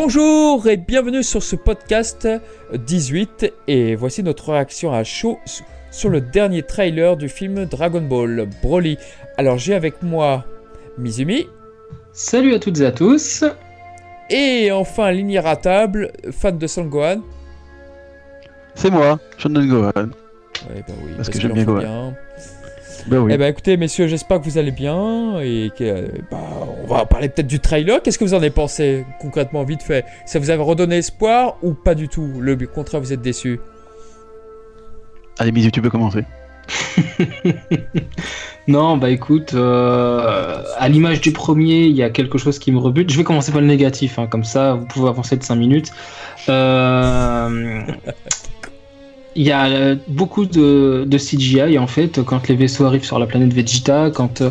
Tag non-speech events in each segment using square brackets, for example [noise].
Bonjour et bienvenue sur ce podcast 18 et voici notre réaction à chaud sur le dernier trailer du film Dragon Ball Broly. Alors j'ai avec moi Mizumi. Salut à toutes et à tous. Et enfin ligne table, fan de Sangohan. C'est moi, Shonen Gohan. Ouais, bah oui, parce, que j'aime bien Gohan. Ben oui. Eh ben écoutez messieurs, j'espère que vous allez bien et que bah, on va parler peut-être du trailer. Qu'est-ce que vous en avez pensé concrètement vite fait? Ça vous a redonné espoir ou pas du tout Le contraire, vous êtes déçu Allez bisous, tu peux commencer. [laughs] non, bah écoute, euh, à l'image du premier, il y a quelque chose qui me rebute. Je vais commencer par le négatif, hein, comme ça vous pouvez avancer de 5 minutes. Euh, il y a euh, beaucoup de, CGI en fait quand les vaisseaux arrivent sur la planète Vegeta, quand, euh,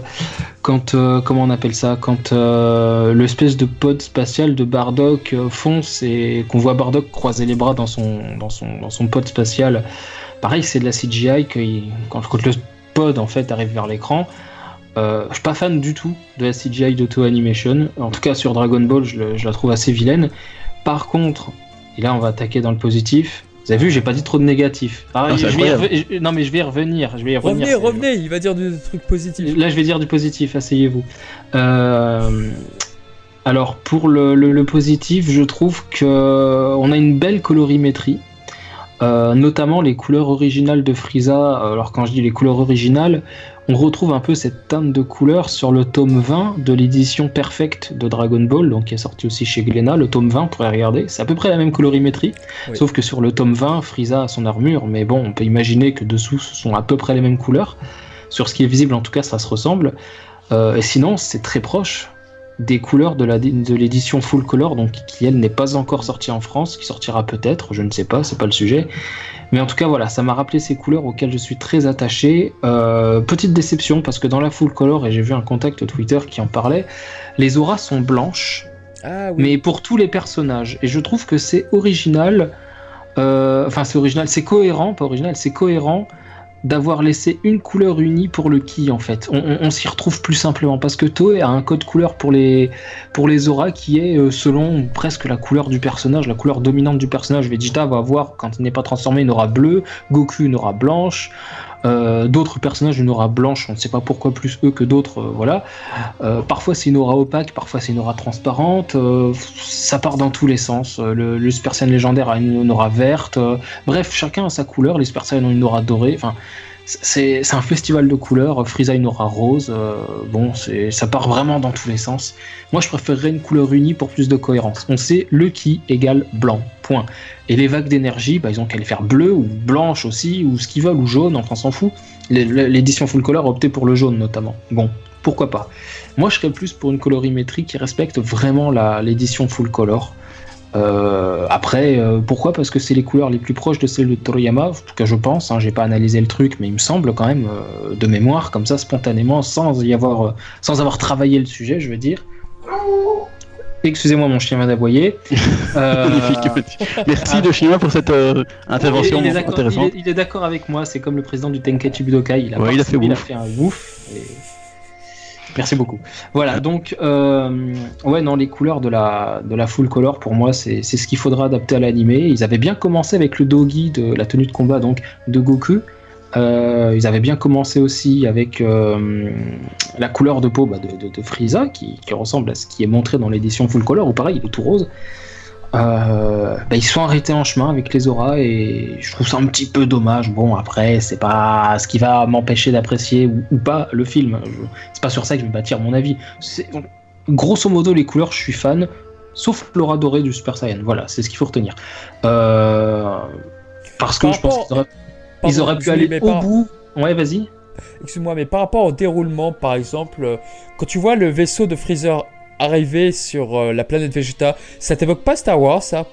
quand euh, comment on appelle ça, quand l'espèce de pod spatial de Bardock fonce et qu'on voit Bardock croiser les bras dans son dans son dans son pod spatial. Pareil, c'est de la CGI quand, quand le pod en fait arrive vers l'écran. je suis pas fan du tout de la CGI d'Auto Animation. En tout cas sur Dragon Ball, je, je la trouve assez vilaine. Par contre, et là on va attaquer dans le positif, vous avez vu, j'ai pas dit trop de négatif. Ah, non, mais je vais y revenir. Je vais revenez, revenez, il va dire du truc positif. Là, je vais dire du positif, asseyez-vous. Euh, alors, pour le, positif, je trouve qu'on a une belle colorimétrie. Euh, notamment les couleurs originales de Frieza. Alors, quand je dis les couleurs originales, on retrouve un peu cette teinte de couleur sur le tome 20 de l'édition perfecte de Dragon Ball, donc qui est sorti aussi chez Glénat. Le tome 20, on pourrait regarder, c'est à peu près la même colorimétrie, sauf que sur le tome 20, Frieza a son armure, mais bon, on peut imaginer que dessous, ce sont à peu près les mêmes couleurs. Sur ce qui est visible, en tout cas, ça se ressemble. Euh, et sinon, c'est très proche des couleurs de l'édition full color, donc qui elle n'est pas encore sortie en France, qui sortira peut-être, je ne sais pas, c'est pas le sujet. Mais en tout cas, voilà, ça m'a rappelé ces couleurs auxquelles je suis très attaché. Euh, petite déception parce que dans la full color, et j'ai vu un contact Twitter qui en parlait, les auras sont blanches, ah mais pour tous les personnages. Et je trouve que c'est original. Euh, enfin, c'est original, c'est cohérent, pas original, c'est cohérent d'avoir laissé une couleur unie pour le ki en fait. On, s'y retrouve plus simplement parce que Toei a un code couleur pour les, pour les auras qui est euh, selon presque la couleur du personnage, la couleur dominante du personnage. Vegeta va avoir, quand il n'est pas transformé, une aura bleue, Goku une aura blanche, euh, d'autres personnages une aura blanche, on ne sait pas pourquoi plus eux que d'autres, euh, voilà. parfois c'est une aura opaque, parfois c'est une aura transparente, ça part dans tous les sens. Le, le légendaire a une, aura verte, bref, chacun a sa couleur, les Super Saiyan ont une aura dorée, enfin c'est un festival de couleurs. Frieza une aura rose. Euh, bon, ça part vraiment dans tous les sens. Moi, je préférerais une couleur unie pour plus de cohérence. On sait le qui égale blanc. Point. Et les vagues d'énergie, bah, ils ont qu'à les faire bleu ou blanche aussi, ou ce qu'ils veulent, ou jaune, enfin, on s'en fout. L'édition full color a opté pour le jaune notamment. Bon, pourquoi pas. Moi, je serais plus pour une colorimétrie qui respecte vraiment l'édition full color. Euh, après, euh, pourquoi? Parce que c'est les couleurs les plus proches de celles de Toriyama, en tout cas je pense, hein, j'ai pas analysé le truc, mais il me semble quand même, euh, de mémoire, comme ça, spontanément, sans y avoir, sans avoir travaillé le sujet, je veux dire. Excusez-moi, mon chien vient d'aboyer. [laughs] Merci de chien pour cette intervention il, intéressante. Il est, d'accord avec moi, c'est comme le président du Tenkaichi Budokai, il a, il a, fait, il a fait un ouf. Et Merci beaucoup. Voilà, donc, euh, ouais, non, les couleurs de la, de la full color, pour moi, c'est ce qu'il faudra adapter à l'animé. Ils avaient bien commencé avec le dogi de la tenue de combat donc de Goku. Euh, ils avaient bien commencé aussi avec euh, la couleur de peau bah, de, de, Frieza, qui, qui, ressemble à ce qui est montré dans l'édition full color, ou pareil, il est tout rose. Euh, bah, ils sont arrêtés en chemin avec les auras et je trouve ça un petit peu dommage. Bon, après, c'est pas ce qui va m'empêcher d'apprécier ou, pas le film. C'est pas sur ça que je vais bâtir mon avis. Grosso modo, les couleurs, je suis fan, sauf l'aura dorée du Super Saiyan. Voilà, c'est ce qu'il faut retenir. Euh, parce que je pense qu'ils auraient, pu aller au bout. Ouais, vas-y. Excuse-moi, mais par rapport au déroulement, par exemple, euh, quand tu vois le vaisseau de Freezer arriver sur euh, la planète Vegeta, ça t'évoque pas Star Wars, ça?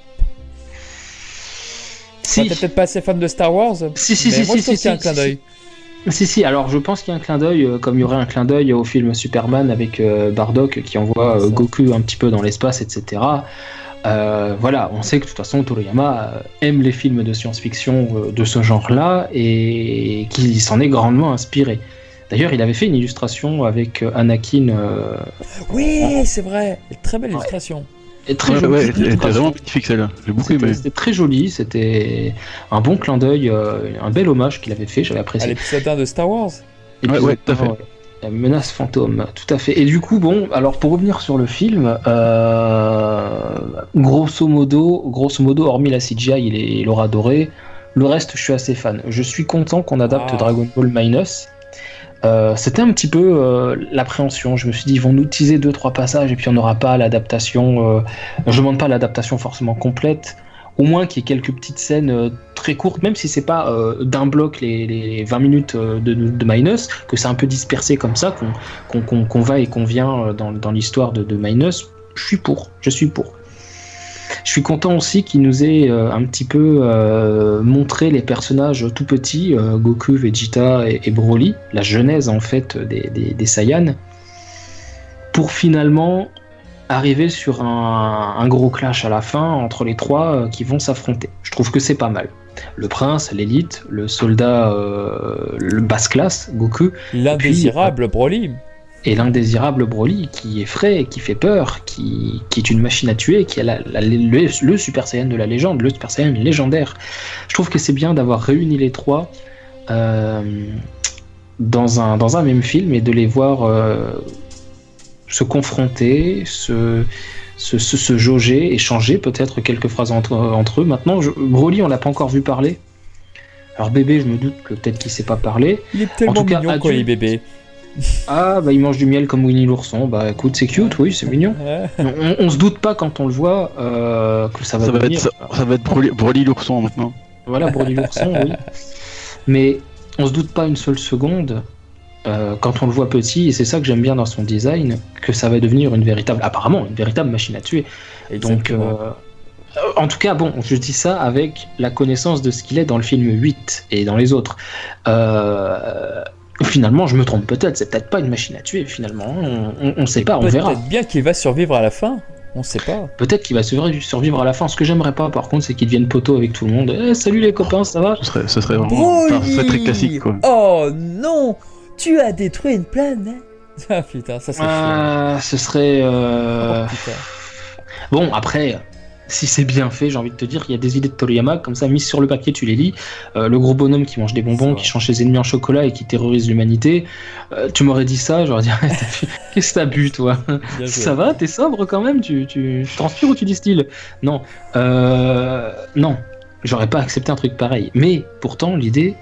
Si. T'es peut-être pas assez fan de Star Wars Si, si, si, si, si, un clin d'œil. Si, si, alors je pense qu'il y a un clin d'œil, euh, comme il y aurait un clin d'œil au film Superman avec euh, Bardock qui envoie Goku un petit peu dans l'espace, etc. voilà, on sait que de toute façon Toriyama aime les films de science-fiction de ce genre-là et qu'il s'en est grandement inspiré. D'ailleurs, il avait fait une illustration avec euh, Anakin. Euh, oui, c'est vrai, très belle illustration. très joli. vraiment magnifique celle-là. J'ai beaucoup aimé. C'était très joli. C'était un bon clin d'œil, un bel hommage qu'il avait fait. J'avais apprécié. À l'épisode 1 de Star Wars. Ouais, ouais, tout à fait. La menace fantôme, tout à fait. Et du coup, bon, alors pour revenir sur le film, grosso modo, grosso modo, hormis la CGI il l'aura adoré, le reste, je suis assez fan. Je suis content qu'on adapte ah. Dragon Ball Minus. Euh, c'était un petit peu euh, l'appréhension. Je me suis dit, ils vont nous teaser deux trois passages et puis on n'aura pas l'adaptation. Euh, je demande pas l'adaptation forcément complète. Au moins qu'il y ait quelques petites scènes très courtes, même si c'est pas d'un bloc les, 20 minutes de, Minus, que c'est un peu dispersé comme ça, qu'on va et qu'on vient dans, dans l'histoire de, de Minus. Je suis pour. Je suis pour. Je suis content aussi qu'il nous ait euh, un petit peu euh, montré les personnages tout petits, euh, Goku, Vegeta et, Broly, la genèse en fait des, des, Saiyans, pour finalement arriver sur un, gros clash à la fin entre les trois qui vont s'affronter. Je trouve que c'est pas mal. Le prince, l'élite, le soldat, le basse classe, Goku. L'indésirable Broly et l'indésirable Broly qui est frais, qui fait peur, qui, qui est une machine à tuer, qui a le, Super Saiyan de la légende, le Super Saiyan légendaire. Je trouve que c'est bien d'avoir réuni les trois euh, dans, un, dans un même film et de les voir euh, se confronter, se, se, se, jauger, échanger peut-être quelques phrases entre, entre eux. Maintenant, Broly, on l'a pas encore vu parler. Alors bébé, je me doute que peut-être qu'il sait pas parler. Il est tellement en tout mignon quand il est bébé. Ah, bah il mange du miel comme Winnie l'ourson. Bah écoute, c'est cute, oui, c'est mignon. on, se doute pas quand on le voit euh, que ça va ça être, ça, va être Broly l'ourson maintenant. Voilà, Broly l'ourson, oui. Mais on se doute pas une seule seconde euh, quand on le voit petit, et c'est ça que j'aime bien dans son design, que ça va devenir une véritable, apparemment, une véritable machine à tuer. Donc, euh, en tout cas, bon, je dis ça avec la connaissance de ce qu'il est dans le film 8 et dans les autres. Euh, finalement, je me trompe peut-être, c'est peut-être pas une machine à tuer, finalement. On, ne sait pas, on verra. Peut-être bien qu'il va survivre à la fin. On sait pas. Peut-être qu'il va survivre à la fin. Ce que j'aimerais pas, par contre, c'est qu'il devienne poteau avec tout le monde. Eh, salut les copains, ça va ce serait, ce serait vraiment très classique, quoi. Oh non Tu as détruit une planète [laughs] Ah putain, ça serait. Ah, ce serait. Euh, oh, bon, après, si c'est bien fait, j'ai envie de te dire, il y a des idées de Toriyama, comme ça, mises sur le papier, tu les lis. Euh, le gros bonhomme qui mange des bonbons, qui change ses ennemis en chocolat et qui terrorise l'humanité. Euh, tu m'aurais dit ça, j'aurais dit, [laughs] qu'est-ce que t'as bu, toi Ça va, t'es sobre quand même tu, tu, transpires ou tu distilles? Non. Euh, non, j'aurais pas accepté un truc pareil. Mais pourtant, l'idée,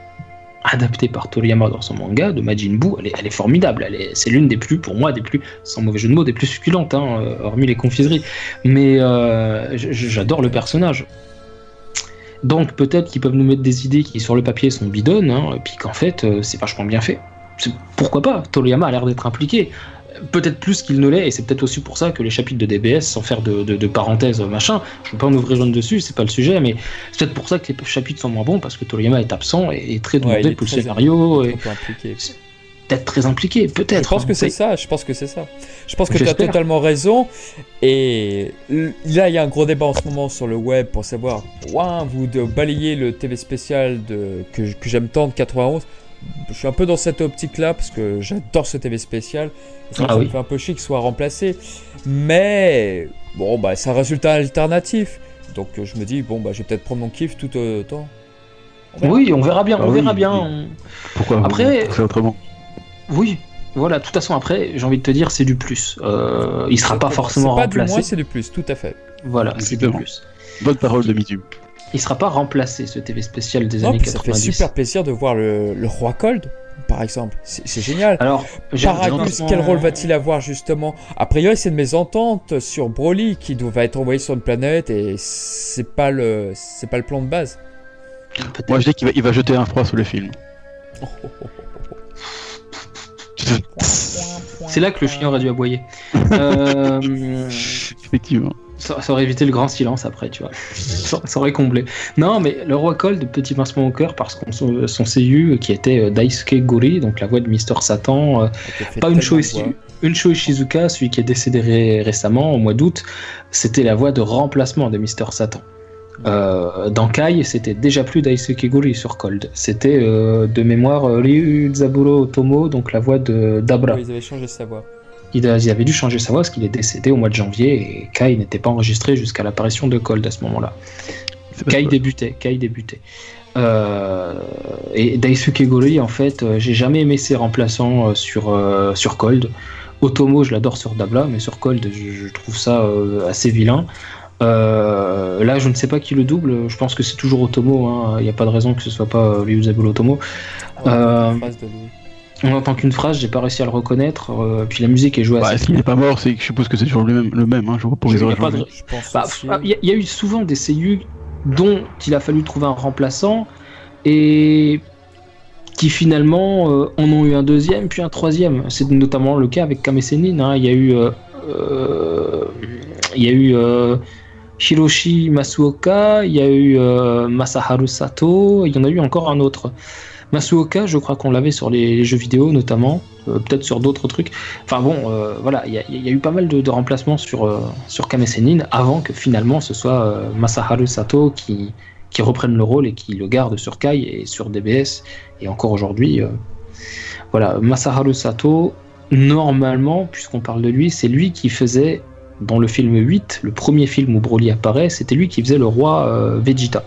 adaptée par Toriyama dans son manga de Majin Buu, elle est, formidable. Elle est, c'est l'une des plus, pour moi, des plus, sans mauvais jeu de mots, des plus succulentes, hein, euh, hormis les confiseries. Mais euh, j'adore le personnage. Donc peut-être qu'ils peuvent nous mettre des idées qui sur le papier sont bidonnes, hein, et puis qu'en fait euh, c'est vachement bien fait. Pourquoi pas? Toriyama a l'air d'être impliqué peut-être plus qu'il ne l'est, et c'est peut-être aussi pour ça que les chapitres de DBS, sans faire de, de, parenthèses machin, je ne veux pas en ouvrir jaune dessus, c'est pas le sujet, mais c'est peut-être pour ça que les chapitres sont moins bons, parce que Toriyama est absent et, très demandé pour le scénario. Et... Peut-être très impliqué, peut-être. Je pense que c'est ça, je pense que c'est ça. Je pense que tu as totalement raison. Et là, il y a un gros débat en ce moment sur le web pour savoir, vous de balayer le TV spécial de, que, que j'aime tant de 91 je suis un peu dans cette optique-là parce que j'adore ce TV spécial. Ça, ah me fait un peu chier qu'il soit remplacé. Mais bon, bah, c'est un résultat alternatif. Donc euh, je me dis, bon, bah, je vais peut-être prendre mon kiff tout autant. oui, on verra bien, on ah verra bien. Pourquoi Après, c'est autrement Oui, voilà, de toute façon, après, j'ai envie de te dire, c'est du plus. Euh, il sera pas forcément remplacé. C'est pas du moins, c'est du plus, tout à fait. Voilà, c'est du plus. Bonne parole de Mitu il sera pas remplacé ce TV spécial des années 90. Ça fait super plaisir de voir le, roi Cold par exemple. C'est génial. Alors, Paragus, quel rôle va-t-il avoir justement? A priori, c'est une mésentente sur Broly qui va être envoyé sur une planète et c'est pas le c'est pas le plan de base. Moi, je dis qu'il va, il va jeter un froid sur le film. c'est là que le chien aurait dû aboyer. euh... [laughs] Effectivement ça, aurait évité le grand silence après, tu vois. [laughs] ça, aurait comblé. Non, mais le roi Cold, petit pincement au cœur, parce qu'on son, son CU qui était euh, Daisuke Gori, donc la voix de Mister Satan, euh, pas une show ici. Une show Shizuka, celui qui est décédé récemment, au mois d'août, c'était la voix de remplacement de Mister Satan. Euh, dans Kai, c'était déjà plus Daisuke Gori sur Cold. C'était de mémoire Ryu Zaburo Otomo, donc la voix de Dabra. ils avaient changé sa voix. Ils avaient dû changer sa voix parce qu'il est décédé au mois de janvier et Kai n'était pas enregistré jusqu'à l'apparition de Cold à ce moment-là. Kai débutait, Kai débutait. Euh, et Daisuke Gori, en fait, euh, j'ai jamais aimé ses remplaçants euh, sur, sur Cold. Otomo, je l'adore sur Dabla, mais sur Cold, je, trouve ça assez vilain. là, je ne sais pas qui le double. Je pense que c'est toujours Otomo. Hein. Il n'y a pas de raison que ce soit pas Ryuzabu Otomo. On entend qu'une phrase, j'ai pas réussi à le reconnaître. puis la musique est jouée bah, S'il n'est pas mort, c'est je suppose que c'est toujours le même. Le même hein, je vois pour les Il y, a eu souvent des seiyuu dont il a fallu trouver un remplaçant et qui finalement euh, en ont eu un deuxième puis un troisième. C'est notamment le cas avec Kame hein. Il y a eu, euh, euh, il y a eu Hiroshi Masuoka, il y a eu Masaharu Sato, il y en a eu encore un autre. Masuoka, je crois qu'on l'avait sur les, jeux vidéo notamment, peut-être sur d'autres trucs. Enfin bon, voilà, il y, a eu pas mal de, remplacements sur, sur Kame avant que finalement ce soit Masaharu Sato qui, qui reprenne le rôle et qui le garde sur Kai et sur DBS. Et encore aujourd'hui, euh, voilà, Masaharu Sato, normalement, puisqu'on parle de lui, c'est lui qui faisait, dans le film 8, le premier film où Broly apparaît, c'était lui qui faisait le roi euh, Vegeta.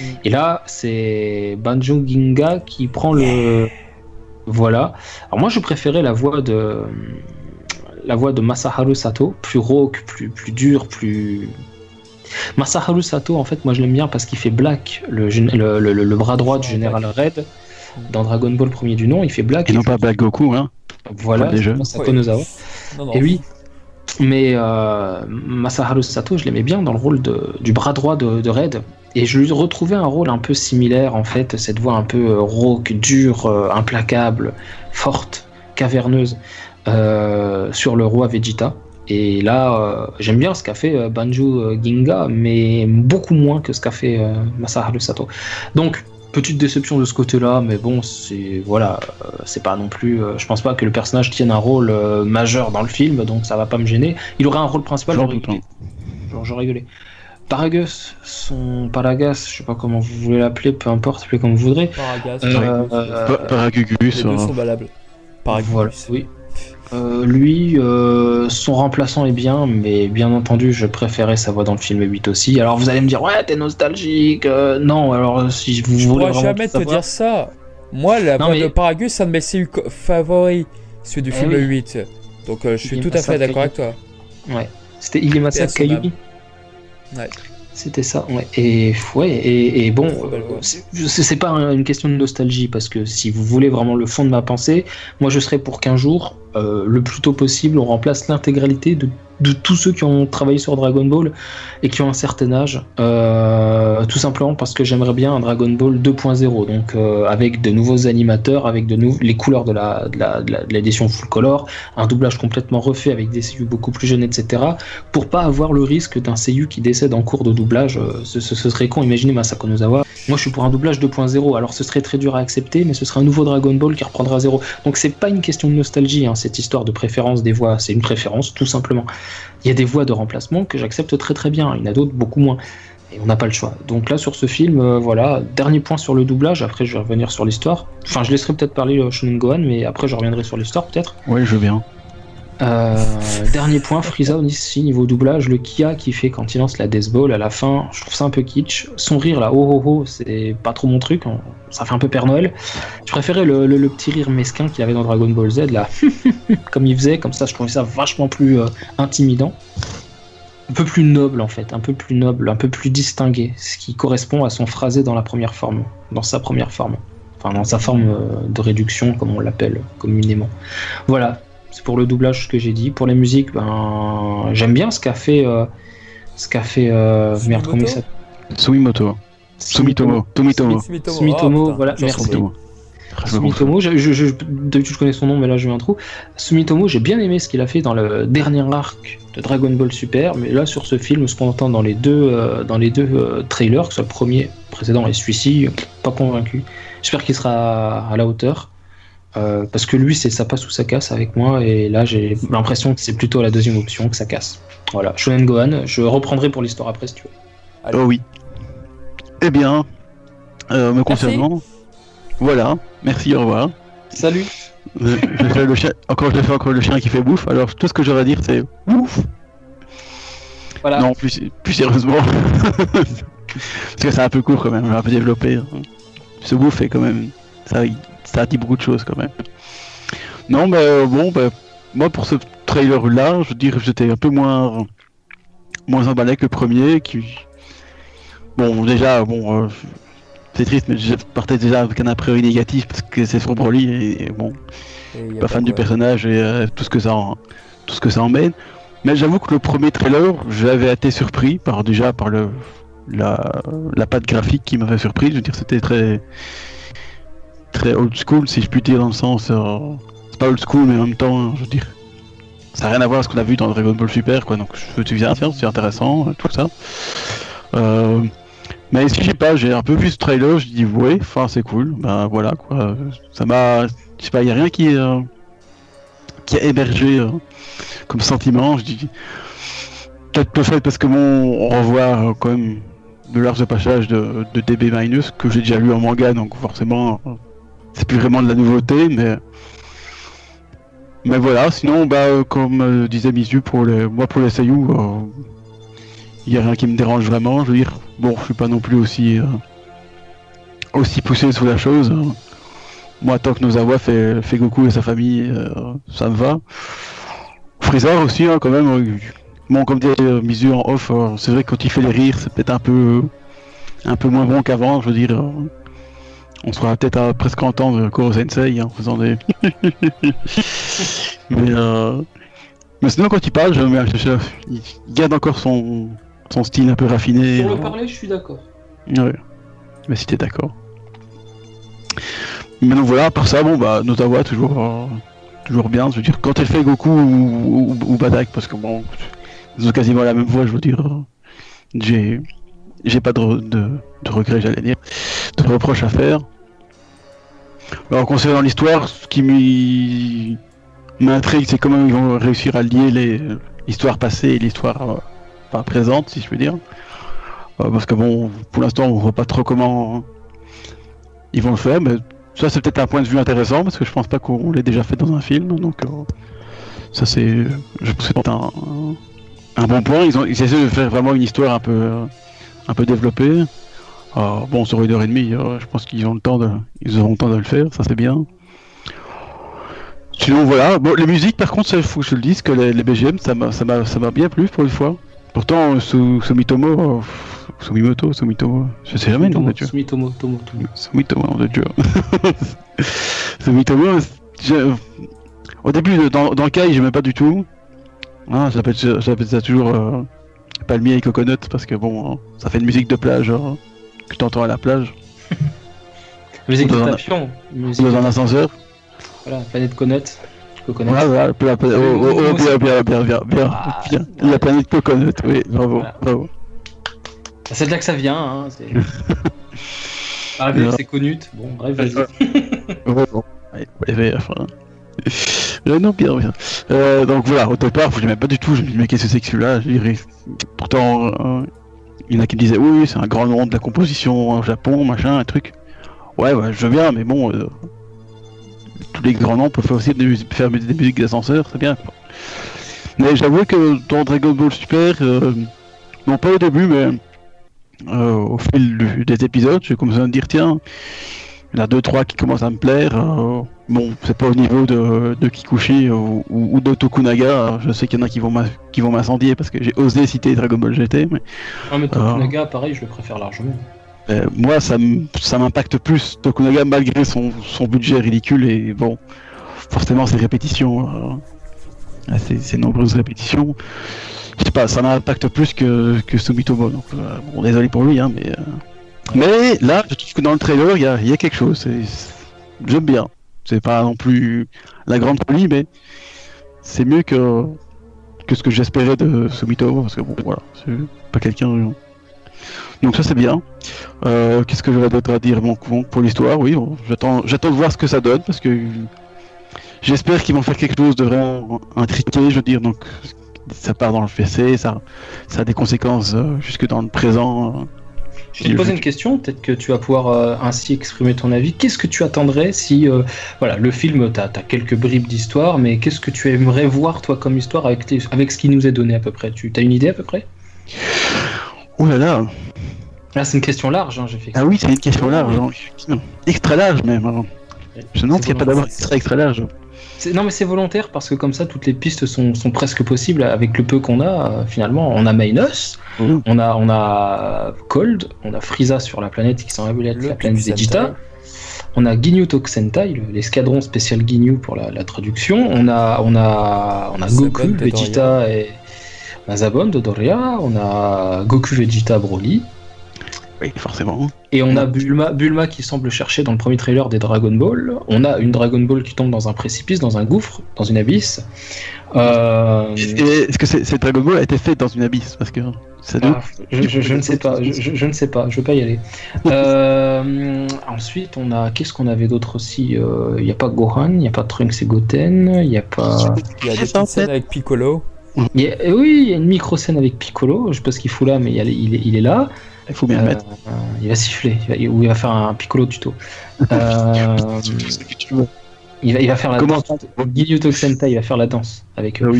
Mm. Et là, c'est Banjo Ginga qui prend le. Voilà. Alors moi, je préférais la voix de la voix de Masaharu Sato, plus rauque, plus, plus dur, plus, Masaharu Sato, en fait, moi je l'aime bien parce qu'il fait Black, le, le, bras droit du général Red, dans Dragon Ball premier du nom, il fait Black. Et, non pas Black Goku, hein Voilà, Sato Nozawa. Et oui, mais euh, Masaharu Sato, je l'aimais bien dans le rôle de, du bras droit de, Red. Et je lui retrouvais un rôle un peu similaire, en fait, cette voix un peu euh, rauque, dure, euh, implacable, forte, caverneuse, sur le roi Vegeta. Et là, euh, j'aime bien ce qu'a fait euh, Banjo euh, Ginga, mais beaucoup moins que ce qu'a fait Masaharu Sato. Donc, petite déception de ce côté-là, mais bon, c'est voilà, c'est pas non plus. je pense pas que le personnage tienne un rôle majeur dans le film, donc ça va pas me gêner. Il aurait un rôle principal, j'aurais rigolé. J'aurais rigolé. Paragus, son Paragas, je sais pas comment vous voulez l'appeler, peu importe, appelez comme vous voudrez. Paragas, Paragugus. Les deux sont valables. Paragus. Voilà, oui. Euh, lui, euh, son remplaçant est bien, mais bien entendu, je préférais sa voix dans le film 8 aussi. Alors vous allez me dire, ouais, t'es nostalgique. Euh, non, alors si vous je voulez. Je pourrais jamais te dire ça. Moi, la voix de Paragus, c'est un de mes séries favoris, celui du eh film 8. Donc je suis tout à fait d'accord avec toi. Ouais. C'était Igemasa Kayumi. C'était ça. Et, ouais, et, bon, c'est pas une question de nostalgie, parce que si vous voulez vraiment le fond de ma pensée, moi je serais pour qu'un jour, euh, le plus tôt possible, on remplace l'intégralité de, tous ceux qui ont travaillé sur Dragon Ball et qui ont un certain âge. Euh, tout simplement parce que j'aimerais bien un Dragon Ball 2.0, donc euh, avec de nouveaux animateurs, avec de les couleurs de l'édition la, de full color, un doublage complètement refait avec des seiyuu beaucoup plus jeunes, etc. Pour pas avoir le risque d'un seiyuu qui décède en cours de doublage. Ce, ce, serait con, imaginez Masako Nozawa. Moi je suis pour un doublage 2.0, alors ce serait très dur à accepter, mais ce serait un nouveau Dragon Ball qui reprendra zéro. Donc c'est pas une question de nostalgie. Hein cette histoire de préférence des voix, c'est une préférence tout simplement. Il y a des voix de remplacement que j'accepte très très bien, il y en a d'autres beaucoup moins. Et on n'a pas le choix. Donc là, sur ce film, euh, voilà, dernier point sur le doublage. Après, je vais revenir sur l'histoire. Enfin, je laisserai peut-être parler euh, Shonen Gohan, mais après, je reviendrai sur l'histoire, peut-être. Oui, je veux bien. Euh, dernier point, Frieza ici niveau doublage, le Kia qui fait quand il lance la Death Ball à la fin, je trouve ça un peu kitsch. Son rire là, oh oh oh, c'est pas trop mon truc, ça fait un peu Père Noël. Je préférais le, petit rire mesquin qu'il avait dans Dragon Ball Z là, [laughs] comme il faisait, comme ça je trouvais ça vachement plus euh, intimidant. Un peu plus noble en fait, un peu plus noble, un peu plus distingué, ce qui correspond à son phrasé dans la première forme, dans sa première forme. Enfin, dans sa forme euh, de réduction, comme on l'appelle communément. Voilà, c'est pour le doublage que j'ai dit. Pour les musiques, ben, j'aime bien ce qu'a fait. Euh, ce qu'a fait. Euh, merde, comment il s'appelle? Sumitomo. Sumitomo. Sumitomo. Sumitomo, oh, voilà, merci. Sumitomo, je, je, d'habitude je connais son nom, mais là j'ai un trou. Sumitomo, j'ai bien aimé ce qu'il a fait dans le dernier arc de Dragon Ball Super, mais là sur ce film, ce qu'on entend dans les deux, euh, dans les deux euh, trailers, que ce soit le premier précédent et celui-ci, pas convaincu. J'espère qu'il sera à la hauteur. Euh, parce que lui, c'est ça passe ou ça casse avec moi, et là j'ai l'impression que c'est plutôt la deuxième option que ça casse. Voilà, Shonen Gohan, je reprendrai pour l'histoire après si tu veux. Oh oui. Eh bien, euh, me concernant, voilà, merci, au revoir. Salut. le chien, encore je fais encore le chien qui fait bouffe. Alors tout ce que j'aurais à dire c'est ouf. Voilà. Non, plus, plus sérieusement. [laughs] Parce que c'est un peu court quand même, un peu développé. hein. Ce bouffe est quand même. Ça, ça dit beaucoup de choses quand même. Non, mais euh, bon, bah, moi pour ce trailer là, je veux dire, j'étais un peu moins. moins emballé que le premier. Qui... Bon, déjà, bon. euh, c'est triste, mais je partais déjà avec un a priori négatif parce que c'est sur Broly et, et bon, Et a pas fan du personnage et euh, tout ce que ça en, tout ce que ça emmène. Mais j'avoue que le premier trailer, j'avais été surpris par déjà par le la, la patte graphique qui m'avait surpris. Je veux dire, c'était très très old school si je puis dire dans le sens euh, c'est pas old school mais en même temps, je veux dire, ça n'a rien à voir avec ce qu'on a vu dans Dragon Ball Super quoi. Donc je ah, tiens, c'est intéressant euh, tout ça. Euh, mais si j'ai pas, j'ai un peu vu ce trailer, je dis ouais, enfin c'est cool, ben voilà quoi. Ça m'a, je sais pas, y a rien qui euh, qui a hébergé comme sentiment. Je dis peut-être le fait parce que bon, on revoit quand même de l'arche de passage de, de DB Minus que j'ai déjà lu en manga, donc forcément c'est plus vraiment de la nouveauté, mais mais voilà. Sinon, bah euh, comme euh, disait Misu pour les, moi pour les Seiyu, il y a rien qui me dérange vraiment. Je veux dire, bon, je suis pas non plus aussi euh, aussi poussé sous la chose. Moi, tant que Nozawa fait, fait Goku et sa famille, euh, ça me va. Freezer aussi, hein, quand même. euh, Bon, comme disait euh, Mizu en off, euh, c'est vrai que quand il fait les rires, c'est peut-être un peu un peu moins bon qu'avant. Je veux dire, on sera peut-être à presque entendre Koro Sensei hein, en faisant des. [laughs] mais euh, mais sinon, quand il parle, je, il garde encore son son style un peu raffiné. Pour euh, le parler, je suis d'accord. Ouais. Mais si t'es d'accord. Mais donc voilà, à part ça, bon bah Notawa toujours euh, toujours bien. Je veux dire, quand elle fait Goku ou, ou, ou Badak, parce que bon, ils ont quasiment la même voix, je veux dire. euh, J'ai j'ai pas de, de, regrets, j'allais dire, de reproches à faire. Alors concernant l'histoire, ce qui m'intrigue, c'est comment ils vont réussir à lier l'histoire passée et l'histoire euh, présente, si je peux dire. Euh, parce que bon, pour l'instant, on voit pas trop comment ils vont le faire, mais ça c'est peut-être un point de vue intéressant parce que je pense pas qu'on l'ait déjà fait dans un film, donc euh, ça c'est, je pense que c'est un, un bon point. Ils ont, ils essaient de faire vraiment une histoire un peu, un peu développée. Euh, bon, sur une heure et demie, euh, je pense qu'ils ont le temps de, ils auront le temps de le faire, ça c'est bien. Sinon voilà, bon les musiques par contre, il faut que je le dise que les, les BGM ça m'a, bien plu pour une fois. Pourtant, Su- Sumitomo, Sumimoto, Sumitomo, je sais jamais le nom de Dieu. Sumitomo, Tomo, Tomo. [laughs] Sumitomo, nom de Dieu. Sumitomo, au début, dans, dans le cas, j'aimais pas du tout. Ah, j'appelle j'appelle ça toujours euh, palmier et coconut parce que bon, ça fait une musique de plage hein, que t'entends à la plage, [laughs] Musique de papillon. Musique dans un ascenseur. Voilà, planète Coconut. Coconut. Voilà, voilà, la planète- oh, oh, oh, bien, bien, bien, bien, bien, Ah, bien. La planète coconut, oui, bravo, Voilà. bravo. C'est de là que ça vient. Hein, c'est... [laughs] Ah, c'est Conut. Bon, bref, vas-y. Vraiment. [laughs] Ouais, ouais, ouais, enfin. Euh, non, bien. Euh, donc voilà, au départ, je l'aimais pas du tout. Je me dis, mais qu'est-ce que c'est que celui-là? Pourtant, euh, il y en a qui me disaient, oui, c'est un grand nom de la composition au Japon, machin, un truc. Ouais, ouais, je veux bien, mais bon, tous les grands noms peuvent faire aussi des mus- faire des musiques d'ascenseur, c'est bien. Mais j'avoue que dans Dragon Ball Super, non pas au début, mais au fil du- des épisodes, j'ai commencé à me dire, tiens, il y en a deux, trois qui commencent à me plaire. euh, bon, c'est pas au niveau de, de Kikuchi ou, ou- ou de Tokunaga. Je sais qu'il y en a qui vont m'a- qui vont m'incendier parce que j'ai osé citer Dragon Ball GT, mais Ah, mais Ah. Tokunaga, pareil, je le préfère largement. euh, moi, ça m'impacte plus Tokunaga malgré son, son budget ridicule et bon, forcément ces répétitions, euh, ces, ces nombreuses répétitions, je sais pas, ça m'impacte plus que, que Sumitomo. Donc, euh, bon, désolé pour lui, hein, mais euh, mais là, je trouve que dans le trailer, il y a, quelque chose. J'aime bien. C'est pas non plus la grande folie, mais c'est mieux que que ce que j'espérais de Sumitomo parce que bon, voilà, c'est pas quelqu'un. euh, Donc ça c'est bien. Euh, Qu'est-ce que j'aurais d'autre à dire bon, pour l'histoire Oui, bon, j'attends, de voir ce que ça donne parce que j'espère qu'ils vont faire quelque chose de vraiment intriqué. Je veux dire, donc ça part dans le PC, ça, ça a des conséquences euh, jusque dans le présent. Je vais te poser une question, peut-être que tu vas pouvoir euh, ainsi exprimer ton avis. Qu'est-ce que tu attendrais si, euh, voilà, le film, tu as, quelques bribes d'histoire, mais qu'est-ce que tu aimerais voir, toi, comme histoire, avec, avec ce qui nous est donné à peu près? Tu as une idée à peu près? Oh là là Ah, c'est une question large, hein, j'ai fait. Ah oui, c'est une question large, hein, extra large même. Hein. Je me demande s'il n'y a pas d'abord extra extra large. Non, mais c'est volontaire parce que comme ça, toutes les pistes sont, sont presque possibles avec le peu qu'on a. Euh, finalement, on a Minos, mmh. on, a, on a Cold, on a Frieza sur la planète qui semble être la planète Vegeta. On a Ginyu Tokusentai, l'escadron spécial Ginyu pour la, traduction. On a, on a, on a Goku, Vegeta et Mazabon de Doria. On a Goku, Vegeta, Broly. Oui, forcément. Et on a Bulma, Bulma qui semble chercher dans le premier trailer des Dragon Ball. On a une Dragon Ball qui tombe dans un précipice, dans un gouffre, dans une abysse. Euh... Est-ce que cette Dragon Ball a été faite dans une abysse? Parce que ah, je, ne sais pas, je, ne sais pas, je veux pas y aller. [laughs] Euh, ensuite, on a qu'est-ce qu'on avait d'autre aussi? Euh, Il n'y a pas Gohan, il n'y a pas Trunks et Goten, il n'y a pas. Il y a des scènes avec Piccolo. oui, il y a une micro scène avec Piccolo. Je sais pas ce qu'il fout là, mais il est là. Il faut bien mettre. Euh, il va siffler, ou il va faire un piccolo tuto. [laughs] Euh, il, va, il va faire la danse. Il va faire la danse avec eux.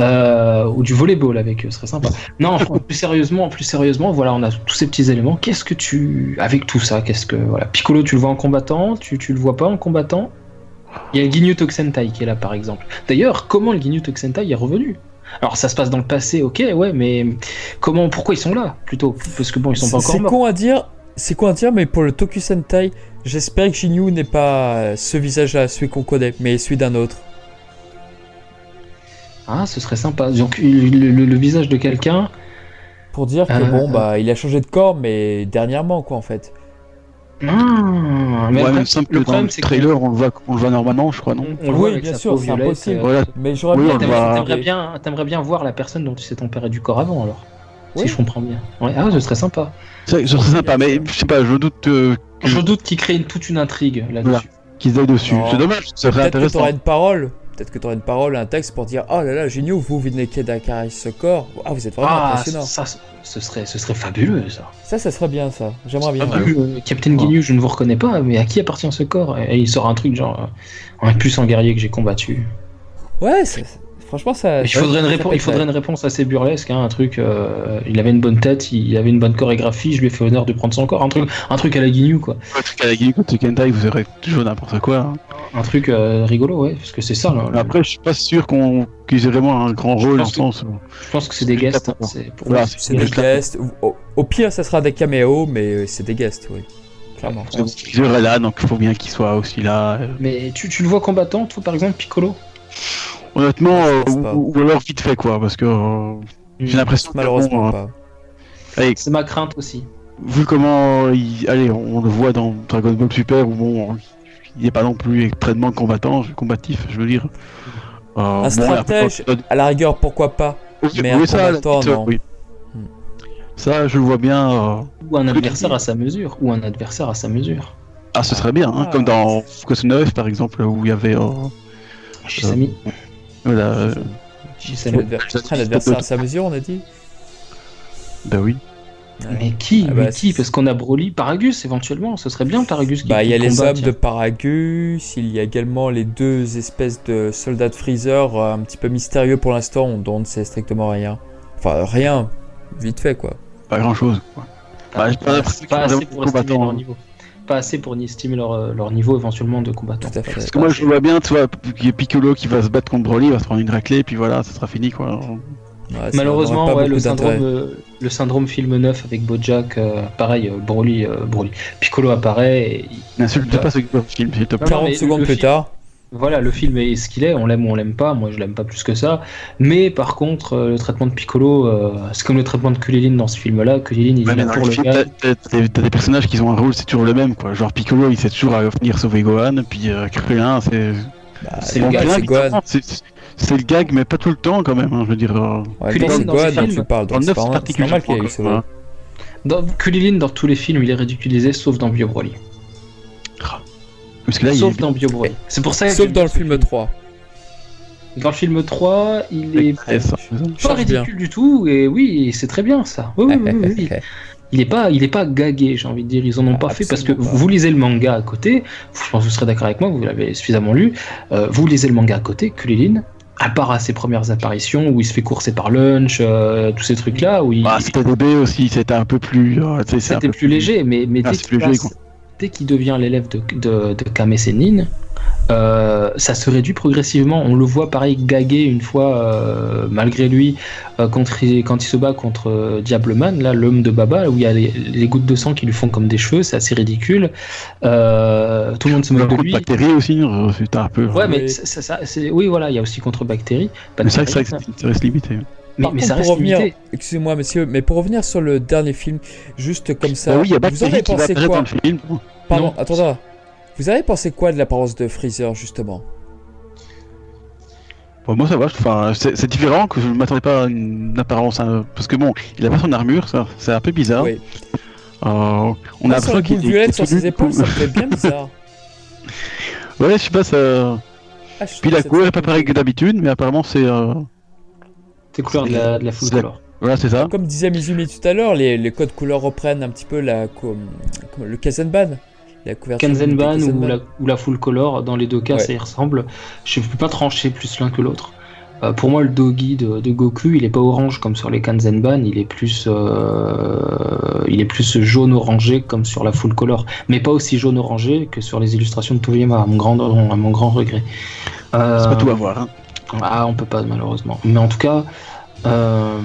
Euh, ou du volleyball avec eux, ce serait sympa. Non, plus sérieusement, plus sérieusement, voilà, on a tous ces petits éléments. Qu'est-ce que tu, avec tout ça, qu'est-ce que voilà, Piccolo, tu le vois en combattant, tu, tu le vois pas en combattant? Il y a Ginyu Tokusentai qui est là, par exemple. D'ailleurs, comment le Ginyu Tokusentai est revenu? Alors ça se passe dans le passé, ok, ouais, mais comment, pourquoi ils sont là plutôt? Parce que bon, ils sont pas encore C'est con à dire, c'est con à dire, mais pour le Toku Sentai, j'espère que Jinyu n'est pas ce visage-là, celui qu'on connaît, mais celui d'un autre. Ah, ce serait sympa. Donc le, visage de quelqu'un. Pour dire que euh, bon, bah, il a changé de corps, mais dernièrement, quoi, en fait. Ah, mais le problème, c'est trailer, on le voit, on le voit normalement, je crois, non Oui, bien sûr, c'est impossible. Mais j'aurais bien, t'aimerais bien, voir la personne dont tu sais tempérer du corps avant, alors. Si je comprends bien. Ah, ce serait sympa. Ce serait sympa, mais je sais pas, je doute. Euh, je doute qu'ils créent toute une intrigue là-dessus. Qu'ils aillent dessus. C'est dommage, ce serait intéressant. Peut-être une parole. Peut-être que tu aurais une parole, un texte pour dire Oh là là, génial, vous venez d'Akari ce corps. Ah, vous êtes vraiment ah, impressionnant. Ça, ce serait, ce serait fabuleux, ça. Ça, ça serait bien, ça. J'aimerais bien. Ah, euh, Captain Ginyu, je ne vous reconnais pas, mais à qui appartient ce corps? Et il sort un truc genre Un plus en guerrier que j'ai combattu. Ouais, franchement, ça. Il faudrait, une, réponse, il faudrait une réponse assez burlesque, hein, un truc. Euh, il avait une bonne tête, il avait une bonne chorégraphie, je lui ai fait honneur de prendre son corps, un truc, un truc à la Ginyu, quoi. Un truc à la Ginyu, quand Kentai, vous aurez toujours n'importe quoi. Hein un truc euh, rigolo, ouais, parce que c'est ça. Là, Après, je suis pas sûr qu'on qu'ils aient vraiment un grand rôle en sens. Je pense que c'est des guests. C'est des guests. Au, pire, ça sera des caméos, mais euh, c'est des guests, oui. Clairement. Il est là, donc il faut bien qu'il soit aussi là. Mais tu, tu le vois combattant, toi, par exemple, Piccolo? Honnêtement, ou, alors vite fait, quoi, parce que j'ai hmm. l'impression malheureusement pas. C'est ma crainte aussi. Vu comment, il... allez, on le voit dans Dragon Ball Super, où bon, il n'est pas non plus extrêmement combattant, combatif, je veux dire. Euh, un stratège, à la rigueur, pourquoi pas Mais un ça, non. Oui. Hmm. Ça, je le vois bien. Euh, ou un adversaire à sa mesure. Ou un adversaire à sa mesure. Ah, ce serait bien, hein, comme dans Focus 9 par exemple, où il y avait. Euh, Shisami. Voilà. Euh, un adversaire à sa mesure, on a dit Ben oui. Mais qui, ah bah, qui Parce qu'on a Broly, Paragus éventuellement, ce serait bien Paragus qui Bah, il y a les hommes de Paragus, il y a également les deux espèces de soldats de Freezer euh, un petit peu mystérieux pour l'instant, dont on ne sait strictement rien. Enfin, rien, vite fait quoi. Pas grand chose quoi. Bah, pas, assez pour leur niveau. Pas assez pour estimer leur, euh, leur niveau éventuellement de combattant. Parce que moi je vois bien, tu vois, Piccolo qui va se battre contre Broly, il va se prendre une raclée, et puis voilà, ça sera fini quoi. Malheureusement, ouais, le, syndrome, euh, le syndrome film neuf avec Bojack, euh, pareil, euh, Broly, Broly. Piccolo apparaît. Et... N'insulte pas ce film, s'il te plaît. 40 secondes plus tard. Voilà, le film est ce qu'il est, on l'aime ou on l'aime pas, moi je l'aime pas plus que ça. Mais par contre, le traitement de Piccolo, c'est comme le traitement de Kulilin dans ce film-là. Kulilin, il vient pour le, film, gars. T'as des personnages qui ont un rôle, c'est toujours le même, quoi. Genre Piccolo, il sait toujours à venir sauver Gohan, puis Krillin, c'est. Bah, c'est le gars, c'est Gohan c'est le gag, mais pas tout le temps quand même. Hein, je veux dire. Euh... c'est quoi dont tu parles Dans le 9, c'est normal qu'il y ait eu ça. Dans Kulilin, dans tous les films, il est ridiculisé, sauf dans Bio Broly. Parce que là, sauf dans Bio Broly. C'est pour ça. Sauf dans le film 3. Dans le film 3, il est pas ridicule du tout, et oui, c'est très bien ça. Oui, oui, oui, [laughs] il est pas, il est pas gagué, j'ai envie de dire. Ils en ont pas fait parce que pas. vous lisez le manga à côté. Je pense que vous serez d'accord avec moi, vous l'avez suffisamment lu. euh, vous lisez le manga à côté, Kulilin. À part à ses premières apparitions où il se fait courser par lunch, euh, tous ces trucs-là, où il, Bah, c'était DB aussi, c'était un peu plus. euh, c'était plus léger, mais, mais Ah, dès passe- dès qu'il devient l'élève de, de, de Kame Sennin, euh, ça se réduit progressivement. On le voit pareil gaguer une fois, euh, malgré lui, euh, contre, quand il se bat contre euh, Diableman, là, l'homme de Baba, où il y a les, les gouttes de sang qui lui font comme des cheveux, c'est assez ridicule. Euh, tout le monde se moque de lui. bactéries aussi, euh, c'était un peu. Ouais, mais Oui. ça, ça- c'est- oui, voilà, il y a aussi contre bactéries. Mais c'est vrai que ça ça reste limité. Mais, mais contre, ça pour reste revenir, excusez-moi monsieur, mais pour revenir sur le dernier film, juste comme ça, Bah oui, il y a vous avez Bactéries qui va pensé quoi dans le film. Pardon, Non. attends. Vous avez pensé quoi de l'apparence de Freezer justement? Bon, moi ça va, je- enfin, c'est différent que je ne m'attendais pas à une apparence. hein, parce que bon, il a pas son armure, ça, c'est un peu bizarre. Oui. Euh, on a l'impression qu'il violette sur ses épaules, ça me fait bien bizarre. [laughs] Ouais, je sais pas, ça. Ah, je Puis la couleur est pas pareille que d'habitude, mais apparemment c'est. euh, C'est couleur de la, de la full color. Voilà, c'est ça. Comme disait Mizumi tout à l'heure, les, les codes couleurs reprennent un petit peu la, co- comme le Kazenban. La couverture Kanzenban ou Kazenban. la, ou la full color, dans les deux cas, Ouais. ça y ressemble. Je ne peux pas trancher plus l'un que l'autre. Euh, pour moi, le dogi de, de Goku, il est pas orange comme sur les Kanzenban, il est plus, euh, il est plus jaune orangé comme sur la full color, mais pas aussi jaune orangé que sur les illustrations de Toriyama, à mon grand, à mon grand regret. C'est Euh, pas tout à voir. Hein. Ah, on peut pas malheureusement. Mais en tout cas, euh,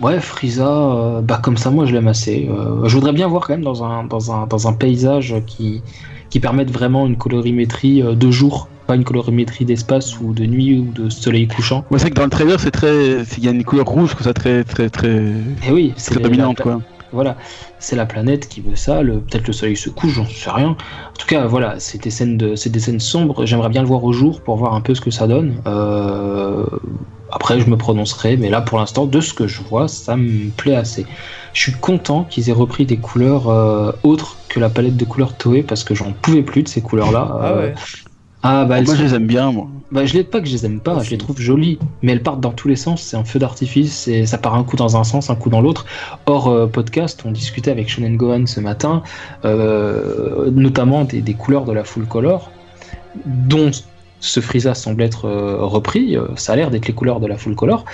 ouais, Frieza, euh, bah comme ça, moi je l'aime assez. Euh, je voudrais bien voir quand même dans un, dans un, dans un paysage qui, qui permette vraiment une colorimétrie de jour, pas une colorimétrie d'espace ou de nuit ou de soleil couchant. Ouais, c'est vrai que dans le trailer, c'est très. Il y a une couleur rouge, que ça très, très, très, Et oui, c'est très la- dominante, la- quoi. Voilà, c'est la planète qui veut ça. Le, peut-être le soleil se couche, j'en sais rien. En tout cas, voilà, c'est des scènes de, c'est des scènes sombres. J'aimerais bien le voir au jour pour voir un peu ce que ça donne. Euh, après, je me prononcerai, mais là, pour l'instant, de ce que je vois, ça me plaît assez. Je suis content qu'ils aient repris des couleurs euh, autres que la palette de couleurs Toei parce que j'en pouvais plus de ces couleurs-là. Ah Euh, ouais. Ah, bah, Moi, sont- je les aime bien, moi. bah, je les pas que je les aime pas, je les trouve jolies, mais elles partent dans tous les sens, c'est un feu d'artifice, et ça part un coup dans un sens, un coup dans l'autre. Hors euh, podcast, on discutait avec Shonen Gohan ce matin, euh, notamment des, des couleurs de la full color, dont ce Frieza semble être euh, repris, euh, ça a l'air d'être les couleurs de la full color.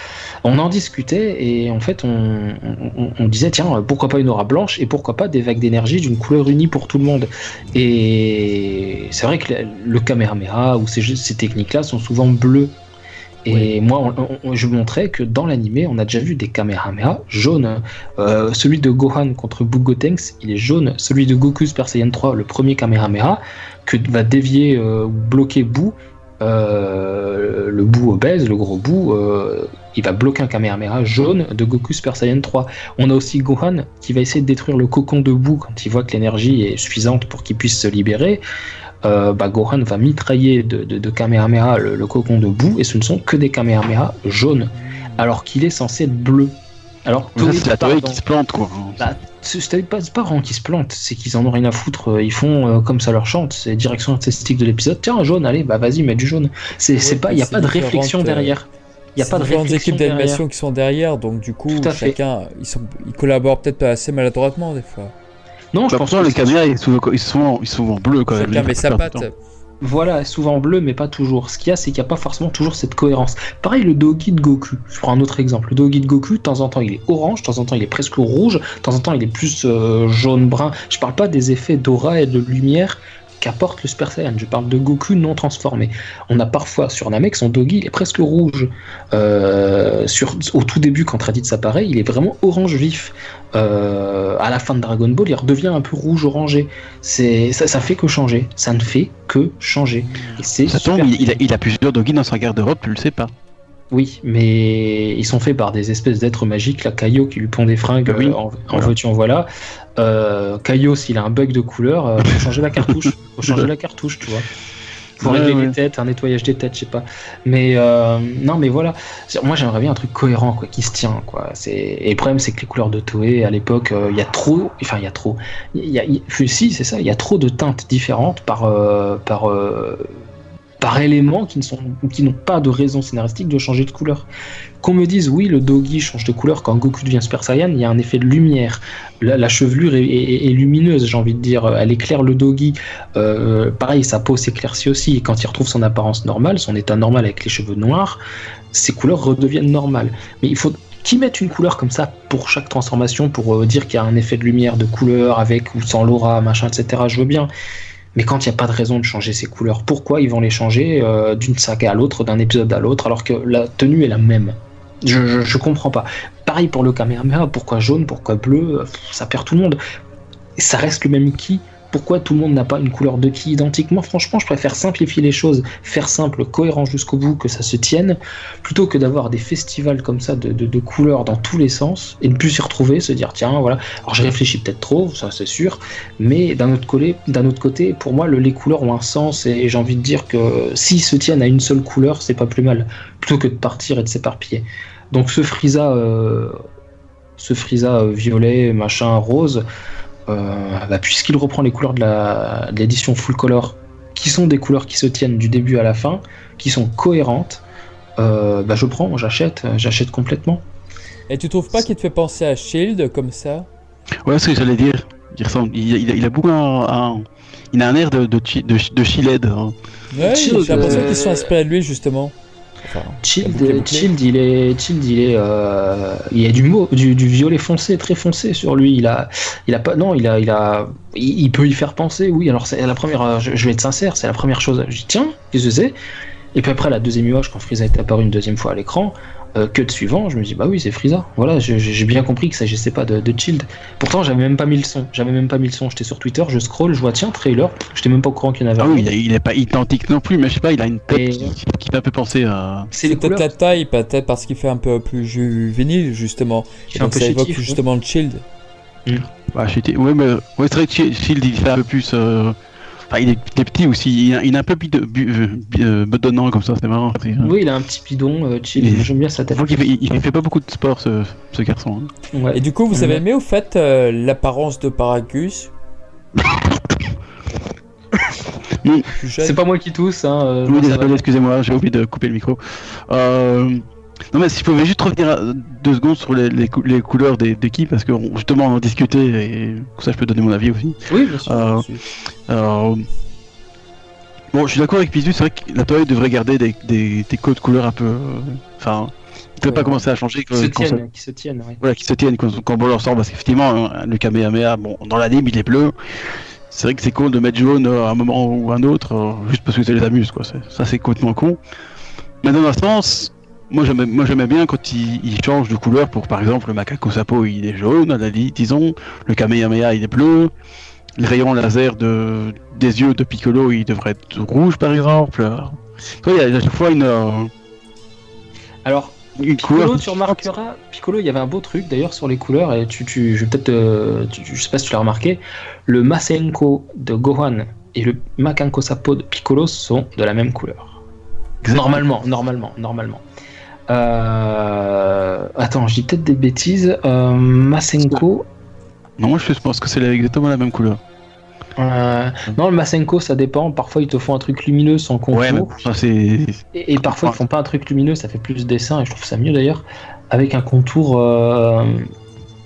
On en discutait et en fait on, on- on disait tiens pourquoi pas une aura blanche et pourquoi pas des vagues d'énergie d'une couleur unie pour tout le monde. Et c'est vrai que le, Kamehameha ou ces, techniques-là sont souvent bleues. Et moi, on- je montrais que dans l'animé, on a déjà vu des Kamehameha jaunes. Euh, celui de Gohan contre Bugotenks, il est jaune. Celui de Goku Super Saiyan 3, le premier Kamehameha, que va dévier euh, ou bloquer Boo, euh, le Boo obèse, le gros Boo, euh, il va bloquer un Kamehameha jaune de Goku Super Saiyan 3. On a aussi Gohan qui va essayer de détruire le cocon de Boo quand il voit que l'énergie est suffisante pour qu'il puisse se libérer. Euh, bah, Gohan va mitrailler de, de, le, cocon de Boo et ce ne sont que des Kamehameha jaunes alors qu'il est censé être bleu. Alors c'est la dans- qui se plante, quoi. Bah, c'est pas, pas vraiment qu'ils se plantent, c'est qu'ils en ont rien à foutre. euh, Ils font euh, comme ça leur chante. C'est direction artistique de l'épisode. Tiens, un jaune, allez, bah vas-y, mets du jaune. C'est Ouais, pas, il y a pas de réflexion euh, derrière. Il y a pas de réflexion équipes d'animation qui sont derrière, donc du coup, fait. chacun, ils, sont, ils collaborent peut-être assez maladroitement des fois. Non, je Bah, pense que les caméras, ils sont souvent, ils sont, ils sont souvent bleus, quand même. Chacun met sa la plupart patte. Voilà, souvent bleu, mais pas toujours. Ce qu'il y a, c'est qu'il n'y a pas forcément toujours cette cohérence. Pareil, le Dogi de Goku. Je prends un autre exemple. Le Dogi de Goku, de temps en temps, il est orange, de temps en temps, il est presque rouge, de temps en temps, il est plus euh, jaune-brun. Je parle pas des effets d'aura et de lumière qu'apporte le Super Saiyan. Je parle de Goku non transformé. On a parfois sur Namek, son Dogi, il est presque rouge. Euh, sur, au tout début, quand Raditz apparaît, il est vraiment orange vif. Euh, à la fin de Dragon Ball, il redevient un peu rouge-orangé. C'est ça, ça fait que changer. Ça ne fait que changer. Et c'est Ça super tombe, il, il a, il a plusieurs doggies dans sa garde-robe, tu le sais pas. Oui, mais ils sont faits par des espèces d'êtres magiques. La Kaio qui lui pond des fringues, Oui, euh, en, en veux-tu, en voilà. Euh, Kaio, s'il a un bug de couleur, euh, faut changer la cartouche. Faut [laughs] changer la cartouche, tu vois. Faut Ouais, régler ouais. les têtes, un nettoyage des têtes, je sais pas. Mais euh, non, mais voilà. Moi, j'aimerais bien un truc cohérent, quoi, qui se tient, quoi. Et le problème, c'est que les couleurs de Toei à l'époque, euh, il y a trop. Enfin, il y a trop. Y a, si, c'est ça. Il y a trop de teintes différentes par par par éléments qui ne sont qui n'ont pas de raison scénaristique de changer de couleur. Qu'on me dise oui le Dogi change de couleur quand Goku devient Super Saiyan, il y a un effet de lumière. La, chevelure est, lumineuse, j'ai envie de dire, elle éclaire le Dogi. Euh, pareil, sa peau s'éclaircit aussi. Et quand il retrouve son apparence normale, son état normal avec les cheveux noirs, ses couleurs redeviennent normales. Mais il faut qu'ils mettent une couleur comme ça pour chaque transformation pour euh, dire qu'il y a un effet de lumière, de couleur avec ou sans l'aura, machin, etc. Je veux bien. Mais quand il n'y a pas de raison de changer ces couleurs, pourquoi ils vont les changer euh, d'une saga à l'autre, d'un épisode à l'autre, alors que la tenue est la même? Je, je, comprends pas. Pareil pour le Kamehameha, pourquoi jaune, pourquoi bleu, ça perd tout le monde. ça reste le même qui? Pourquoi tout le monde n'a pas une couleur de qui identique Moi, franchement, je préfère simplifier les choses, faire simple, cohérent jusqu'au bout, que ça se tienne, plutôt que d'avoir des festivals comme ça de, couleurs dans tous les sens et ne plus s'y retrouver, se dire tiens, voilà. Alors, je réfléchis peut-être trop, ça c'est sûr, mais d'un autre, côté, pour moi, le, les couleurs ont un sens et, j'ai envie de dire que s'ils se tiennent à une seule couleur, c'est pas plus mal, plutôt que de partir et de s'éparpiller. Donc, ce Frieza. Euh, ce Frieza euh, violet, machin, rose, bah, puisqu'il reprend les couleurs de l'édition full color, qui sont des couleurs qui se tiennent du début à la fin, qui sont cohérentes, euh, bah, je prends, j'achète, j'achète complètement. Et tu trouves pas qu'il te fait penser à Shield comme ça? Ouais, ce que j'allais dire. Il, il, a beaucoup un, il a un air de, de, de, Shield. Hein. Ouais, j'ai l'impression qu'ils sont inspirés de lui justement. Child, il est, Child, il est, euh, il a du, mot, du, violet foncé, très foncé sur lui. Il a, il a pas, non, il a, il a, il, peut y faire penser. Oui, alors c'est la première. Je, vais être sincère, c'est la première chose. Je dis tiens, qu'est-ce que c'est? Et puis après la deuxième image, quand Frieza est apparu une deuxième fois à l'écran, euh, que de suivant, je me dis bah oui c'est Frieza. Voilà, j'ai bien compris que ça s'agissait pas de, de Child. Pourtant j'avais même pas mis le son, j'avais même pas mis le son. J'étais sur Twitter, je scroll, je vois tiens trailer, j'étais même pas au courant qu'il y en avait. Ah oui, il, est pas identique non plus, mais je sais pas, il a une tête qui, fait un peu penser à. C'est peut-être la taille, peut-être parce qu'il fait un peu plus juvénile justement. Un peu ça évoque justement le Shield. Hmm. Bah, ouais, mais ouais, c'est vrai que Shield il fait un peu plus. Euh, il, est, petit aussi, il a, il a un peu euh, bedonnant comme ça, c'est marrant. Hein. Oui, il a un petit bidon, euh, chill, j'aime bien sa tête. Il fait, il fait, pas beaucoup de sport ce, ce garçon. Hein. Et du coup, vous avez aimé au fait euh, l'apparence de Paragus [laughs] C'est pas moi qui tousse. Hein, oui, excusez-moi, j'ai oublié de couper le micro. Euh, non mais si je pouvais juste revenir deux secondes sur les, les, les couleurs des, des qui parce que justement on en discutait et ça je peux donner mon avis aussi. Oui bien sûr. Euh, alors, bon je suis d'accord avec Pizu, c'est vrai que la toile devrait garder des, des, des codes couleurs un peu... Euh, enfin... il ne devrait pas commencer à changer. Qui se tiennent, qui se tiennent, ouais. Voilà, qui se tiennent quand, quand on leur sort, parce qu'effectivement, hein, le Kamehameha, bon, dans l'anime, il est bleu. C'est vrai que c'est con de mettre jaune à un moment ou un autre, euh, juste parce que ça les amuse, quoi. Ça, c'est complètement con. Mais dans un sens, moi j'aimais bien quand il, il, change de couleur pour par exemple le macaco sapo il est jaune à la disons le Kamehameha il est bleu le rayon laser de, des yeux de Piccolo il devrait être rouge par exemple il y a à chaque fois une euh, alors Piccolo, tu remarqueras, Piccolo, il y avait un beau truc d'ailleurs sur les couleurs, et tu, tu je peut-être, euh, je sais pas si tu l'as remarqué, le Masenko de Gohan et le Makanko Sapo de Piccolo sont de la même couleur. Normalement, normalement, normalement. Euh... Attends, je dis peut-être des bêtises. Euh, Masenko. Non, moi je pense que c'est exactement la même couleur. Euh... Non, le Masenko, ça dépend. Parfois, ils te font un truc lumineux sans contour. Ouais, et, et, parfois, ils font pas un truc lumineux, ça fait plus dessin, et je trouve ça mieux d'ailleurs. Avec un contour. Euh,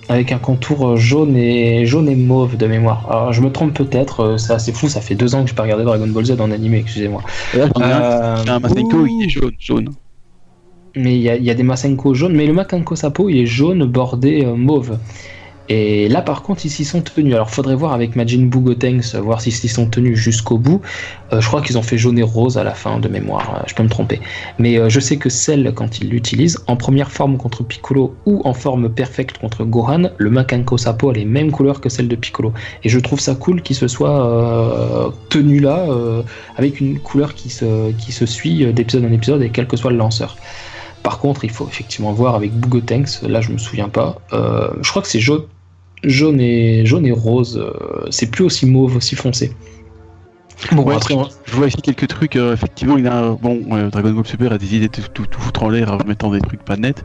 avec un contour jaune et jaune et mauve de mémoire. Alors je me trompe peut-être, euh, c'est assez fou, ça fait deux ans que je peux regarder Dragon Ball Z en animé, excusez-moi. Euh, un Masenko, il est jaune, jaune mais il y, a des Masenko jaunes, mais le Makanko Sapo il est jaune bordé euh, mauve. Et là par contre ils s'y sont tenus. Alors faudrait voir avec Majin Buu voir s'ils s'y sont tenus jusqu'au bout. Euh, je crois qu'ils ont fait jaune et rose à la fin de mémoire, euh, je peux me tromper. Mais je sais que celle quand ils l'utilisent, en première forme contre Piccolo ou en forme perfecte contre Gohan, le Makanko Sapo a les mêmes couleurs que celle de Piccolo. Et je trouve ça cool qu'il se soit tenu là, avec une couleur qui se, qui se suit d'épisode en épisode et quel que soit le lanceur. Par contre, il faut effectivement voir avec Bugotenks, là je me souviens pas. Euh, je crois que c'est jaune, jaune, et, jaune et rose. Euh, c'est plus aussi mauve, aussi foncé. Bon, après, je vois ici quelques trucs. Euh, effectivement, il a bon, Dragon Ball Super a décidé de tout, foutre en l'air en mettant des trucs pas nets.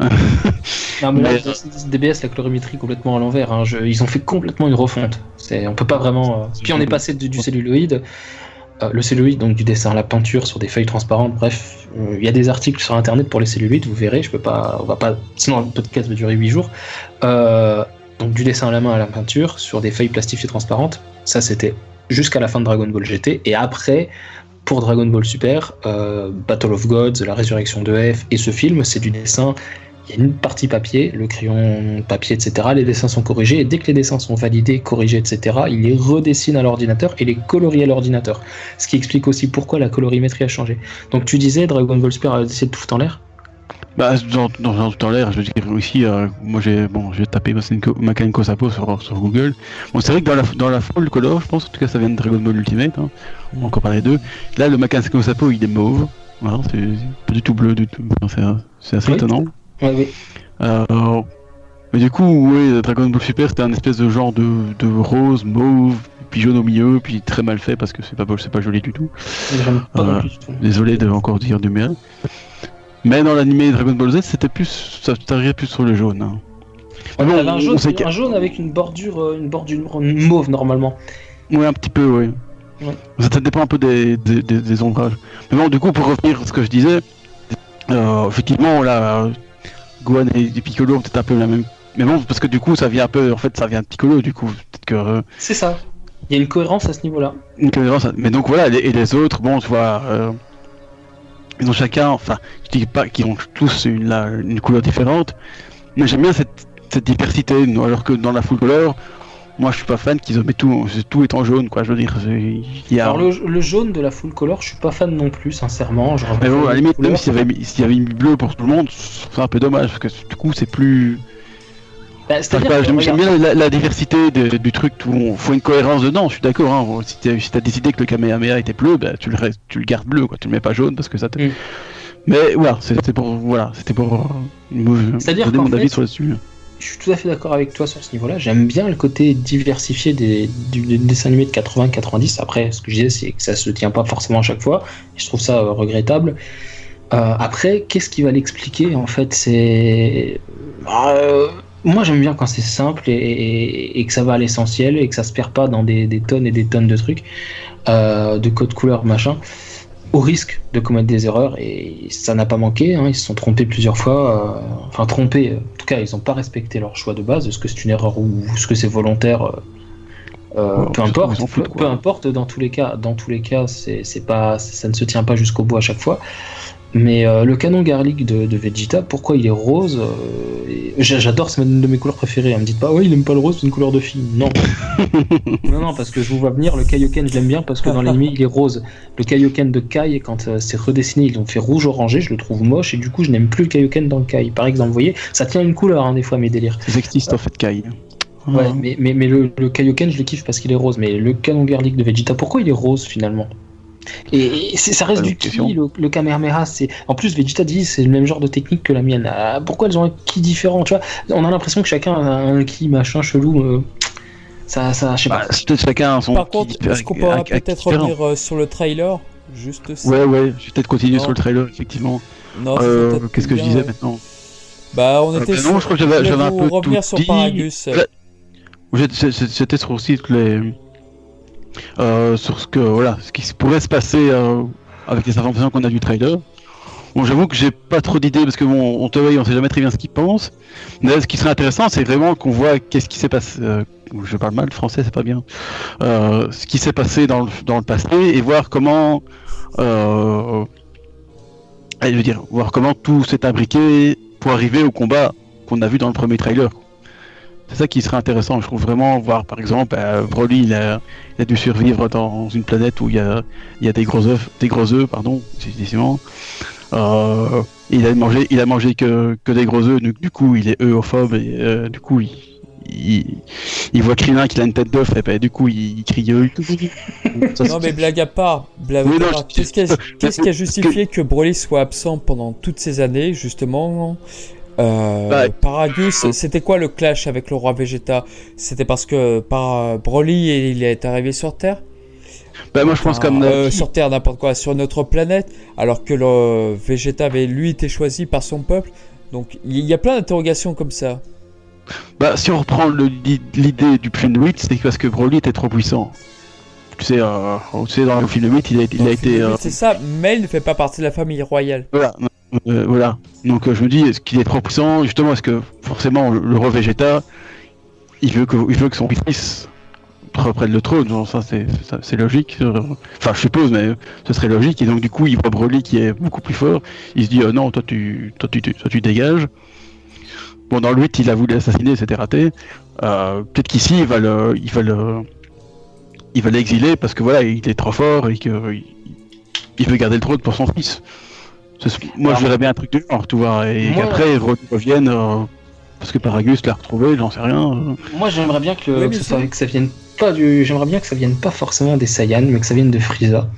[laughs] non, mais, là, DBS, la colorimétrie complètement à l'envers. Hein. ils ont fait complètement une refonte. On peut pas vraiment. Puis on est passé du celluloïd euh, le celluloïd, donc du dessin à la peinture sur des feuilles transparentes, bref, euh, il y a des articles sur internet pour les celluloïdes, vous verrez, je peux pas, on va pas, sinon le podcast va durer 8 jours. Euh, donc du dessin à la main à la peinture sur des feuilles plastifiées transparentes, ça c'était jusqu'à la fin de Dragon Ball GT, et après, pour Dragon Ball Super, Battle of Gods, La Résurrection de F, et ce film, c'est du dessin il y a une partie papier, le crayon papier, etc. Les dessins sont corrigés et dès que les dessins sont validés, corrigés, etc., il les redessine à l'ordinateur et les colorie à l'ordinateur. Ce qui explique aussi pourquoi la colorimétrie a changé. Donc tu disais Dragon Ball Super a essayé de tout en l'air bah, dans, dans, tout en l'air, je veux dire aussi, euh, moi j'ai bon, j'ai tapé Makenko Sapo sur, sur Google. Bon, c'est vrai que dans la, dans la full color, je pense, en tout cas ça vient de Dragon Ball Ultimate, hein. on va encore parler d'eux. Là, le Makenko Sapo il est mauve, voilà, c'est pas du tout bleu du tout, c'est assez étonnant. Ouais, oui. Euh, mais du coup, oui, Dragon Ball Super, c'était un espèce de genre de, de rose, mauve, puis jaune au milieu, puis très mal fait parce que c'est pas, c'est pas joli du tout. Euh, désolé de encore dire du mal. Mais dans l'animé Dragon Ball Z, c'était plus, ça arrivait plus sur le jaune. Hein. avait un, jaune, un jaune avec une bordure, euh, une bordure mauve normalement. Oui, un petit peu, oui. Ça dépend un peu des, des, des, ombrages. Mais bon, du coup, pour revenir à ce que je disais, euh, effectivement, là, Gohan et, Piccolo ont peut-être un peu la même. Mais bon, parce que du coup, ça vient un peu. En fait, ça vient de Piccolo, du coup. Peut-être que. Euh, C'est ça. Il y a une cohérence à ce niveau-là. Une cohérence. Mais donc voilà, et les autres, bon, tu vois. Euh, ils ont chacun. Enfin, je dis pas qu'ils ont tous une, une couleur différente. Mais j'aime bien cette, cette diversité. Alors que dans la full color, moi je suis pas fan qu'ils mettent tout, tout est en jaune quoi. Je veux dire, il y a... Alors le, jaune de la full color, je suis pas fan non plus, sincèrement. mais bon, à la limite, même s'il y, avait, y avait mis bleu pour tout le monde, c'est un peu dommage parce que du coup c'est plus. Bah, J'aime bien la, diversité du truc, il faut une cohérence dedans, je suis d'accord. Hein. Si t'as décidé que le Kamehameha était bleu, bah, tu, le, tu le gardes bleu, quoi. tu le mets pas jaune parce que ça te. Mm. Mais voilà, c'était pour, voilà, c'était pour euh, donner mon avis sur le dessus je suis tout à fait d'accord avec toi sur ce niveau-là. J'aime bien le côté diversifié des, du, dessins animés de 80-90. Après, ce que je disais, c'est que ça se tient pas forcément à chaque fois. Et je trouve ça euh, regrettable. Euh, après, qu'est-ce qui va l'expliquer En fait, c'est. Euh, moi, j'aime bien quand c'est simple et, que ça va à l'essentiel et que ça se perd pas dans des, des tonnes et des tonnes de trucs, de codes couleurs, machin au risque de commettre des erreurs et ça n'a pas manqué. Hein, ils se sont trompés plusieurs fois. Euh, enfin, trompés. En tout cas, ils n'ont pas respecté leur choix de base. Est-ce que c'est une erreur ou est-ce que c'est volontaire euh, euh, peu importe, peu, importe. Dans tous les cas, dans tous les cas, c'est pas, ça ne se tient pas jusqu'au bout à chaque fois. Mais euh, le canon garlic de, Vegeta, pourquoi il est rose euh, J'adore, c'est une de mes couleurs préférées. Ne me dites pas, ouais, il aime pas le rose, c'est une couleur de fille. Non. [laughs] non, non, parce que je vous vois venir, le Kaioken, je l'aime bien parce que dans l'ennemi, [laughs] il est rose. Le Kaioken de Kai, quand euh, c'est redessiné, ils l'ont fait rouge-orangé, je le trouve moche et du coup, je n'aime plus le Kaioken dans le Kai. Par exemple, vous voyez, ça tient une couleur, hein, des fois, mes délires. Ça existe en fait, Kai. Ouais, mais, mais, mais le, le Kaioken, je le kiffe parce qu'il est rose. Mais le canon garlic de Vegeta, pourquoi il est rose finalement? Et, ça reste du ki, le, le Kamehameha. C'est... En plus, Vegeta dit c'est le même genre de technique que la mienne. Ah, pourquoi elles ont un ki différent tu vois? On a l'impression que chacun a un ki machin chelou. Euh, ça, ça, je sais pas. Bah, peut-être chacun a son Par contre, est-ce qu'on pourra peut-être revenir euh, sur le trailer? Juste ça. Ouais, ouais, je vais peut-être continuer sur le trailer, effectivement. Non, euh, qu'est-ce que je disais maintenant? Bah, on était sur... Non, je crois que j'avais, un peu revenir sur Paragus? J'étais sur aussi les euh, sur ce que voilà, ce qui pourrait se passer euh, avec les informations qu'on a du trailer. Bon, j'avoue que j'ai pas trop d'idées parce que bon, on te on sait jamais très bien ce qu'ils pensent. Mais ce qui serait intéressant, c'est vraiment qu'on voit qu'est-ce qui s'est passé. Euh, je parle mal français, c'est pas bien. ce qui s'est passé dans le, dans le passé et voir comment. je veux dire, voir comment tout s'est imbriqué pour arriver au combat qu'on a vu dans le premier trailer. C'est ça qui serait intéressant, je trouve vraiment voir par exemple euh, Broly il a, dû survivre dans une planète où il y a, il y a des gros œufs, des gros œufs pardon, euh, il a mangé il a mangé que, que des gros œufs, du, coup il est œufophobe et euh, du coup il, il, voit Krillin qui a une tête d'œuf et ben, du coup il, crie [laughs] œuf. non mais blague à part, blague à part. [laughs] Qu'est-ce qui a, justifié que... que Broly soit absent pendant toutes ces années justement? Euh, bah, Paragus, c'était quoi le clash avec le roi Vegeta? C'était parce que par Broly il est arrivé sur Terre? Bah, moi je pense comme euh, sur Terre n'importe quoi sur notre planète alors que le Vegeta avait lui été choisi par son peuple. Donc il y a plein d'interrogations comme ça. Bah si on reprend l'idée du Twin c'est parce que Broly était trop puissant. Tu sais, euh, tu sais, dans le film de 8, il a, il a été. euh, C'est ça, mais il ne fait pas partie de la famille royale. Voilà. Euh, voilà. Donc euh, je me dis, est-ce qu'il est trop puissant Justement, est-ce que forcément le, roi Vegeta, il veut que, son fils reprenne le trône? Ça, c'est logique. Enfin, je suppose, mais ce serait logique. Et donc, du coup, il voit Broly qui est beaucoup plus fort. Il se dit, euh, non, toi tu, toi, tu, toi, tu dégages. Bon, dans le 8, il a voulu assassiner, c'était raté. Peut-être qu'ici, il va le, il va le, il va l'exiler parce que voilà, il est trop fort et que il, il veut garder le trône pour son fils. Ce- Moi, Alors, je verrais bien un truc du genre, tu vois, et Moi- qu'après, re- revienne euh, parce que Paragus l'a retrouvé, j'en sais rien. euh. Moi, j'aimerais bien que, Oui, que ça- que ça vienne pas du. J'aimerais bien que ça vienne pas forcément des Saiyans, mais que ça vienne de Frieza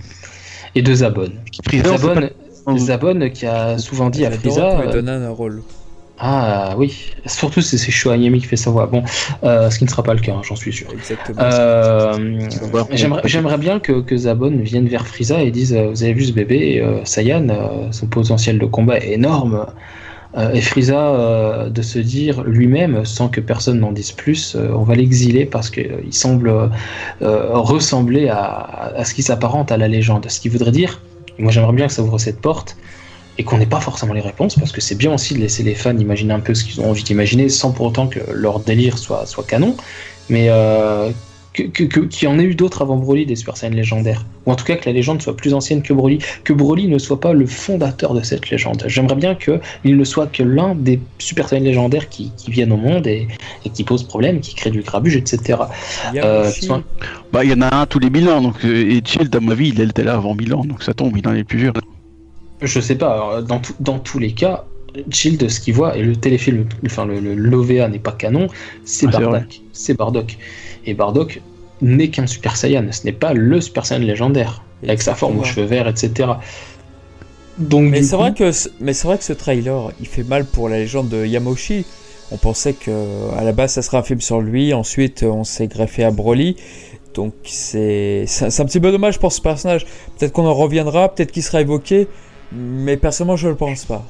et de Zabon. Frieza, Zabon, pas- Zabon qui a souvent dit à Frieza Frieza. peut lui euh, donner un rôle. Ah oui, surtout c'est c'est Shoayami qui fait sa voix. Bon, euh, ce qui ne sera pas le cas, hein, j'en suis sûr. Exactement. Euh. J'aimerais bien que, que Zabon vienne vers Frieza et dise euh, Vous avez vu ce bébé, euh, Saiyan, euh, son potentiel de combat est énorme. Et Frieza de se dire lui-même, sans que personne n'en dise plus, on va l'exiler parce qu'il semble ressembler à, à ce qui s'apparente à la légende. Ce qui voudrait dire, moi j'aimerais bien que ça ouvre cette porte et qu'on n'ait pas forcément les réponses parce que c'est bien aussi de laisser les fans imaginer un peu ce qu'ils ont envie d'imaginer sans pour autant que leur délire soit, soit canon. Mais euh, que- que- que- qu'il y en ait eu d'autres avant Broly des Super Saiyan légendaires. Ou en tout cas que la légende soit plus ancienne que Broly. Que Broly ne soit pas le fondateur de cette légende. J'aimerais bien qu'il ne soit que l'un des Super Saiyan légendaires qui, qui viennent au monde et, et qui posent problème, qui créent du grabuge, etc. Euh, soit- Bah, il y en a un tous les 1000 ans, donc, euh, et Child, à mon avis, il était là avant 1000 ans, donc ça tombe, il en est plus vieux. Je sais pas, dans, tout- dans tous les cas, Shield, ce qu'il voit, et le téléfilm, enfin le, le- l'OVA n'est pas canon, c'est Ah, Bardock. C'est Bardock. Et Bardock n'est qu'un Super Saiyan, ce n'est pas le Super Saiyan légendaire, avec sa forme aux cheveux verts, etc. Donc, Mais c'est coup- vrai que ce- mais c'est vrai que ce trailer, il fait mal pour la légende de Yamoshi. On pensait que à la base ça serait un film sur lui, ensuite on s'est greffé à Broly. Donc c'est un petit peu dommage pour ce personnage. Peut-être qu'on en reviendra, peut-être qu'il sera évoqué, mais personnellement je le pense pas.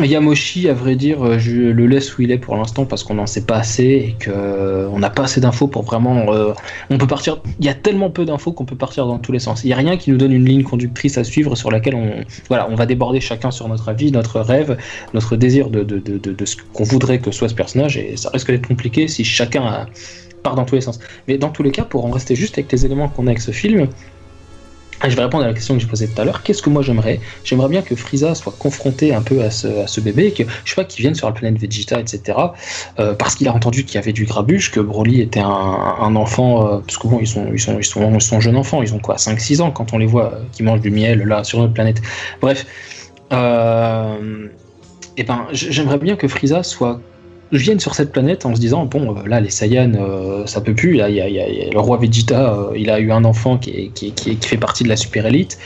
Yamoshi, à vrai dire, euh, je le laisse où il est pour l'instant parce qu'on n'en sait pas assez et que euh, n'a pas assez d'infos pour vraiment. euh, on peut partir. Il y a tellement peu d'infos qu'on peut partir dans tous les sens. Il n'y a rien qui nous donne une ligne conductrice à suivre sur laquelle on, voilà, on va déborder chacun sur notre avis, notre rêve, notre désir de, de, de, de, ce qu'on voudrait que soit ce personnage et ça risque d'être compliqué si chacun part dans tous les sens. Mais dans tous les cas, pour en rester juste avec les éléments qu'on a avec ce film. Et je vais répondre à la question que j'ai posée tout à l'heure. Qu'est-ce que moi j'aimerais? J'aimerais bien que Frieza soit confronté un peu à ce, à ce bébé, et que je sais pas qu'il vienne sur la planète Vegeta, etc. euh, parce qu'il a entendu qu'il y avait du grabuge, que Broly était un, enfant, euh, parce que bon, ils sont, ils sont, ils sont, jeunes enfants, ils ont quoi, 5-6 ans quand on les voit euh, qui mangent du miel là sur notre planète. Bref, euh, et ben j'aimerais bien que Frieza soit vienne sur cette planète en se disant bon euh, là les Saiyans euh, ça peut plus y a, le roi Vegeta euh, il a eu un enfant qui, est, qui, qui, fait partie de la super élite.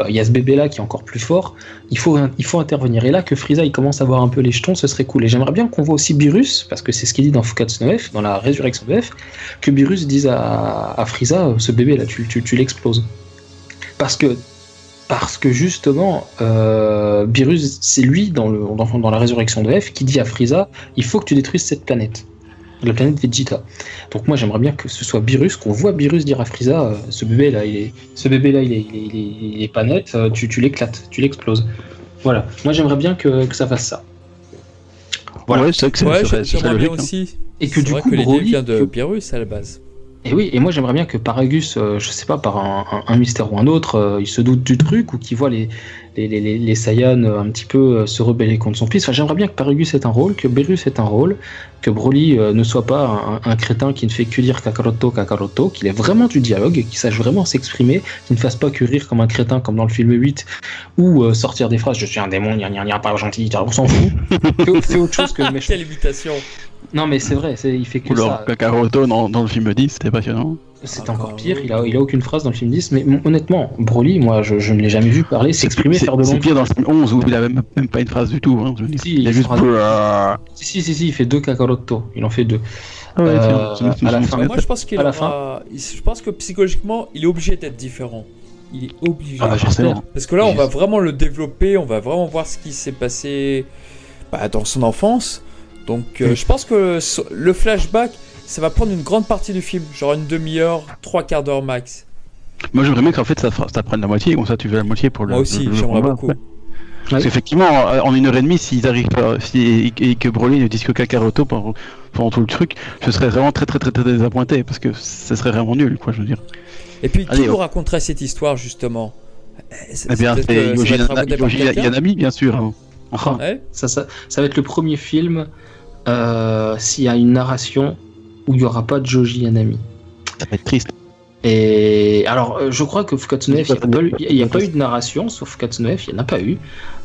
Euh, il y a ce bébé là qui est encore plus fort. Il faut il faut intervenir. Et là que Frieza il commence à voir un peu les jetons ce serait cool. Et j'aimerais bien qu'on voit aussi Beerus parce que c'est ce qu'il dit dans Fukatsu F dans la résurrection de F que Beerus dise à, à Frieza ce bébé là tu, tu, tu l'exploses. Parce que parce que justement, euh, Beerus, c'est lui dans, le, dans, dans la résurrection de F qui dit à Frieza il faut que tu détruises cette planète, la planète Vegeta. Donc moi j'aimerais bien que ce soit Beerus, qu'on voit Beerus dire à Frieza euh, ce bébé là, il est, ce bébé là, il est, il est, il est- il est pas net, euh, tu, tu l'éclates, tu l'exploses. Voilà, moi j'aimerais bien que, que ça fasse ça. Voilà. Ouais, c'est vrai que c'est Ouais, bien logique, hein. aussi. Et que du vrai coup que l'idée Broly, vient de que- à la base. Et oui, et moi j'aimerais bien que Paragus, euh, je sais pas, par un, mystère ou un autre, euh, il se doute du truc ou qu'il voit les, les Saiyans euh, un petit peu euh, se rebeller contre son fils. Enfin, j'aimerais bien que Paragus ait un rôle, que Berus ait un rôle, que Broly euh, ne soit pas un, un crétin qui ne fait que dire Kakaroto, Kakaroto, qu'il ait vraiment du dialogue, qu'il sache vraiment s'exprimer, qu'il ne fasse pas que rire comme un crétin comme dans le film 8 ou euh, sortir des phrases Je suis un démon, gna gna gna, pas gentil, on s'en fout. [laughs] Fais- autre chose que le méchant. Quelle imitation Non, mais c'est vrai, c'est- il fait que Ou alors, ça. Kakaroto dans, dans le film 10, c'était passionnant. C'est encore pire, il a, il a aucune phrase dans le film 10, mais honnêtement, Broly, moi je, je ne l'ai jamais vu parler, s'exprimer, C'est- faire de C'est pire dans le film 11 où il avait même, même pas une phrase du tout. Hein, je. Si, il a juste. Ah Si, si, si, si, il fait deux Kakaroto, il en fait deux. ouais, Euh, tiens, à la fin, Moi je pense qu'il à la aura- Je pense que psychologiquement, il est obligé d'être différent. Il est obligé. Ah, bah. Parce que là, on va vraiment le développer, on va vraiment voir ce qui s'est passé bah, dans son enfance. Donc, euh, je pense que le flashback, ça va prendre une grande partie du film, genre une demi-heure, trois quarts d'heure max. Moi, j'aimerais bien qu'en fait ça, prenne la moitié, comme ça tu veux la moitié pour le. Moi aussi, le- le j'aimerais combat, beaucoup. ouais. Parce qu'effectivement, en en une heure et demie, s'ils arrivent pas, si, et, et que Broly ne dise que Kakaroto pendant, pendant tout le truc, je serais vraiment très très très très désappointé parce que ce serait vraiment nul, quoi, je veux dire. Et puis, qui Allez, nous hop. raconterait cette histoire, justement? Eh, Eh bien, c'est ça Yoji Yanami, bien sûr. hein. Enfin, Ouais. Ça, ça, ça va être le premier film euh, s'il y a une narration où il n'y aura pas de Joji Yanami. ça va être triste. Et alors, euh, je crois que Fukatsunev, il n'y a, pas eu- il y a pas eu de narration, sauf Fukatsunev, il n'y en a pas eu.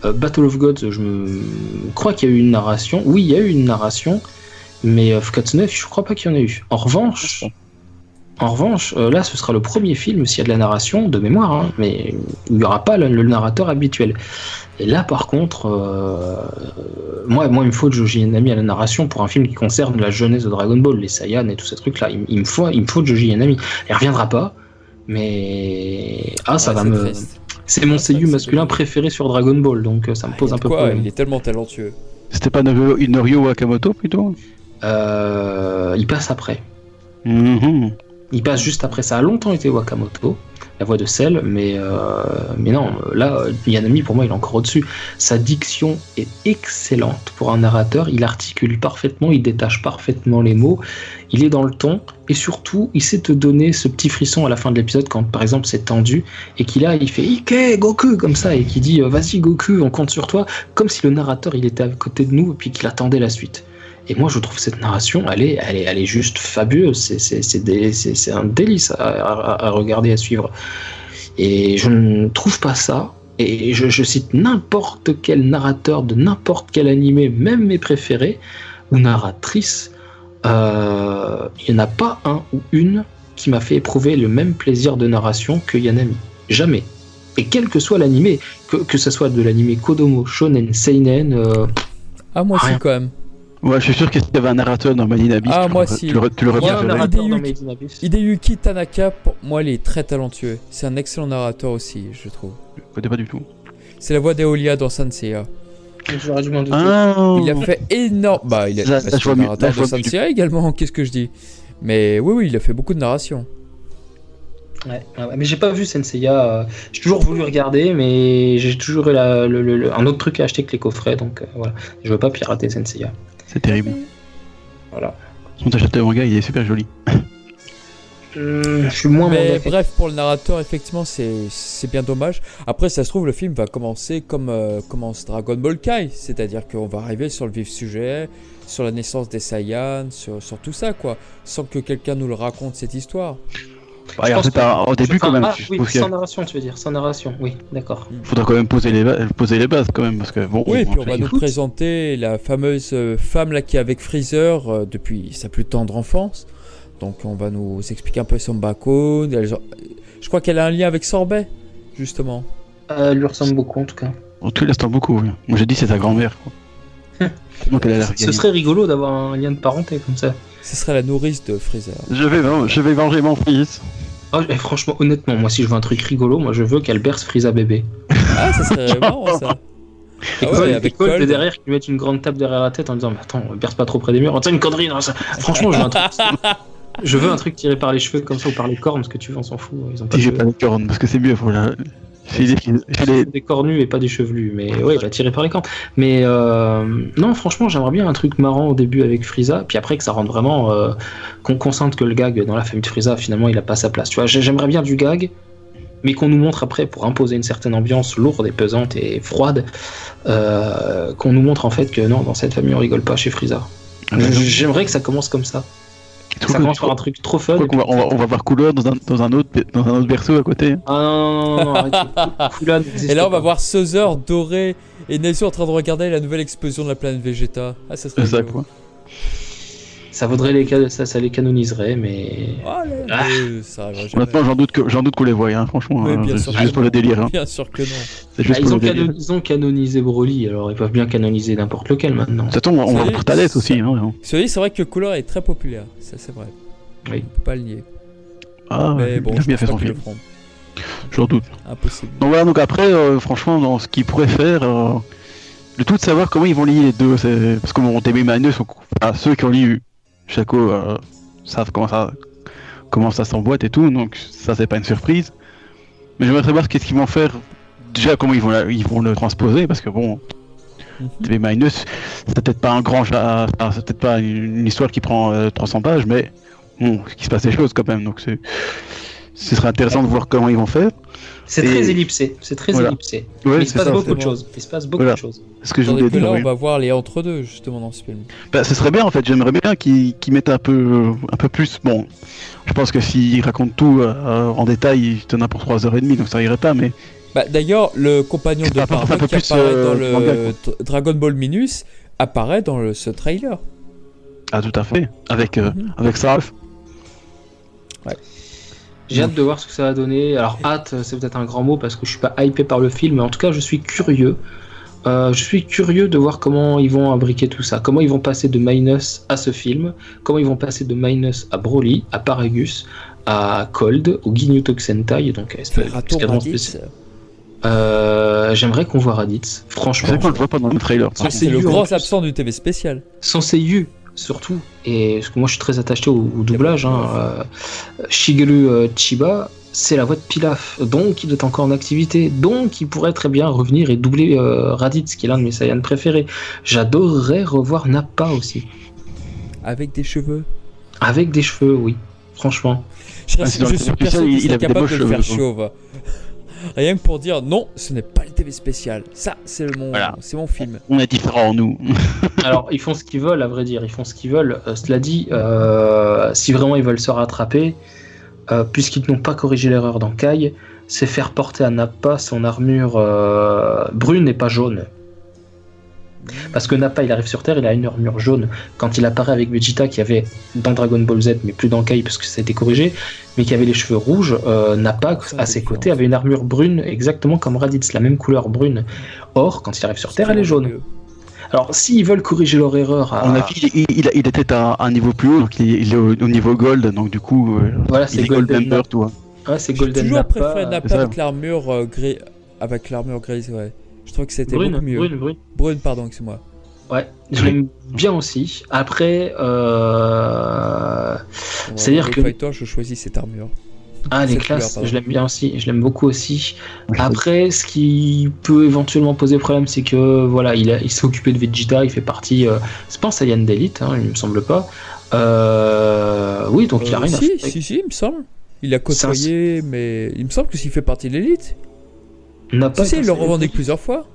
Euh, Battle of Gods, je me crois qu'il y a eu une narration. Oui, il y a eu une narration, mais euh, Fukatsunev, je crois pas qu'il y en ait eu. En revanche, en revanche, euh, là, ce sera le premier film s'il y a de la narration de mémoire, hein, mais il n'y aura pas le, le narrateur habituel. Et là, par contre, euh, moi, moi, il me faut Joji Yanami à la narration pour un film qui concerne la jeunesse de Dragon Ball, les Saiyans et tous ces trucs-là. Il, il me faut, il me faut Joji Yanami. Il reviendra pas, mais ah, ça Ouais, va me. triste. C'est mon Ah, seiyuu c'est masculin préféré sur Dragon Ball, donc euh, ça me Ah, pose un peu quoi, problème. Il est tellement talentueux. C'était pas Norio, Norio Wakamoto plutôt? Euh, il passe après. Mhm. Il passe juste après. Ça a longtemps été Wakamoto, la voix de Cell, mais, euh, mais non, là, Yanami, pour moi, il est encore au-dessus. Sa diction est excellente pour un narrateur. Il articule parfaitement, il détache parfaitement les mots. Il est dans le ton, et surtout, il sait te donner ce petit frisson à la fin de l'épisode quand, par exemple, c'est tendu, et qu'il a, il fait Ike, Goku, comme ça, et qui dit euh, Vas-y, Goku, on compte sur toi, comme si le narrateur, il était à côté de nous, et puis qu'il attendait la suite. Et moi, je trouve cette narration, elle est, elle est, elle est juste fabuleuse. C'est- un délice à, à- à regarder, à suivre. Et je ne trouve pas ça. Et je, je cite n'importe quel narrateur de n'importe quel animé, même mes préférés, ou narratrice, euh, il n'y en a pas un ou une qui m'a fait éprouver le même plaisir de narration que Yanami. Jamais. Et quel que soit l'animé, que, que ce soit de l'animé Kodomo, Shonen, Seinen, euh, Ah, moi aussi, quand même. Ouais, je suis sûr que s'il y avait un narrateur dans Made in Abyss, Ah, tu moi si. tu l'aurais tu un narrateur dans Hideyuki. Made in Abyss. Hideyuki Tanaka, pour moi, il est très talentueux. C'est un excellent narrateur aussi, je trouve. Je connais pas du tout. C'est la voix d'Eolia dans Sanseiya. J'aurais dû m'en douter. Ah Il a fait énorme. Bah, il a Ça- bah, ça, le narrateur de. Sanseiya également. [laughs] Qu'est-ce que je dis? Mais oui, oui, il a fait beaucoup de narration. Ouais, mais j'ai pas vu Senseiya. euh, J'ai toujours voulu regarder, mais j'ai toujours eu la- le- le- le- un autre truc à acheter que les coffrets, donc euh, voilà. Je veux pas pirater Senseiya. C'est terrible. Voilà. On t'achète le manga, il est super joli. Hum, [laughs] je suis moins Mais bref, pour le narrateur, effectivement, c'est c'est bien dommage. Après, ça se trouve, le film va commencer comme euh, commence Dragon Ball Kai, c'est-à-dire qu'on va arriver sur le vif sujet, sur la naissance des Saiyans, sur, sur tout ça, quoi, sans que quelqu'un nous le raconte cette histoire. Ouais, Je en pense fait, que- à- au début, Enfin, quand même, ah, je oui, sans narration, tu veux dire, sans narration, oui, d'accord. faudra quand même poser les, ba- poser les bases, quand même, parce que bon. Oui, et puis on va nous écoute. présenter la fameuse euh, femme là qui est avec Freezer euh, depuis sa plus tendre enfance. Donc on va nous expliquer un peu son background. Elle- Je crois qu'elle a un lien avec Sorbet, justement. Euh, elle lui ressemble beaucoup en tout cas. En tout l'instant beaucoup, oui. Moi j'ai dit c'est sa grand-mère. quoi. [laughs] Donc elle a l'air Ce serait rigolo d'avoir un lien de parenté comme ça. Ce serait la nourrice de Freezer. Je vais, je vais venger mon fils. Oh, et franchement, honnêtement, moi si je veux un truc rigolo, moi je veux qu'elle berce Frieza bébé. Ah, ça serait [laughs] marrant ça. Et Ah ouais, avec Colt derrière qui lui mettent une grande tape derrière la tête en disant Mais attends, berce pas trop près des murs. C'est une connerie, non, ça... Franchement, je veux un truc. [laughs] je veux un truc tiré par les cheveux comme ça ou par les cornes, ce que tu veux, on s'en fout. Ils ont pas Si j'ai de- pas de cornes, parce que c'est mieux. La... J'ai des, cornus et pas des chevelus, mais ouais, il va tirer par les cornes. Mais euh, non, franchement, j'aimerais bien un truc marrant au début avec Frieza, puis après que ça rentre vraiment, euh, qu'on consente que le gag dans la famille de Frieza, finalement, il a pas sa place. Tu vois, j'ai- j'aimerais bien du gag, mais qu'on nous montre après pour imposer une certaine ambiance lourde et pesante et froide, euh, qu'on nous montre en fait que non, dans cette famille, on rigole pas chez Frieza. J'aimerais que ça commence comme ça. Ça commence par un truc trop fun. qu'on va, on va, on va voir couleur dans un, dans un autre, dans un autre berceau à côté. Ah non, non, non, non, arrêtez. [laughs] Et là, on va voir Sozer, Doré et Nezu en train de regarder la nouvelle explosion de la planète Vegeta. Ah, ça serait ça, quoi. Ça vaudrait les ça, ça les canoniserait, mais. Ah, là, Ah. euh, ça arrivera jamais. Honnêtement, j'en doute que j'en doute qu'on les voit, hein, franchement. Oui, hein, bien c'est sûr. juste pour le délire. Hein. Bien sûr que non. Juste Ah, pour ils, ont ils canonisé Broly, alors ils peuvent bien canoniser n'importe lequel maintenant. De toute façon, on va C'est- voir Thalès aussi. Hein, hein. C'est vrai que Couleur est très populaire. Ça, c'est vrai. Oui. On peut pas le nier. Ah, Mais bon, il a je bien fait son film. J'en doute. Impossible. Donc voilà, donc après, euh, franchement, dans ce qu'ils pourraient faire, euh, le tout de savoir comment ils vont lier les deux. Parce que mon TB Minus, sont... enfin, ceux qui ont lu Chaco euh, savent comment ça, comment ça s'emboîte et tout, donc ça c'est pas une surprise. Mais j'aimerais savoir qu'est-ce qu'ils vont faire. Déjà, comment ils vont, la- ils vont le transposer, parce que bon, Mhm. TV Minus, c'est peut-être pas un grand, ja- enfin, c'est peut-être pas une, histoire qui prend euh, 300 pages, mais bon, il se passe des choses quand même, donc c'est, ce serait intéressant de voir comment ils vont faire. C'est Et- très ellipsé. C'est très Voilà. ellipsé. Ouais, il se passe ça, beaucoup de choses. Il se passe beaucoup Voilà. de choses. ce que je voulais dire. là, oui. on va voir les entre-deux, justement, dans ce film. Bah, ce serait bien en fait, j'aimerais bien qu'ils mettent un peu, un peu plus. Bon, je pense que s'ils racontent tout euh, en détail, ils donnent pour 3h30, donc ça irait pas, mais Bah, D'ailleurs, le compagnon de Bardock qui apparaît euh, dans le manga, Dragon Ball Minus apparaît dans le, ce trailer. ah, tout à fait, avec, euh, Mhm. avec Sarf. J'ai hâte de voir ce que ça va donner. Alors hâte, c'est peut-être un grand mot parce que je suis pas hypé par le film, mais en tout cas, je suis curieux. Euh, je suis curieux de voir comment ils vont imbriquer tout ça, comment ils vont passer de Minus à ce film, comment ils vont passer de Minus à Broly, à Paragus, à Cold, au Ginyu donc à. Euh, J'aimerais qu'on voit Raditz, franchement. vrai qu'on le voit pas dans le trailer. C'est le plus. absent du TV spécial. Son Seiyu surtout. Et parce que moi je suis très attaché au, au doublage hein, euh, Shigeru euh, Chiba c'est la voix de Pilaf. Donc il est encore en activité. Donc il pourrait très bien revenir et doubler euh, Raditz qui est l'un de mes Saiyans préférés. J'adorerais revoir Nappa aussi. Avec des cheveux. avec des cheveux oui. Franchement. Je, Ah, je suis persuadé qu'il il serait avait des capable beaux de le faire cheveux, chauve. Rien que pour dire non, ce n'est pas le TV spécial. Ça, c'est le- mon, Voilà. c'est mon film. On est différents, nous. [laughs] alors ils font ce qu'ils veulent à vrai dire ils font ce qu'ils veulent Euh, cela dit euh, si vraiment ils veulent se rattraper euh, puisqu'ils n'ont pas corrigé l'erreur dans Kai c'est faire porter à Nappa son armure euh, brune et pas jaune Parce que Nappa, il arrive sur Terre, il a une armure jaune. Quand il apparaît avec Vegeta, qui avait dans Dragon Ball Z, mais plus dans Kai parce que ça a été corrigé, mais qui avait les cheveux rouges, euh, Nappa, à ses côtés, avait une armure brune, exactement comme Raditz, la même couleur brune. Or, quand il arrive sur Terre, elle est jaune. Alors, s'ils veulent corriger leur erreur, à... Avis, il, il, il était à un niveau plus haut, donc il, il est au, au niveau gold, donc du coup, euh, voilà, il c'est est gold Golden member, vois. Ouais, c'est Golden toujours Nappa. préféré Nappa avec l'armure euh, gris, avec l'armure grise, ouais. Je trouve que c'était Brune, beaucoup mieux. brune, brune. Brune, pardon, excuse-moi. Ouais, je l'aime bien aussi. Après, euh... C'est-à-dire que- Fighter, je choisis cette armure. Ah, les classes, couleur, je l'aime bien aussi, je l'aime beaucoup aussi. [laughs] Après, ce qui peut éventuellement poser problème, c'est que voilà, il, a- il s'est occupé de Vegeta, il fait partie. Euh, c'est pas un Saiyan d'élite, hein, il me semble pas. Euh, oui, donc il a Euh, rien à si, faire. avec- si, si, il me semble. Il a un- côtoyé, mais il me semble que s'il fait partie de l'élite. N'a pas il le revendique plusieurs fois.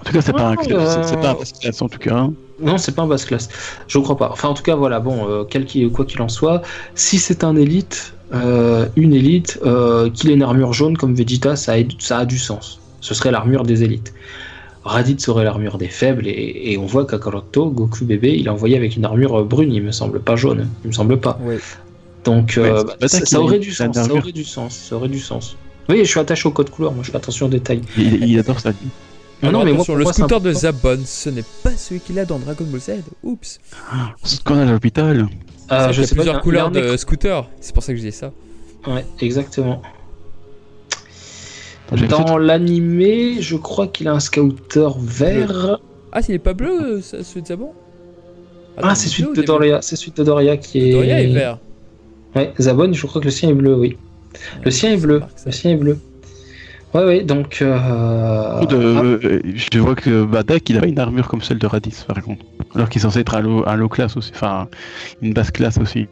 En tout cas, c'est pas un pas un euh, classe en tout cas. hein. Non, c'est pas un basse classe. Je crois pas. Enfin, en tout cas, voilà, bon, euh, quel qu'il- quoi qu'il en soit, si c'est un élite, euh, une élite, euh, qu'il ait une armure jaune comme Vegeta, ça a, ça a du sens. Ce serait l'armure des élites. Raditz serait l'armure des faibles, et, et on voit Kakaroto, Goku bébé, il est envoyé avec une armure brune, il me semble pas jaune, il me semble pas. Ouais. Donc, Ouais, euh, bah, ça, aurait sens, ça aurait du sens, ça aurait du sens. Oui, je suis attaché au code couleur, moi je fais attention aux détails. Il, il adore ça. Ah non, mais moi, le moi, c'est scooter de. Zabon, ce n'est pas celui qu'il a dans Dragon Ball Z. Oups. Scandale à l'hôpital. Euh, il je y a sais pas, il y plusieurs a- il y a couleurs de écran- scooter. C'est pour ça que je dis ça. Ouais, exactement. Dans l'animé, je crois qu'il a un scouter vert. Ah, il est pas bleu, euh, celui de Zabon Ah, c'est celui de Doria, c'est celui de Doria qui est. Doria est vert. Ouais, Zabon, je crois que le sien est bleu, oui. Le sien est bleu. Le sien est bleu. Ouais, ouais, donc. Euh... De- euh, je vois que Badak il a une armure comme celle de Radis par contre. Alors qu'il est censé être un low, un low class aussi, enfin une basse classe aussi.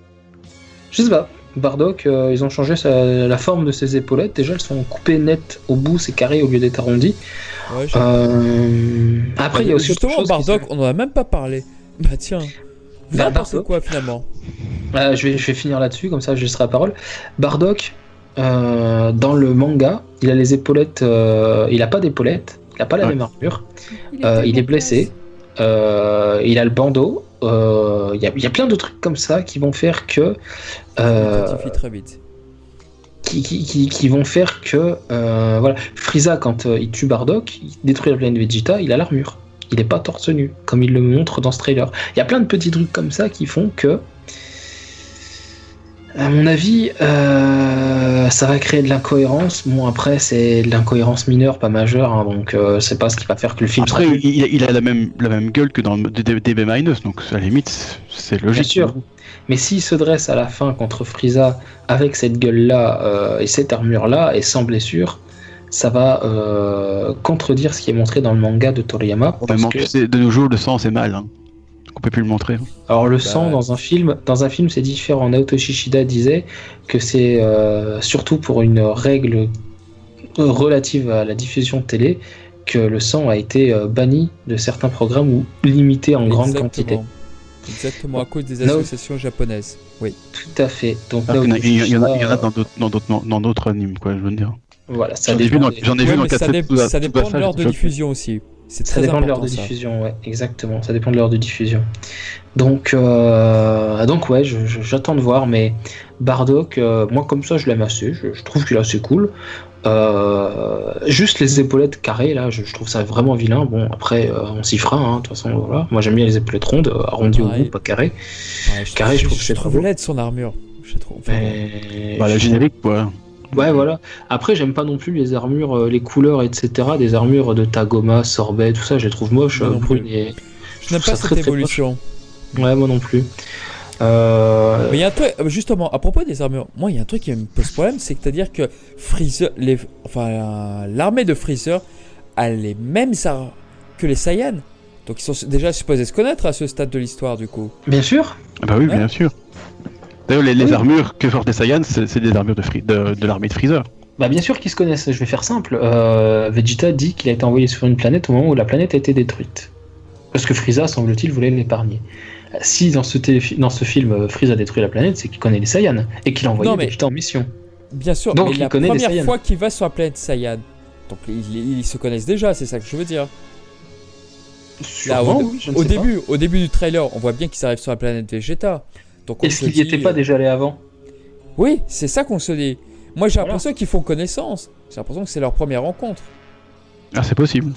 Je sais pas. Bardock, euh, ils ont changé sa- la forme de ses épaulettes. Déjà, elles sont coupées nettes au bout, c'est carré au lieu d'être arrondi. Ouais, Euh... Après, il y a aussi autre Justement, chose. Bardock, on en a même pas parlé. [laughs] Bah tiens. Vous Bah, en pensez Bardock. quoi finalement Euh, je, vais, je vais finir là-dessus, comme ça je laisserai la parole. Bardock, euh, dans le manga, il a les épaulettes. euh, il a pas d'épaulettes, il a pas la Ouais. même armure, euh, il est blessé, euh, il a le bandeau. euh, Il y, a, il y a plein de trucs comme ça qui vont faire que. euh, Identifie très vite. qui, qui, qui- qui vont faire que. euh, voilà. Frieza, quand euh, il tue Bardock, il détruit la planète Vegeta, il a l'armure. Il n'est pas torse nu, comme il le montre dans ce trailer. Il y a plein de petits trucs comme ça qui font que. À mon avis, euh, ça va créer de l'incohérence. Bon, après, c'est de l'incohérence mineure, pas majeure, hein, donc euh, c'est pas ce qui va faire que le film Après, sera il, il a la même, la même gueule que dans le DB Minus, donc à la limite, c'est logique. Bien sûr. Mais s'il se dresse à la fin contre Frieza avec cette gueule-là euh, et cette armure-là et sans blessure, ça va contredire ce qui est montré dans le manga de Toriyama. parce que- de nos jours, le sang, c'est mal. Hein. Donc on peut plus le montrer. Alors le Bah, sang dans un film, dans un film c'est différent. Naoto Shishida disait que c'est euh, surtout pour une règle relative à la diffusion de télé que le sang a été euh, banni de certains programmes ou limité en grande quantité. Exactement. À cause des No. associations japonaises. Oui. Tout à fait. Donc Alors qu'il y a- il y, en a- il y en a dans d'autres, dans d'autres, dans d'autres animes, quoi, je veux dire. Voilà, ça J'en ai vu dépend. dans, des- j'en ai Ouais, vu dans mais ça, 4 dé- ça dépend de l'heure de diffusion aussi. C'est Ça dépend de l'heure de ça. diffusion, ouais, exactement. Ça dépend de l'heure de diffusion. Donc, euh, donc ouais, je- je- j'attends de voir, mais Bardock, euh, moi comme ça, je l'aime assez. Je, je trouve qu'il est assez cool. Euh, juste les épaulettes carrées, là, je, je trouve ça vraiment vilain. Bon, après, euh, on s'y fera, hein, de toute façon, voilà. Moi, j'aime bien les épaulettes rondes, arrondies au bout, pas carrées. Ouais, je, Carré, je trouve que c'est trouve trop beau. laide son armure. Je trouve. enfin, Mais- Bah, la générique, quoi. Ouais, voilà. Après, j'aime pas non plus les armures, euh, les couleurs, etc. Des armures de Tagoma, Sorbet, tout ça, je les trouve moches. Euh, non brunes plus. et- je n'aime trouve pas ça cette très, très évolution. Ouais, moi non plus. Euh, Mais il y a un truc, justement, à propos des armures, moi il y a un truc qui me pose problème, c'est que c'est-à-dire que Freezer, les, enfin l'armée de Freezer a les mêmes armes que les Saiyans. Donc ils sont déjà supposés se connaître à ce stade de l'histoire du coup. Bien sûr. Ah Bah oui, Ouais. bien sûr. D'ailleurs, les, les Oui. armures que portent les Saiyans, c'est des armures de, de, de l'armée de Freezer. Bah bien sûr qu'ils se connaissent. Je vais faire simple. Euh, Vegeta dit qu'il a été envoyé sur une planète au moment où la planète a été détruite. Parce que Frieza, semble-t-il, voulait l'épargner. Si dans ce, dans ce film, euh, Frieza détruit la planète, c'est qu'il connaît les Saiyans et qu'il a envoyé Non, mais- Vegeta en mission. Bien sûr, Donc, mais il la connaît première fois qu'il va sur la planète Saiyan, donc ils, ils se connaissent déjà, c'est ça que je veux dire. Là, Sûrement, au, oui, je ne au sais pas. début, au début du trailer, on voit bien qu'ils arrivent sur la planète Vegeta. Donc on Est-ce qu'il y dit- était pas déjà allé avant? Oui, c'est ça qu'on se dit. Moi j'ai Voilà. l'impression qu'ils font connaissance. J'ai l'impression que c'est leur première rencontre. Ah, c'est possible.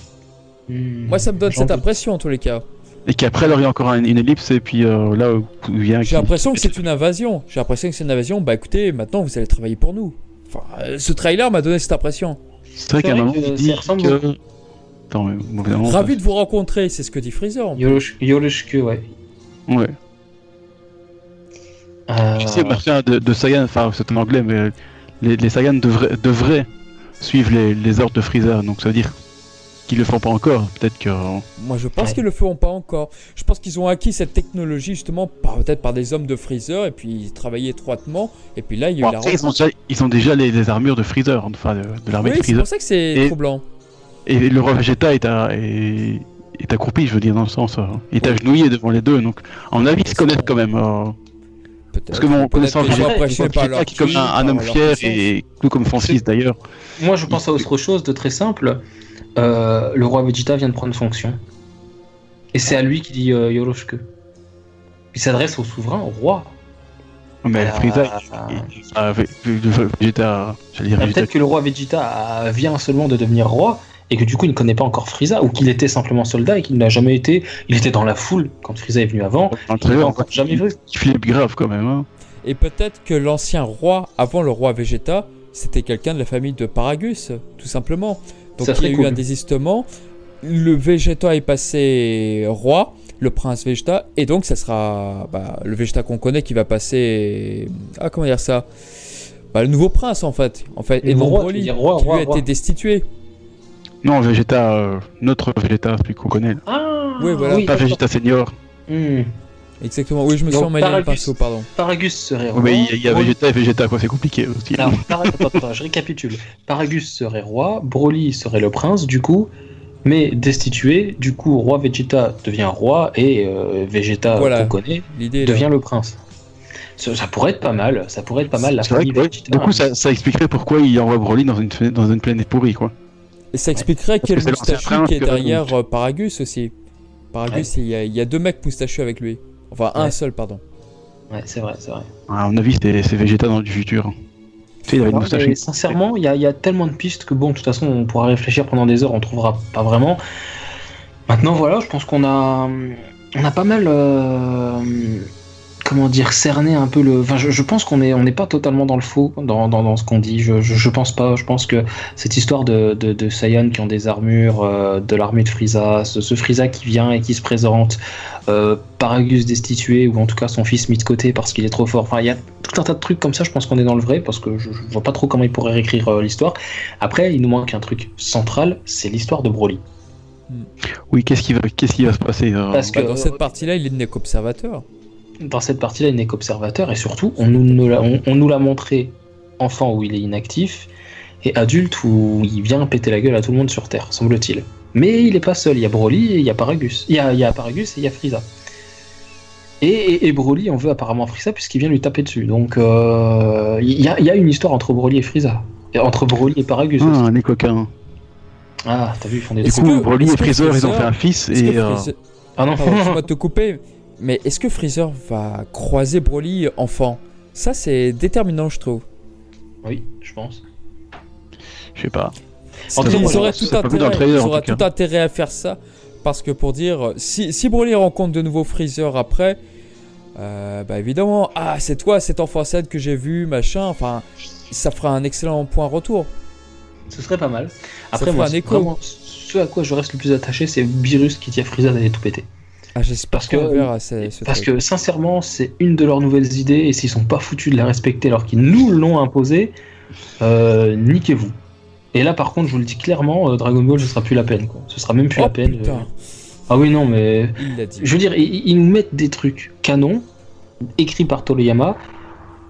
Hmm, Moi, ça me donne cette doute. impression en tous les cas. Et qu'après, alors, il y a encore un- une ellipse, et puis euh, là, où vient. J'ai l'impression que c'est une invasion. J'ai l'impression que c'est une invasion. Bah écoutez, maintenant vous allez travailler pour nous. Enfin, euh, ce trailer m'a donné cette impression. C'est vrai qu'à un moment, il dit que. Attends, mais Ravi de vous rencontrer, c'est ce que dit Freezer. Yolosh- Yoloshku, ouais. Ouais. Euh, Tu sais, machin de, de Saiyan, enfin, c'est en anglais, mais les, les Saiyans devraient, devraient suivre les, les ordres de Freezer, donc ça veut dire qu'ils le font pas encore. Peut-être que. Moi je pense Ouais. qu'ils le feront pas encore. Je pense qu'ils ont acquis cette technologie justement par- peut-être par des hommes de Freezer et puis ils travaillaient étroitement. Et puis là il y a Bon, eu la après, ils, ont déjà, ils ont déjà les, les armures de Freezer, enfin, de, de l'armée Oui, de c'est Freezer. pour ça que c'est Et- troublant. Et le roi Vegeta est, à, est, est accroupi, je veux dire, dans le sens. euh, il est agenouillé devant les deux, donc, mon avis, ils se connaissent quand même. euh. Parce que par leur Vegeta qui est comme un, homme fier et tout comme fils d'ailleurs. Moi, je pense à autre chose de très simple. Euh, le roi Vegeta vient de prendre fonction. Et c'est à lui qui dit euh, Yoloshku. Il s'adresse au souverain, au roi. Mais Euh, ah, Ve- Vegeta, Ah, Peut-être que le roi Vegeta euh, vient seulement de devenir roi et que du coup il ne connaît pas encore Frieza ou qu'il était simplement soldat et qu'il n'a jamais été. Il était dans la foule quand Frieza est venu avant. dans le Il n'a trailer, encore jamais vu. il flippe grave quand même. Hein. Et peut-être que l'ancien roi, avant le roi Vegeta, c'était quelqu'un de la famille de Paragus, tout simplement. Donc Ça il y a eu un désistement. Le Vegeta est passé roi, le prince Vegeta, et donc ça sera bah, le Vegeta qu'on connaît qui va passer. Ah, comment dire ça? Bah, Le nouveau prince en fait. En fait Le et non roi, Broly, roi, qui lui roi, a été destitué. Non, Vegeta, euh, notre Vegeta, celui qu'on connaît. Ah Oui, voilà. Pas Vegeta Senior. Hmm. Exactement, oui, je me suis emmêlé le pinceau, pardon. Paragus serait roi. mais il y a- y Vegeta et Vegeta, quoi, c'est compliqué aussi. Alors, Par- attends, je récapitule. Paragus serait roi, Broly serait le prince, du coup, mais destitué. Du coup, roi Vegeta devient roi et euh, Vegeta Voilà. qu'on connaît devient le prince. Ça, ça pourrait être pas mal. Ça pourrait être pas mal la famille que, ouais, Vegeta. du coup, ça, ça expliquerait pourquoi il envoie Broly dans une, dans une planète pourrie, quoi. Et ça expliquerait quel moustachu qui est derrière euh, Paragus aussi. Paragus, il y, a- il y a deux mecs moustachus avec lui. Enfin, un seul, pardon. Ouais, c'est vrai, c'est vrai. À mon avis, c'est Vegeta dans du futur. Il avait une sincèrement, il y, a- il y a tellement de pistes que bon, de toute façon, on pourra réfléchir pendant des heures, on trouvera pas vraiment. Maintenant, voilà, je pense qu'on a, on a pas mal, euh, comment dire, cerner un peu le. Enfin, je, pense qu'on est, on n'est pas totalement dans le faux dans, dans, ce qu'on dit. Je, je, pense pas. Je pense que cette histoire de, de, de Saiyan qui ont des armures, euh, de l'armée de Frieza, ce, ce, Frieza qui vient et qui se présente, euh, Paragus destitué ou en tout cas son fils mis de côté parce qu'il est trop fort. Enfin, il y a tout un tas de trucs comme ça. Je pense qu'on est dans le vrai parce que je, je vois pas trop comment il pourrait réécrire euh, l'histoire. Après, il nous manque un truc central, c'est l'histoire de Broly. Oui, qu'est-ce qui va, qu'est-ce qui va se passer euh, Parce que dans cette partie-là, il n'est qu'observateur dans cette partie-là, il n'est qu'observateur et surtout, on nous, on, nous l'a montré enfant où il est inactif et adulte où il vient péter la gueule à tout le monde sur Terre, semble-t-il. Mais il n'est pas seul, il y a Broly et il y a Paragus. Il y a, il y a Paragus et il y a Frieza. Et, et, Broly en veut apparemment Frieza puisqu'il vient lui taper dessus. Donc euh, il, y a, il, y a, une histoire entre Broly et Frieza. Et entre Broly et Paragus. Ah, un coquins. Ah, t'as vu, ils font des Du coup, Broly et Frieza, ils ont fait un fils et. Euh, ah non, je vais te couper, mais est-ce que Freezer va croiser Broly enfant? Ça, c'est déterminant, je trouve. Oui, je pense. Je sais pas. En ils auraient tout, intérêt, tout intérêt à faire ça. Parce que pour dire, si, si Broly rencontre de nouveau Freezer après, euh, bah évidemment, ah, c'est toi, cet enfant 7 que j'ai vu, machin. Enfin, ça fera un excellent point retour. Ce serait pas mal. Après, moi, un écho. ce à quoi je reste le plus attaché, c'est Virus qui tient Freezer d'aller tout péter. Ah, parce que, parce que sincèrement, c'est une de leurs nouvelles idées et s'ils sont pas foutus de la respecter alors qu'ils nous l'ont imposé, euh, niquez-vous. Et là, par contre, je vous le dis clairement, euh, Dragon Ball, ce sera plus la peine. Quoi. Ce sera même plus la oh, peine. Euh. Ah oui, non, mais. Je veux dire, ils, nous mettent des trucs canons, écrits par Toriyama,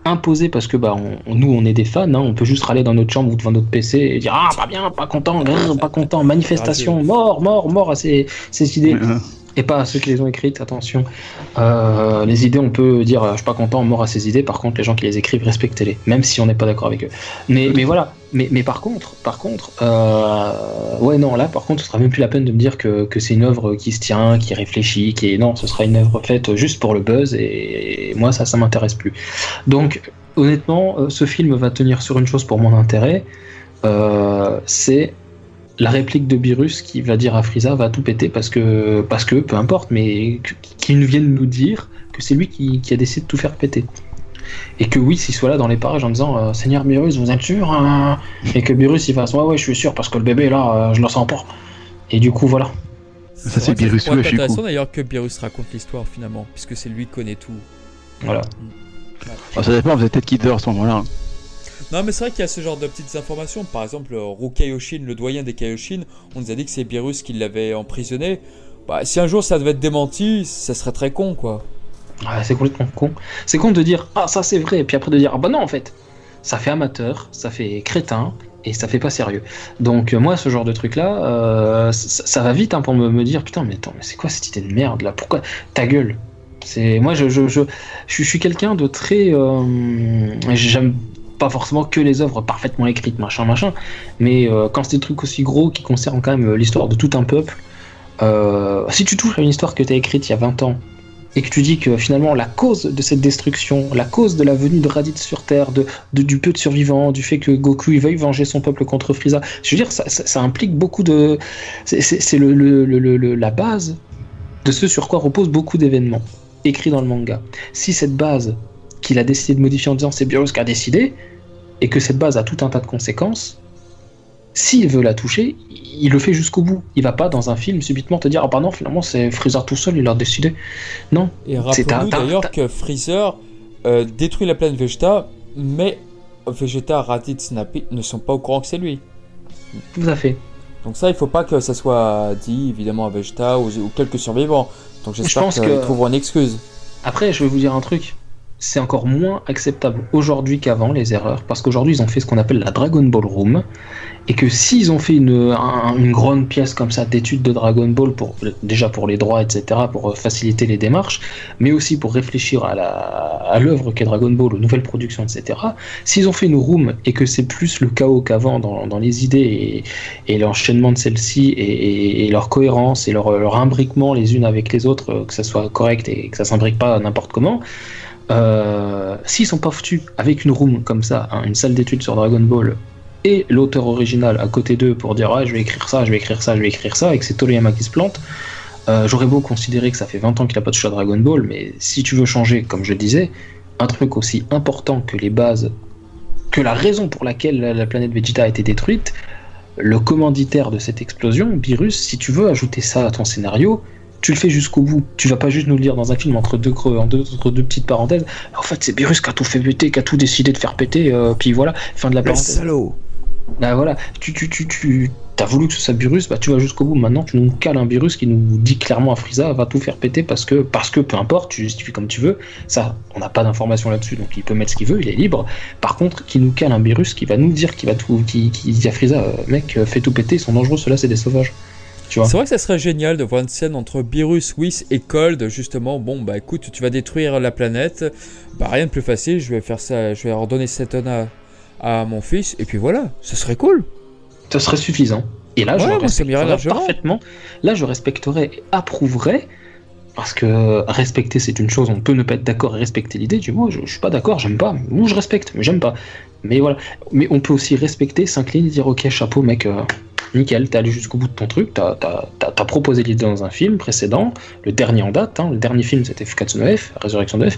imposés parce que bah, nous, on est des fans, hein, on peut juste râler dans notre chambre ou devant notre PC et dire Ah, pas bien, pas content, pas content, manifestation, mort, mort, mort à ces, ces idées et pas à ceux qui les ont écrites, attention. Euh, les idées, on peut dire, je suis pas content, mort à ces idées, par contre, les gens qui les écrivent, respectez-les, même si on n'est pas d'accord avec eux. Mais, voilà, mais, par contre, par contre, euh, ouais, non, là, par contre, ce sera même plus la peine de me dire que, que c'est une œuvre qui se tient, qui réfléchit, qui est. Non, ce sera une œuvre faite juste pour le buzz, et, moi, ça, ça m'intéresse plus. Donc, honnêtement, euh, ce film va tenir sur une chose pour mon intérêt, c'est la réplique de Beerus qui va dire à Frieza va tout péter parce que, parce que peu importe, mais qu'il nous vienne nous dire que c'est lui qui, a décidé de tout faire péter. Et que oui, s'il soit là dans les parages en disant euh, Seigneur Beerus, vous êtes sûr hein Et que Beerus il fasse Ouais, ouais, je suis sûr parce que le bébé là, euh, je le sens pas. Et du coup, voilà. Ça, c'est Beerus, C'est intéressant d'ailleurs que Beerus raconte l'histoire finalement, puisque c'est lui qui connaît tout. Voilà. Ah, ça dépend, vous êtes peut-être qui à ce moment-là. Non, mais c'est vrai qu'il y a ce genre de petites informations. Par exemple, Rukayoshin, le doyen des Kaioshin, on nous a dit que c'est Beerus qui l'avait emprisonné. Bah, si un jour ça devait être démenti, ça serait très con, quoi. Ah, c'est complètement con. C'est con de dire ah ça c'est vrai, et puis après de dire ah bah non en fait, ça fait amateur, ça fait crétin, et ça fait pas sérieux. Donc euh, moi ce genre de truc là, euh, ça, va vite hein, pour me, dire putain mais attends mais c'est quoi cette idée de merde là? Pourquoi? Ta gueule C'est moi je je, je, je, suis quelqu'un de très euh, j'aime pas forcément que les œuvres parfaitement écrites, machin, machin, mais euh, quand c'est des trucs aussi gros qui concernent quand même euh, l'histoire de tout un peuple, euh, si tu touches à une histoire que tu as écrite il y a 20 ans, et que tu dis que finalement la cause de cette destruction, la cause de la venue de Raditz sur Terre, de, du peu de survivants, du fait que Goku il veuille venger son peuple contre Frieza, je veux dire, ça, implique beaucoup de. C'est le, la base de ce sur quoi repose beaucoup d'événements écrits dans le manga. Si cette base qu'il a décidé de modifier en disant c'est Beerus qui a décidé, et que cette base a tout un tas de conséquences, s'il veut la toucher, il le fait jusqu'au bout. Il va pas dans un film subitement te dire ah bah non finalement c'est Freezer tout seul, il a décidé. Non. Et rappelons-nous d'ailleurs que Freezer euh, détruit la planète Vegeta, mais Vegeta, Raditz, Snappy ne sont pas au courant que c'est lui. Tout à fait. Donc ça, il faut pas que ça soit dit évidemment à Vegeta ou, quelques survivants. Donc j'espère qu'ils trouveront une excuse. Après, je vais vous dire un truc c'est encore moins acceptable aujourd'hui qu'avant les erreurs, parce qu'aujourd'hui ils ont fait ce qu'on appelle la Dragon Ball Room, et que s'ils ont fait une, une grande pièce comme ça d'études de Dragon Ball, pour, déjà pour les droits, etc., pour faciliter les démarches, mais aussi pour réfléchir à l'œuvre qu'est Dragon Ball, aux nouvelles productions, etc., s'ils ont fait une room et que c'est plus le chaos qu'avant dans, dans, les idées et, l'enchaînement de celles-ci et, leur cohérence et leur, leur imbriquement les unes avec les autres, que ça soit correct et que ça s'imbrique pas n'importe comment, euh, s'ils sont pas foutus avec une room comme ça, hein, une salle d'études sur Dragon Ball, et l'auteur original à côté d'eux pour dire ah, je vais écrire ça, je vais écrire ça, je vais écrire ça, et que c'est Toriyama qui se plante, Euh, J'aurais beau considérer que ça fait 20 ans qu'il a pas touché à Dragon Ball, mais si tu veux changer, comme je disais, un truc aussi important que les bases, que la raison pour laquelle la, la planète Vegeta a été détruite, le commanditaire de cette explosion, Beerus, si tu veux ajouter ça à ton scénario, tu le fais jusqu'au bout. Tu vas pas juste nous le dire dans un film entre deux creux, en deux, entre deux petites parenthèses. En fait, c'est Beerus qui a tout fait péter, qui a tout décidé de faire péter, euh, puis voilà, fin de la Le parenthèse. salaud Bah voilà, tu, tu, tu, tu as voulu que ce soit Beerus, bah tu vas jusqu'au bout. Maintenant, tu nous cales un Beerus qui nous dit clairement à Frieza va tout faire péter parce que, parce que peu importe, tu justifies comme tu veux. Ça, on n'a pas d'informations là-dessus, donc il peut mettre ce qu'il veut, il est libre. Par contre, qui nous cale un Beerus qui va nous dire qu'il va tout, qui, qui dit à Frieza, euh, mec, euh, fais tout péter, ils sont dangereux, ceux-là, c'est des sauvages. Tu vois C'est vrai que ça serait génial de voir une scène entre Beerus, Whis et Cold, justement. Bon, bah écoute, tu vas détruire la planète. Bah rien de plus facile, je vais faire ça, je vais redonner cette à, à mon fils, et puis voilà, ça serait cool. Ça serait suffisant. Et là, je moi, respecterais parfaitement. Là, je respecterais et approuverais. Parce que respecter, c'est une chose, on peut ne pas être d'accord et respecter l'idée. Du moi, je, je suis pas d'accord, j'aime pas. Ou je respecte, mais j'aime pas. Mais voilà. Mais on peut aussi respecter, s'incliner et dire Ok, chapeau, mec, euh, nickel, t'es allé jusqu'au bout de ton truc, t'as proposé l'idée dans un film précédent, le dernier en date, hein, le dernier film c'était Fukatsu no Résurrection de F.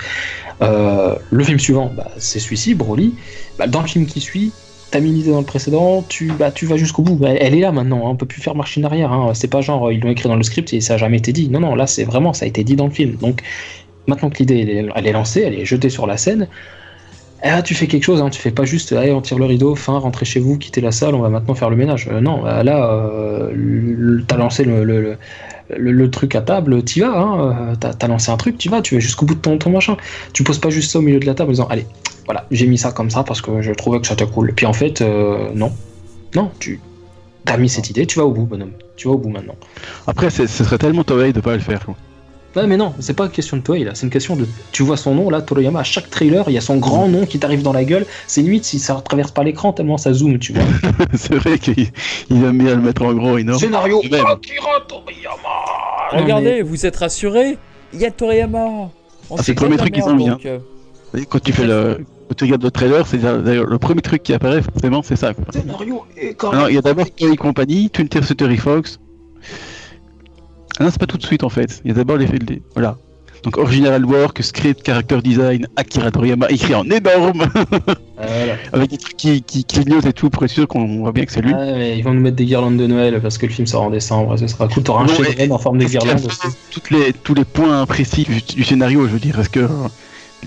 Euh, le film suivant, bah, c'est celui-ci, Broly. Bah, dans le film qui suit, t'as mis l'idée dans le précédent, tu, bah, vas jusqu'au bout. Elle, est là maintenant, hein, on peut plus faire marche en arrière. hein. C'est pas genre ils l'ont écrit dans le script et ça a jamais été dit. Non, non, là c'est vraiment, ça a été dit dans le film. Donc maintenant que l'idée elle est lancée, elle est jetée sur la scène, eh ben, tu fais quelque chose, hein, tu fais pas juste allez, on tire le rideau, fin, rentrez chez vous, quittez la salle, on va maintenant faire le ménage. Euh, non, bah, là, euh, t'as lancé le, truc à table, t'y vas, hein, euh, t'as t'as lancé un truc, t'y vas, tu vas jusqu'au bout de ton, ton machin. Tu poses pas juste ça au milieu de la table en disant allez, voilà, j'ai mis ça comme ça parce que je trouvais que ça était cool. Puis en fait, euh, non. Non, tu as mis cette idée, tu vas au bout, bonhomme. Tu vas au bout maintenant. Après, ce serait tellement Toei de pas le faire. quoi. Ouais, mais non, c'est pas une question de toi, là. C'est une question de. Tu vois son nom, là, Toriyama, à chaque trailer, il y a son grand nom qui t'arrive dans la gueule. C'est limite si ça traverse pas l'écran tellement ça zoome, tu vois. [laughs] c'est vrai qu'il il aime bien le mettre en gros énorme. Scénario Même. Akira Toriyama Non, Regardez, vous êtes rassurés? Il y a Toriyama Ah, c'est le premier truc la qu'ils ont mis, merde, donc, euh, Quand tu fais le, quand tu regardes le trailer, c'est le premier truc qui apparaît forcément, c'est ça. quoi. Scénario et Alors, il y a d'abord Toei Company, Twin Terry Fox. Ah non, c'est pas tout de suite en fait. Il y a d'abord les, les- voilà. Donc original work, script, character design, Akira Toriyama écrit en énorme [laughs] Voilà. avec des trucs qui, qui clignotent et tout pour être sûr qu'on voit bien que c'est lui. Ouais, mais ils vont nous mettre des guirlandes de Noël parce que le film sort en décembre, ce sera cool. T'auras un Ouais, chef en forme de guirlande aussi. toutes les, tous les points précis du, du scénario, je veux dire, est-ce que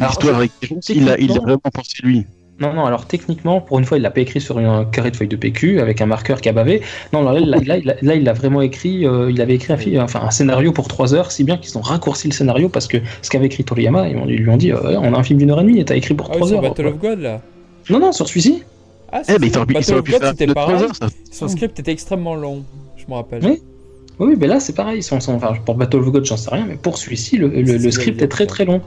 l'histoire avec il a, il a vraiment pensé lui Non, non, alors techniquement, pour une fois, il l'a pas écrit sur un carré de feuille de PQ avec un marqueur qui a bavé. Non, là, là, là, là, il a- là, il l'a vraiment écrit, euh, il avait écrit un, fi- enfin, un scénario pour 3 heures, si bien qu'ils ont raccourci le scénario parce que ce qu'avait écrit Toriyama, ils, lui ont dit euh, on a un film d'une heure et demie et t'as écrit pour Ah oui, 3 sur heures. Battle of God là. Non, non, sur celui-ci. Ah, Eh, mais il si, aurait pu- il Battle of God c'était pareil. Son script était extrêmement long, je me rappelle. Oui. Oui, mais là, c'est pareil. Enfin, pour Battle of God, j'en sais rien, mais pour celui-ci, le, le- le C'est script est très très long.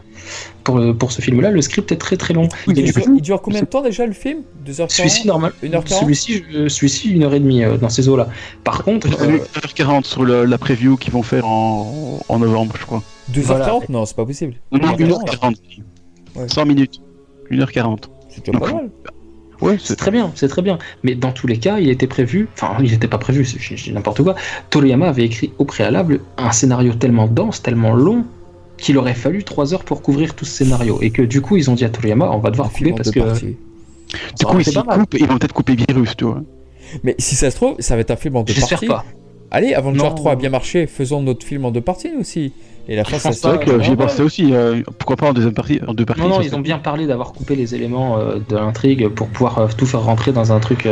Pour, le- pour ce film-là, le script est très très long. Il, dure, coup, il dure combien de temps déjà le film? 2h40 celui-ci, normal. 1h40 Celui-ci, je- celui-ci, une heure et demie euh, dans ces eaux-là. Par contre, J'ai euh, vu 1h40 sur le- la preview qu'ils vont faire en, en novembre, je crois. 2h40 Voilà. Non, c'est pas possible. Non, non, 1h40. 1h40. Ouais. 100 minutes. 1h40. C'est déjà pas mal. Ouais, C'est très bien, c'est très bien. Mais dans tous les cas, il était prévu, enfin, il n'était pas prévu, c'est- je n'importe quoi. Toriyama avait écrit au préalable un scénario tellement dense, tellement long, qu'il aurait fallu 3 heures pour couvrir tout ce scénario. Et que du coup, ils ont dit à Toriyama, on va Un devoir couper parce que. parties. Du coup, ils coupent, vont peut-être couper virus, tu vois. Mais si ça se trouve, ça va être un film en deux J'espère parties. pas. Allez, Avenger Non. 3 a bien marché, faisons notre film en deux parties nous aussi. Et la fin, ça C'est vrai que j'y ai pensé aussi. Euh, pourquoi pas en, deuxième partie, en deux parties Non, non, ils ont bien parlé d'avoir coupé les éléments euh, de l'intrigue pour pouvoir euh, tout faire rentrer dans un truc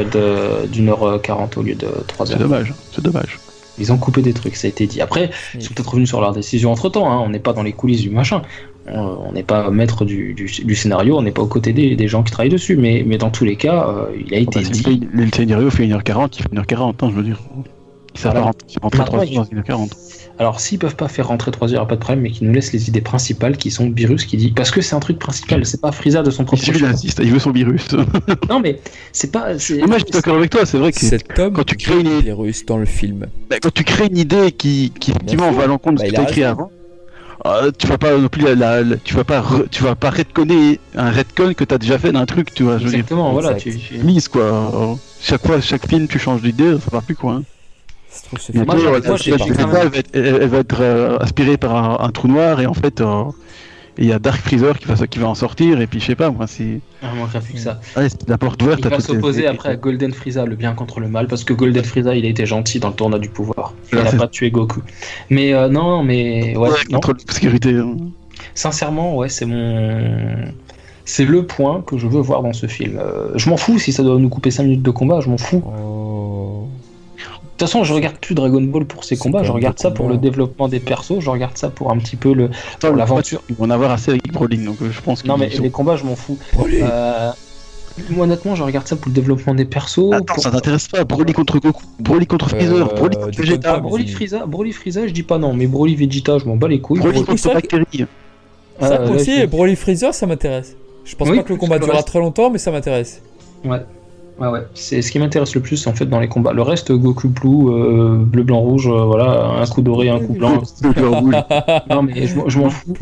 d'une heure quarante au lieu de trois heures. C'est dommage, c'est dommage. Ils ont coupé des trucs, ça a été dit. Après, ils sont peut-être revenus sur leur décision entre temps. Hein. On n'est pas dans les coulisses du machin. On n'est pas maître du, du, scénario, on n'est pas aux côtés des, des, gens qui travaillent dessus. Mais, mais dans tous les cas, il a ah été bah, dit. Le scénario fait 1h40, il fait 1h40, hein, je veux dire. Ça voilà. rentre, rentre à 3h40. Alors, s'ils peuvent pas faire rentrer 3 heures, pas de problème, mais qu'ils nous laissent les idées principales qui sont Virus qui dit. Parce que c'est un truc principal, c'est pas Frieza de son propre Il insiste, il veut son virus. [laughs] Non, mais c'est pas. c'est- Moi, je suis d'accord avec toi, c'est vrai que Cet homme quand tu crées une- Russes dans le film. bah, quand tu crées une idée qui, qui effectivement va à l'encontre de Bah, ce que tu a as écrit avant, euh, tu vas pas non plus la, la- la- tu vas pas re- tu vas pas redconner un redcon que tu as déjà fait d'un truc, tu vois. Je veux dire, Exactement, voilà. Exact. Tu, tu- mise quoi. Chaque fois, chaque film, tu changes d'idée, ça va plus quoi. hein. Ce Bientôt, moi, moi, la- la- pas elle va être, elle- elle va être, euh, aspirée par un, un trou noir et en fait euh, il y a Dark Freezer qui va, qui va en sortir et puis je sais pas moi c'est Ah, manquerait plus que ça. ouais, c'est la porte ouverte Il va les- s'opposer après à Golden Frieza, le bien contre le mal, parce que Golden Frieza, il a été gentil dans le tournoi du pouvoir. Il Ouais, a c'est- pas tué Goku. Mais euh, non, mais ouais, contre l'obscurité hein. Sincèrement, ouais, c'est mon. C'est le point que je veux voir dans ce film. Euh, je m'en fous si ça doit nous couper 5 minutes de combat, je m'en fous. De toute façon, je regarde plus Dragon Ball pour ses combats, je regarde ça pour le développement des persos, je regarde ça pour un petit peu le. L'aventure. Ils vont en avoir assez avec Broly donc euh, je pense Non, mais sont- les combats, je m'en fous. Broly. Euh, Moi, honnêtement, je regarde ça pour le développement des persos. Attends pour- ça t'intéresse pas Broly contre Goku Broly contre Freezer Euh, Broly contre Vegeta Broly Frieza, Broly Frieza, je dis pas non, mais Broly Vegeta, je m'en bats les couilles. Broly Broly- contre que- Bactérie Ça, Euh, moi là, aussi, je- Broly Freezer, ça m'intéresse. Je pense Oui, pas que le combat que durera reste. très longtemps, mais ça m'intéresse. Ouais. Ouais, ouais. C'est ce qui m'intéresse le plus en fait dans les combats. Le reste, Goku Blue, euh, bleu, blanc, rouge, euh, voilà, un coup doré, un coup blanc. [laughs] [laughs] non, mais je, m'en- je m'en fous.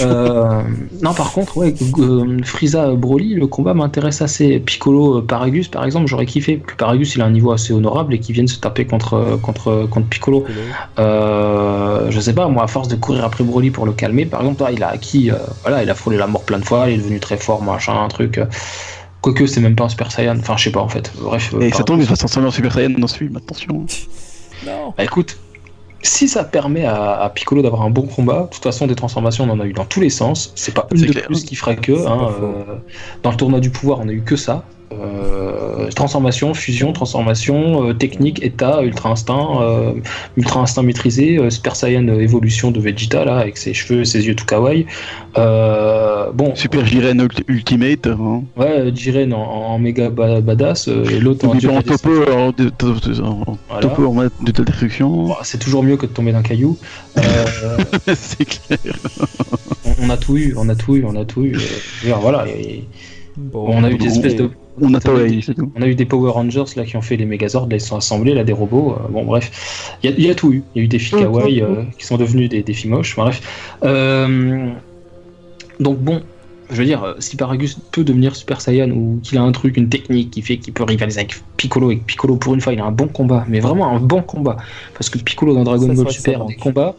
Euh, non, par contre, ouais, euh, Frieza Broly, le combat m'intéresse assez. Piccolo euh, Paragus, par exemple, j'aurais kiffé que Paragus il a un niveau assez honorable et qu'il vienne se taper contre, contre, contre Piccolo. Euh, je sais pas, moi, à force de courir après Broly pour le calmer, par exemple, là, il a acquis, euh, voilà, il a frôlé la mort plein de fois, il est devenu très fort, machin, un truc. Quoique c'est même pas un Super Saiyan, enfin je sais pas en fait. Bref. euh, Et ça tombe il va se transformer en Super Saiyan dans ce film attention Non. Bah écoute, si ça permet à, à Piccolo d'avoir un bon combat, de toute façon des transformations on en a eu dans tous les sens, c'est pas une de clair. plus qui fera que. Hein, euh, dans le tournoi du pouvoir on a eu que ça. Euh, transformation, fusion, transformation, euh, technique, état, ultra instinct, euh, ultra instinct maîtrisé, euh, Super Saiyan euh, évolution de Vegeta là avec ses cheveux et ses yeux tout kawaii. Euh, bon, Super Jiren Ult- Ultimate hein. ouais, Jiren en, en méga ba- badass euh, et l'autre en, topo en, de- de- en Voilà. topo en mode de destruction Bon, c'est toujours mieux que de tomber d'un caillou. Euh, [laughs] c'est clair on, on a tout eu, on a tout eu, on a tout eu. euh, voilà, et- Bon, on a eu des espèces de, on a tout on eu des Power Rangers là qui ont fait les Megazords, là ils sont assemblés, là des robots. euh, bon bref, il y, a- il y a tout eu. Il y a eu des filles kawaii euh, qui sont devenues des, des filles moches. Bref, Euh, donc bon. Je veux dire, si Paragus peut devenir Super Saiyan ou qu'il a un truc, une technique qui fait qu'il peut rivaliser avec Piccolo et que Piccolo pour une fois il a un bon combat, mais vraiment un bon combat, parce que Piccolo dans Dragon Ball Super des combats,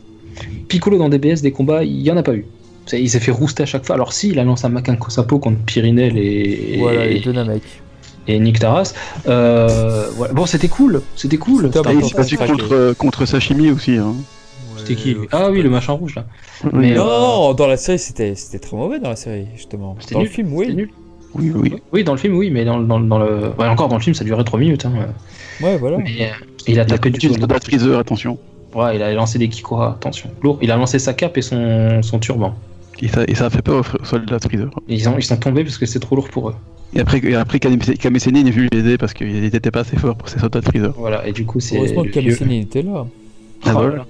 Piccolo dans DBS des combats, il y en a pas eu. Il s'est fait rouster à chaque fois. Alors si, il a lancé un Makanko Sapo contre Pyrinel et, Voilà, et, les deux Namek. et Nick Taras. Euh, ouais. Bon, c'était cool, c'était cool. Il s'est battu craqué. contre, contre Sashimi aussi hein. c'était qui Ah oui, le machin rouge là. Oui, Mais, Non, euh, non, dans la série, c'était c'était très mauvais dans la série, justement. C'était Dans nul, le film, C'était oui. nul. oui oui Oui, dans le film, oui, mais dans, dans, dans le. Ouais, encore dans le film, ça durait 3 minutes. Hein. Ouais, voilà. Mais euh, il a tapé du Freezer attention Ouais, il a lancé des Kikora, attention. Lourd. Il a lancé sa cape et son, son turban. Et ça, et ça a fait peur aux soldats Freezer Et ils, ont, ils sont tombés parce que c'est trop lourd pour eux. et après, et après Kame Kame Sennin est venu l'aider parce qu'il n'était pas assez fort pour ses soldats Freezer Voilà, et du coup, c'est. Heureusement que était là. Ah, voilà. voilà.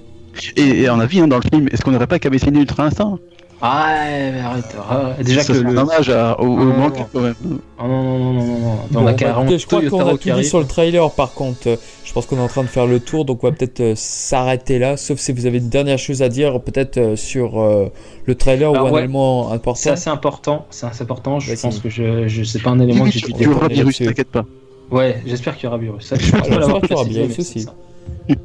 et, et on a vu hein, dans le film est-ce qu'on n'aurait pas Kame Sennin Ultra Instinct Ah, ouais, mais arrête. ah, déjà Ça que le. un hommage à- au, au Ah, non, manque non. quand même Ah non, non, non, non, non, non. Bon, on a bah, je crois qu'on a tout dit sur le trailer par contre. Euh, Je pense qu'on est en train de faire le tour, donc on va peut-être euh, s'arrêter là, sauf si vous avez une dernière chose à dire, peut-être euh, sur euh, le trailer Alors, ou un ouais. élément C'est important. assez important, c'est assez important. Je pense que je, je c'est pas un élément que j'ai dû tu auras déconner virus t'inquiète pas Ouais, j'espère qu'il y aura virus. [laughs] J'espère qu'il y aura virus aussi. c'est ça. [laughs]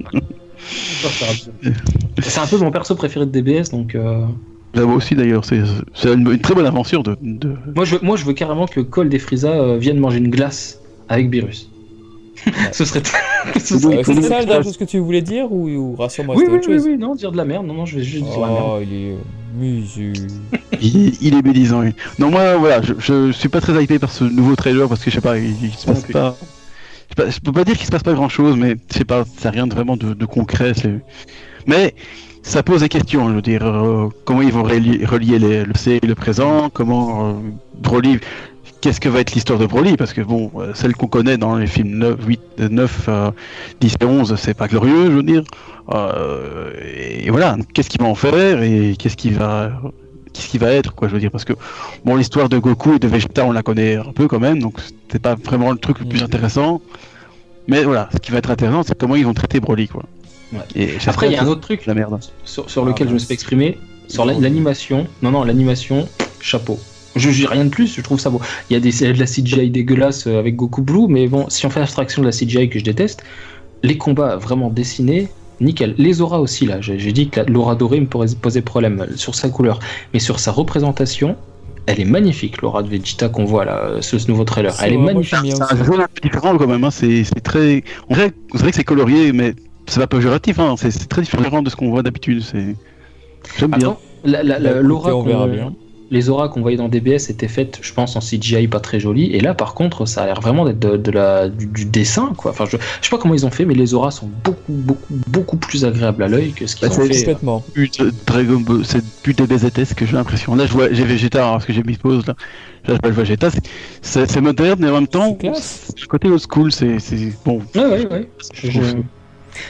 J'espère qu'il y aura virus. C'est un peu mon perso préféré de DBS, donc Là aussi d'ailleurs, c'est une, une très bonne invention de. de- moi, je veux, moi je veux carrément que Cold et Frieza euh, viennent manger une glace avec Virus. [laughs] Ce serait. [laughs] Ce serait cool. c'est ça la dernière chose que tu voulais dire ou, ou rassure-moi, Oui, c'était oui, autre oui, chose oui, non, dire de la merde. Non, non, je vais juste dire la merde. Oh, il est euh, musu. Il, [laughs] il est médisant. oui. Non, moi, voilà, je, je suis pas très hypé par ce nouveau trailer parce que je sais pas, il, il se passe pas. Je, sais pas- je peux pas dire qu'il se passe pas grand chose, mais je sais pas, c'est rien de vraiment de, de concret. Mais ça pose des questions, je veux dire, euh, comment ils vont relier, relier les- le passé et le présent, comment euh, Broly. Qu'est-ce que va être l'histoire de Broly? Parce que bon, euh, celle qu'on connaît dans les films 9, 8, 9 euh, 10 et 11, c'est pas glorieux, je veux dire. Et voilà, qu'est-ce qu'il va en faire et qu'est-ce qu'il va, qu'est-ce qu'il va être, quoi, je veux dire? Parce que bon, l'histoire de Goku et de Vegeta, on la connaît un peu quand même, donc c'est pas vraiment le truc le plus Mhm. intéressant. Mais voilà, ce qui va être intéressant, c'est comment ils vont traiter Broly, quoi. Ouais. Et Après, il y a un autre truc la merde. sur, sur lequel Ah, je me suis pas exprimé. Sur l'animation. Non, non, l'animation, chapeau. Je dis rien de plus, je trouve ça beau. Il y a des, de la CGI dégueulasse euh, avec Goku Blue, mais bon, si on fait abstraction de la CGI que je déteste, les combats vraiment dessinés, nickel. Les auras aussi, là, j'ai dit que l'aura dorée me pourrait poser problème sur sa couleur, mais sur sa représentation, elle est magnifique, l'aura de Vegeta qu'on voit là, sur ce nouveau trailer. Elle est magnifique. C'est un jeu un peu différent quand même, hein. c'est très. On dirait, que c'est colorié, mais c'est pas péjoratif, hein. c'est très différent de ce qu'on voit d'habitude. J'aime bien. L'aura les auras qu'on voyait dans DBS étaient faites, je pense, en CGI pas très joli. Et là, par contre, ça a l'air vraiment d'être de, la, du, dessin, quoi. Enfin, je, je sais pas comment ils ont fait, mais les auras sont beaucoup, beaucoup, beaucoup plus agréables à l'œil que ce qu'ils bah, ont fait. Complètement. Dragon Ball, c'est plus DBZS que j'ai l'impression. Là, je vois, j'ai Vegeta, parce que j'ai mis pause là. Là, je vois Vegeta. C'est moderne, mais en même temps, le côté old school, c'est bon. Ouais, ouais, ouais.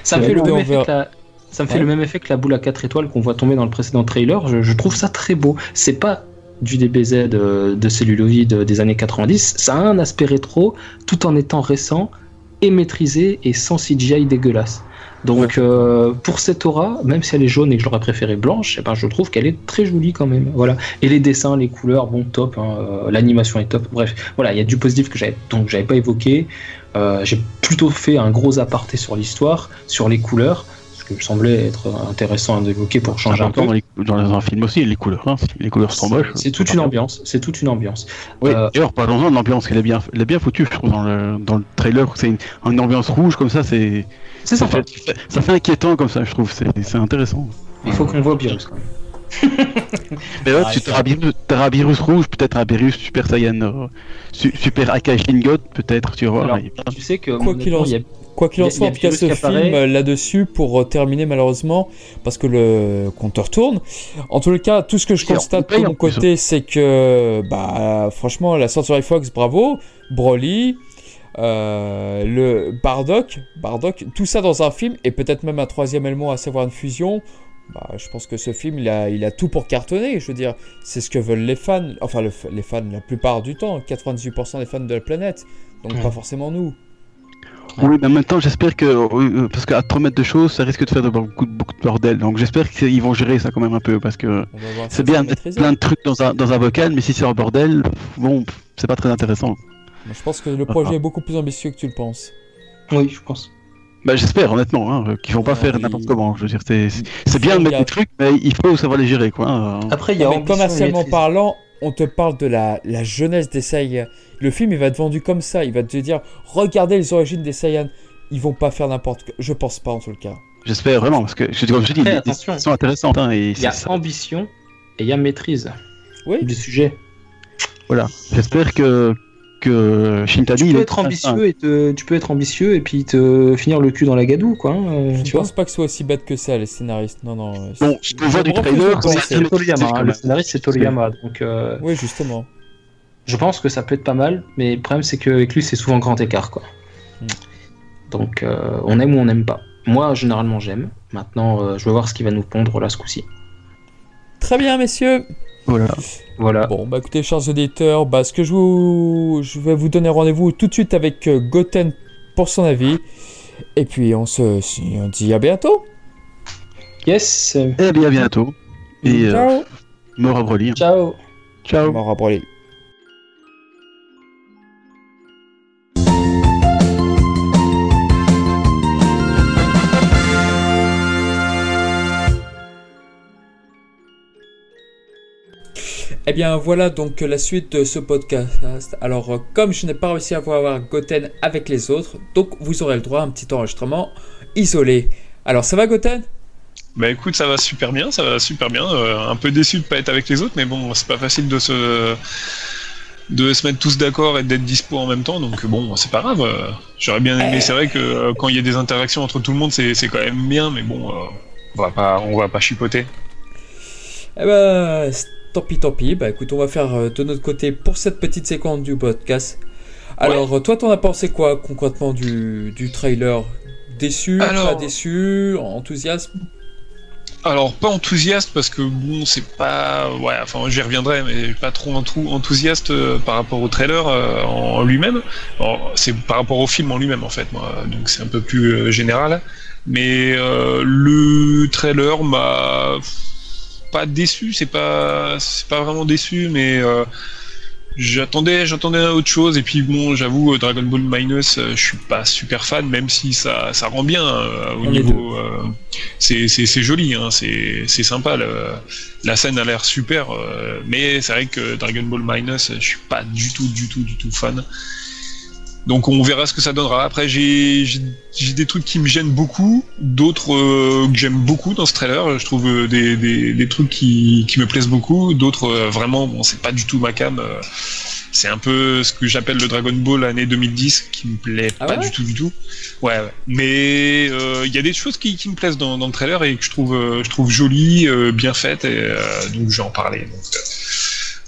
Ça me fait le même effet que la ça me fait le même effet que la boule à 4 étoiles qu'on voit tomber dans le précédent trailer. Je, trouve ça très beau. C'est pas du DBZ de, de celluloïde des années 90. Ça a un aspect rétro tout en étant récent et maîtrisé et sans CGI dégueulasse. Donc euh, pour cette aura, même si elle est jaune et que j'aurais préféré blanche, eh ben, je trouve qu'elle est très jolie quand même. Voilà. Et les dessins, les couleurs, bon top. Hein, euh, l'animation est top. Bref, voilà, il y a du positif que j'avais donc j'avais pas évoqué. Euh, j'ai plutôt fait un gros aparté sur l'histoire, sur les couleurs qui me semblait être intéressant à évoquer pour changer un peu. Dans, un film aussi, les couleurs, hein, les couleurs sont moches. C'est toute une ambiance. C'est toute une ambiance. Oui, euh... d'ailleurs, parlons-en de l'ambiance, elle est bien, elle est bien foutue, je trouve, dans le, dans le trailer. C'est une, une, ambiance rouge comme ça, c'est. Ça, ça, fait, ça fait inquiétant comme ça, je trouve. C'est intéressant. Il faut qu'on voit Beerus quand même. Mais ouais, ah, tu auras Beerus rouge, peut-être un Beerus Super Saiyan, euh, Super Akashin God, peut-être, tu vois. tu sais que. Quoi qu'il en, Quoi qu'il en soit, en tout cas, ce film euh, là-dessus, pour euh, terminer malheureusement, parce que le compteur tourne. En tout cas, tout ce que je constate de mon côté, c'est que, bah, franchement, la Century Fox, bravo. Broly, euh, le Bardock, Bardock, tout ça dans un film, et peut-être même un troisième élément, à savoir une fusion. Bah, je pense que ce film, il a, il a tout pour cartonner. Je veux dire, c'est ce que veulent les fans, enfin les fans la plupart du temps, 98% des fans de la planète, donc pas forcément nous. Oui, mais en même temps, j'espère que. Euh, parce qu'à trop mettre de choses, ça risque de faire beaucoup, beaucoup de bordel. Donc j'espère qu'ils vont gérer ça quand même un peu. Parce que c'est bien de mettre plein de trucs dans un, dans un vocal, mais si c'est un bordel, bon, c'est pas très intéressant. Je pense que le projet est beaucoup plus ambitieux que tu le penses. Oui, je pense. Bah, j'espère honnêtement hein, qu'ils vont pas faire n'importe comment. Je veux dire, c'est bien de mettre des trucs, mais il faut savoir les gérer quoi. Après, il y a commercialement parlant, on te parle de la, la jeunesse des Saiyans. Le film, il va être vendu comme ça. Il va te dire, regardez les origines des Saiyans. Ils vont pas faire n'importe quoi. Je pense pas, en tout cas. J'espère vraiment, parce que, comme je dis, ils sont intéressants. Hein, il y a ambition et il y a maîtrise oui. du sujet. Voilà. J'espère que, que Shintani. Tu peux, être ambitieux et tu peux être ambitieux et puis te finir le cul dans la gadoue, quoi. Hein, je pense pas que ce soit aussi bête que ça, les scénaristes. Non, non. Bon, je peux voir du trailer. C'est Toriyama. Hein, le scénariste, c'est Toriyama. Donc, euh, Oui, justement. Je pense que ça peut être pas mal, mais le problème, c'est qu'avec lui, c'est souvent grand écart, quoi. Hmm. Donc, euh, on aime ou on n'aime pas. Moi, généralement, j'aime. Maintenant, euh, je vais voir ce qui va nous pondre là ce coup-ci. Très bien, messieurs. Voilà. Voilà. Bon, bah écoutez, chers auditeurs, bah, ce que je, vous... je vais vous donner rendez-vous tout de suite avec euh, Goten pour son avis. Et puis, on se on dit à bientôt. Yes. Et eh bien, à bientôt. Et, Ciao. Euh, mort à Broly. Ciao. Ciao. Mort à Broly. Eh bien voilà donc la suite de ce podcast. Alors euh, comme je n'ai pas réussi à avoir Goten avec les autres, donc vous aurez le droit à un petit enregistrement isolé. Alors ça va Goten? Bah écoute ça va super bien, ça va super bien. Euh, un peu déçu de pas être avec les autres, mais bon c'est pas facile de se de se mettre tous d'accord et d'être dispo en même temps, donc bon c'est pas grave. J'aurais bien aimé. C'est vrai que euh, quand il y a des interactions entre tout le monde c'est quand même bien, mais bon on va pas on va pas chipoter. Eh ben Tant pis, tant pis. Bah écoute, on va faire euh, de notre côté pour cette petite séquence du podcast. Alors, toi, toi, t'en as pensé quoi concrètement du, du trailer? Déçu, pas déçu, enthousiaste alors pas enthousiaste parce que bon c'est pas ouais enfin j'y reviendrai mais pas trop enthousiaste euh, par rapport au trailer euh, en lui-même. C'est par rapport au film en lui-même en fait moi donc c'est un peu plus général. Mais le trailer m'a pas déçu, c'est pas, c'est pas vraiment déçu, mais euh, J'attendais, j'attendais autre chose et puis bon, j'avoue, Dragon Ball Minus, euh, je suis pas super fan, même si ça, ça rend bien euh, au On niveau. euh, c'est, c'est, c'est joli, hein, c'est, c'est sympa. le- la scène a l'air super, euh, mais c'est vrai que Dragon Ball Minus, je suis pas du tout, du tout, du tout fan. Donc on verra ce que ça donnera. Après, j'ai, des trucs qui me gênent beaucoup, d'autres euh, que j'aime beaucoup dans ce trailer. Je trouve euh, des, des, des trucs qui, qui me plaisent beaucoup, d'autres euh, vraiment, bon, c'est pas du tout ma cam. euh, c'est un peu ce que j'appelle le Dragon Ball année 2010 qui me plaît Ah pas ouais du tout du tout. Ouais, ouais. mais euh, il y a des choses qui, qui me plaisent dans, dans le trailer et que je trouve euh, je trouve jolies, euh, bien faites et euh, donc je vais en parler. Donc,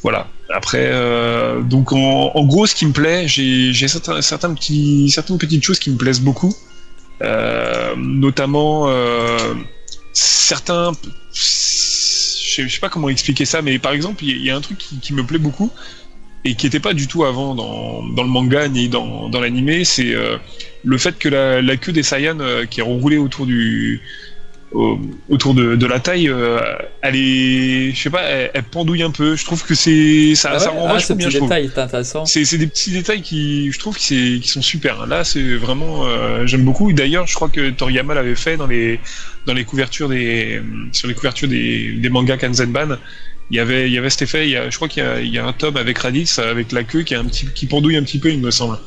voilà. Après, euh, donc en, gros, ce qui me plaît, j'ai certaines petites choses qui me plaisent beaucoup, Euh, notamment euh, certains. Je sais, pas comment expliquer ça, mais par exemple, il y, a- un truc qui, me plaît beaucoup et qui n'était pas du tout avant dans, le manga ni dans, dans l'animé, c'est le fait que la, queue des Saiyans qui est enroulée autour du au- autour de, de la taille, euh, elle est, je sais pas, elle, elle pendouille un peu. Je trouve que c'est ça, Ah ça ouais rend Ah, vachement bien. C'est des petits détails qui, je trouve, qui, sont super. hein. Là, c'est vraiment, euh, j'aime beaucoup. D'ailleurs, je crois que Toriyama l'avait fait dans les dans les couvertures des sur les couvertures des, des mangas Kanzenban. Il y avait il y avait cet effet. Il y a, je crois qu'il y a, y a un tome avec Raditz avec la queue qui est un petit qui pendouille un petit peu, il me semble.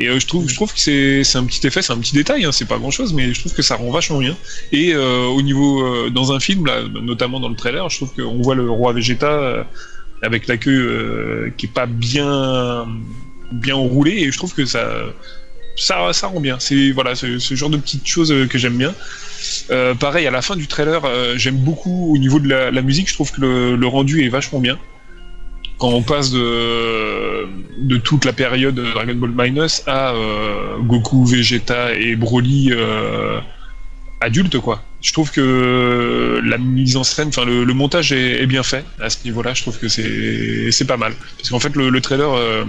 Et euh, je trouve que c'est un petit effet, c'est un petit détail. Hein, c'est pas grand chose, mais je trouve que ça rend vachement bien. Et euh, au niveau euh, dans un film notamment dans le trailer, je trouve qu'on voit le roi Vegeta. avec la queue qui est pas bien bien enroulée et je trouve que ça ça, rend bien c'est voilà ce, genre de petites choses que j'aime bien pareil à la fin du trailer j'aime beaucoup au niveau de la, musique je trouve que le rendu est vachement bien quand on passe de de toute la période Dragon Ball Minus à euh, Goku Vegeta et Broly euh, adulte quoi. Je trouve que la mise en scène, enfin le, montage est, bien fait à ce niveau-là. Je trouve que c'est pas mal parce qu'en fait le, le trailer euh,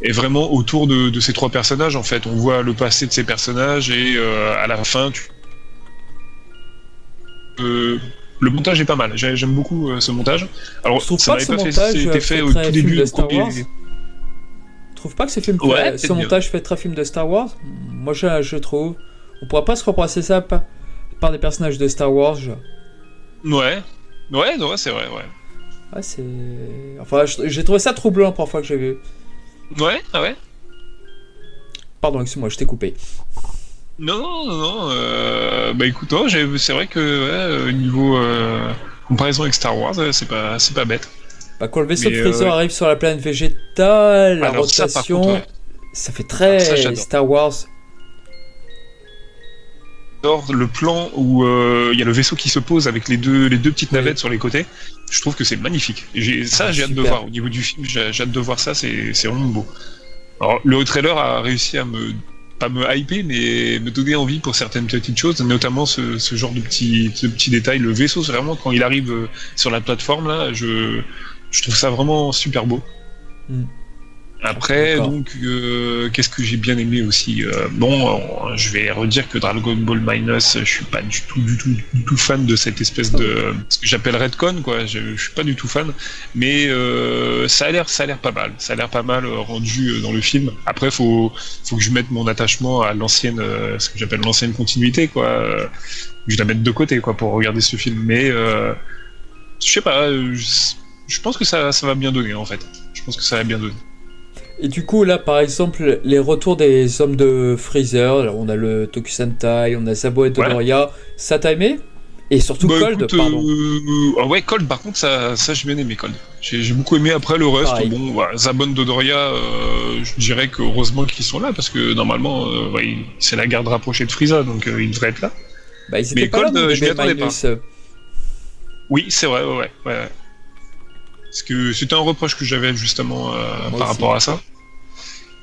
est vraiment autour de, de ces trois personnages. En fait, on voit le passé de ces personnages et à la fin, tu... Le montage est pas mal. J'ai- J'aime beaucoup euh, ce montage. Alors Je trouve ça pas que ce pas fait, montage été fait fait au tout début de Star Wars. Tu trouves pas que ce film, Ouais, fait- peut-être ce montage fait très film de Star Wars Moi, je, je trouve. On pourrait pas se replacer ça par, par des personnages de Star Wars. Ouais, ouais, non, c'est vrai, ouais. Ouais, c'est. Enfin, je- j'ai trouvé ça troublant pour la fois que j'ai vu. Ouais, ah ouais. Pardon, excuse-moi, je t'ai coupé. Non, non, non, euh, bah écoute, c'est vrai que ouais, niveau euh, comparaison avec Star Wars, c'est pas, c'est pas bête. Bah, quand le vaisseau de Freezer euh, arrive sur la planète végétale, la ça, rotation, contre, ouais. ça fait très ça, j'adore. Star Wars. J'adore le plan où euh, il y a le vaisseau qui se pose avec les deux, les deux petites Oui. navettes sur les côtés. Je trouve que c'est magnifique. J'ai, ça, Ah, j'ai hâte de voir. Au niveau du film, j'ai, j'ai hâte de voir ça. C'est, c'est vraiment beau. Alors, le trailer a réussi à me me hyper, mais me donner envie pour certaines petites choses, notamment ce, ce genre de petits, de petits détails. Le vaisseau, c'est vraiment quand il arrive euh, sur la plateforme là, je, trouve ça vraiment super beau. Hmm. Après, donc, euh, qu'est-ce que j'ai bien aimé aussi Euh, Bon, euh, je vais redire que Dragon Ball Minus, je suis pas du tout, du tout, du tout fan de cette espèce de ce que j'appelle Redcon, quoi. Je, je suis pas du tout fan, mais ça a l'air, ça a l'air pas mal. Ça a l'air pas mal rendu dans le film. Après, faut, faut que je mette mon attachement à l'ancienne, ce que j'appelle l'ancienne continuité, quoi. Je la mette de côté, quoi, pour regarder ce film. Mais je sais pas. Je, je pense que ça, ça va bien donner, en fait. Je pense que ça va bien donner. Et du coup, là, par exemple, les retours des hommes de Freezer, on a le Tokusentai, on a Sabo et Dodoria, ça t'a aimé? Et surtout Bah, Cold, écoute, pardon. euh, ah ouais, Cold, par contre, ça, ça j'ai bien aimé Cold. J'ai beaucoup aimé après le reste. Pareil. Bon, voilà, Zabon, Dodoria, euh, je dirais que heureusement qu'ils sont là parce que normalement, euh, ouais, c'est la garde rapprochée de Frieza, donc ils devraient être là. Bah, ils étaient mais pas Cold, là, je m'y attendais pas. Oui, c'est vrai, ouais, ouais, ouais. Parce que c'était un reproche que j'avais justement euh, par aussi. rapport à ça.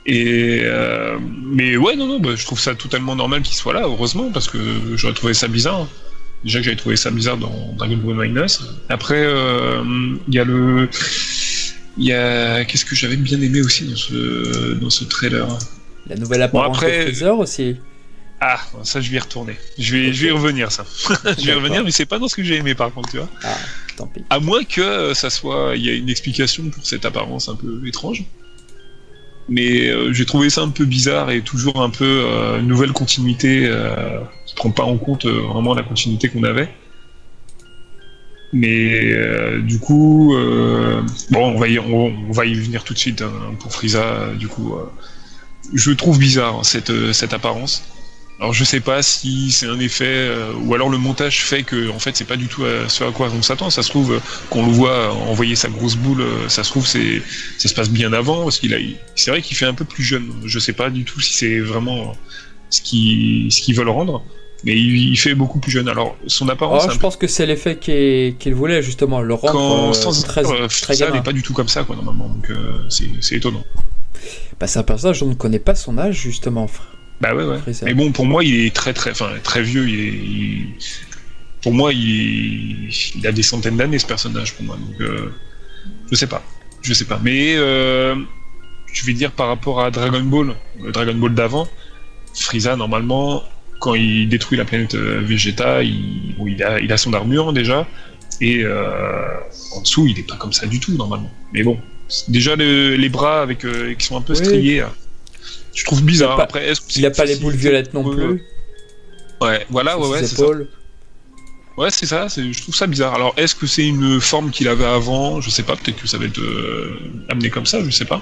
Et euh, mais ouais, non, non, bah, je trouve ça totalement normal qu'il soit là, heureusement, parce que j'aurais trouvé ça bizarre. Déjà que j'avais trouvé ça bizarre dans Dragon Ball Minus. Après, euh, il y a le, il y a qu'est-ce que j'avais bien aimé aussi dans ce dans ce trailer? La nouvelle apparence après- de Freezer aussi. Ah, ça je vais y retourner. Je vais, je vais y revenir ça. [laughs] je vais y revenir, mais c'est pas dans ce que j'ai aimé par contre, tu vois. Ah, À moins que euh, ça soit, il y a une explication pour cette apparence un peu étrange. Mais euh, j'ai trouvé ça un peu bizarre et toujours un peu euh, une nouvelle continuité qui prend pas en compte vraiment la continuité qu'on avait. Mais du coup, bon, on va, y, on, va y venir tout de suite hein, pour Frieza. Du coup, je trouve bizarre cette, cette apparence. Alors je sais pas si c'est un effet euh, ou alors le montage fait que en fait c'est pas du tout à ce à quoi on s'attend. Ça se trouve euh, qu'on le voit envoyer sa grosse boule, euh, ça se trouve c'est ça se passe bien avant parce qu'il a c'est vrai qu'il fait un peu plus jeune. Je sais pas du tout si c'est vraiment ce qui ce qu'ils veulent rendre, mais il, il fait beaucoup plus jeune. Alors son apparence c'est un je pense que c'est l'effet qu'il voulait justement, le rendre quand euh, sans très, euh, très ça n'est pas du tout comme ça quoi normalement donc euh, c'est c'est étonnant. Bah, c'est un personnage dont on ne connaît pas son âge justement. frère. Bah ouais, ouais. Freezer. Mais bon, pour moi, il est très, très, enfin, très vieux. Il est, il- Pour moi, il... il a des centaines d'années ce personnage pour moi. Donc, euh, je sais pas, je sais pas. Mais euh, je vais dire par rapport à Dragon Ball, le Dragon Ball d'avant, Frieza normalement, quand il détruit la planète euh, Vegeta, il, bon, il a, il a son armure déjà, et euh, en dessous, il est pas comme ça du tout normalement. Mais bon, déjà le- les bras avec euh, qui sont un peu Oui. striés. Je trouve bizarre. Pas- Après, est-ce que Il a c'est pas les boules violettes non plus. Ouais, voilà, ouais, ouais, c'est. Ouais, c'est ça, je trouve ça bizarre. Alors, est-ce que c'est une forme qu'il avait avant? Je sais pas, peut-être que ça va être euh, amené comme ça, je sais pas.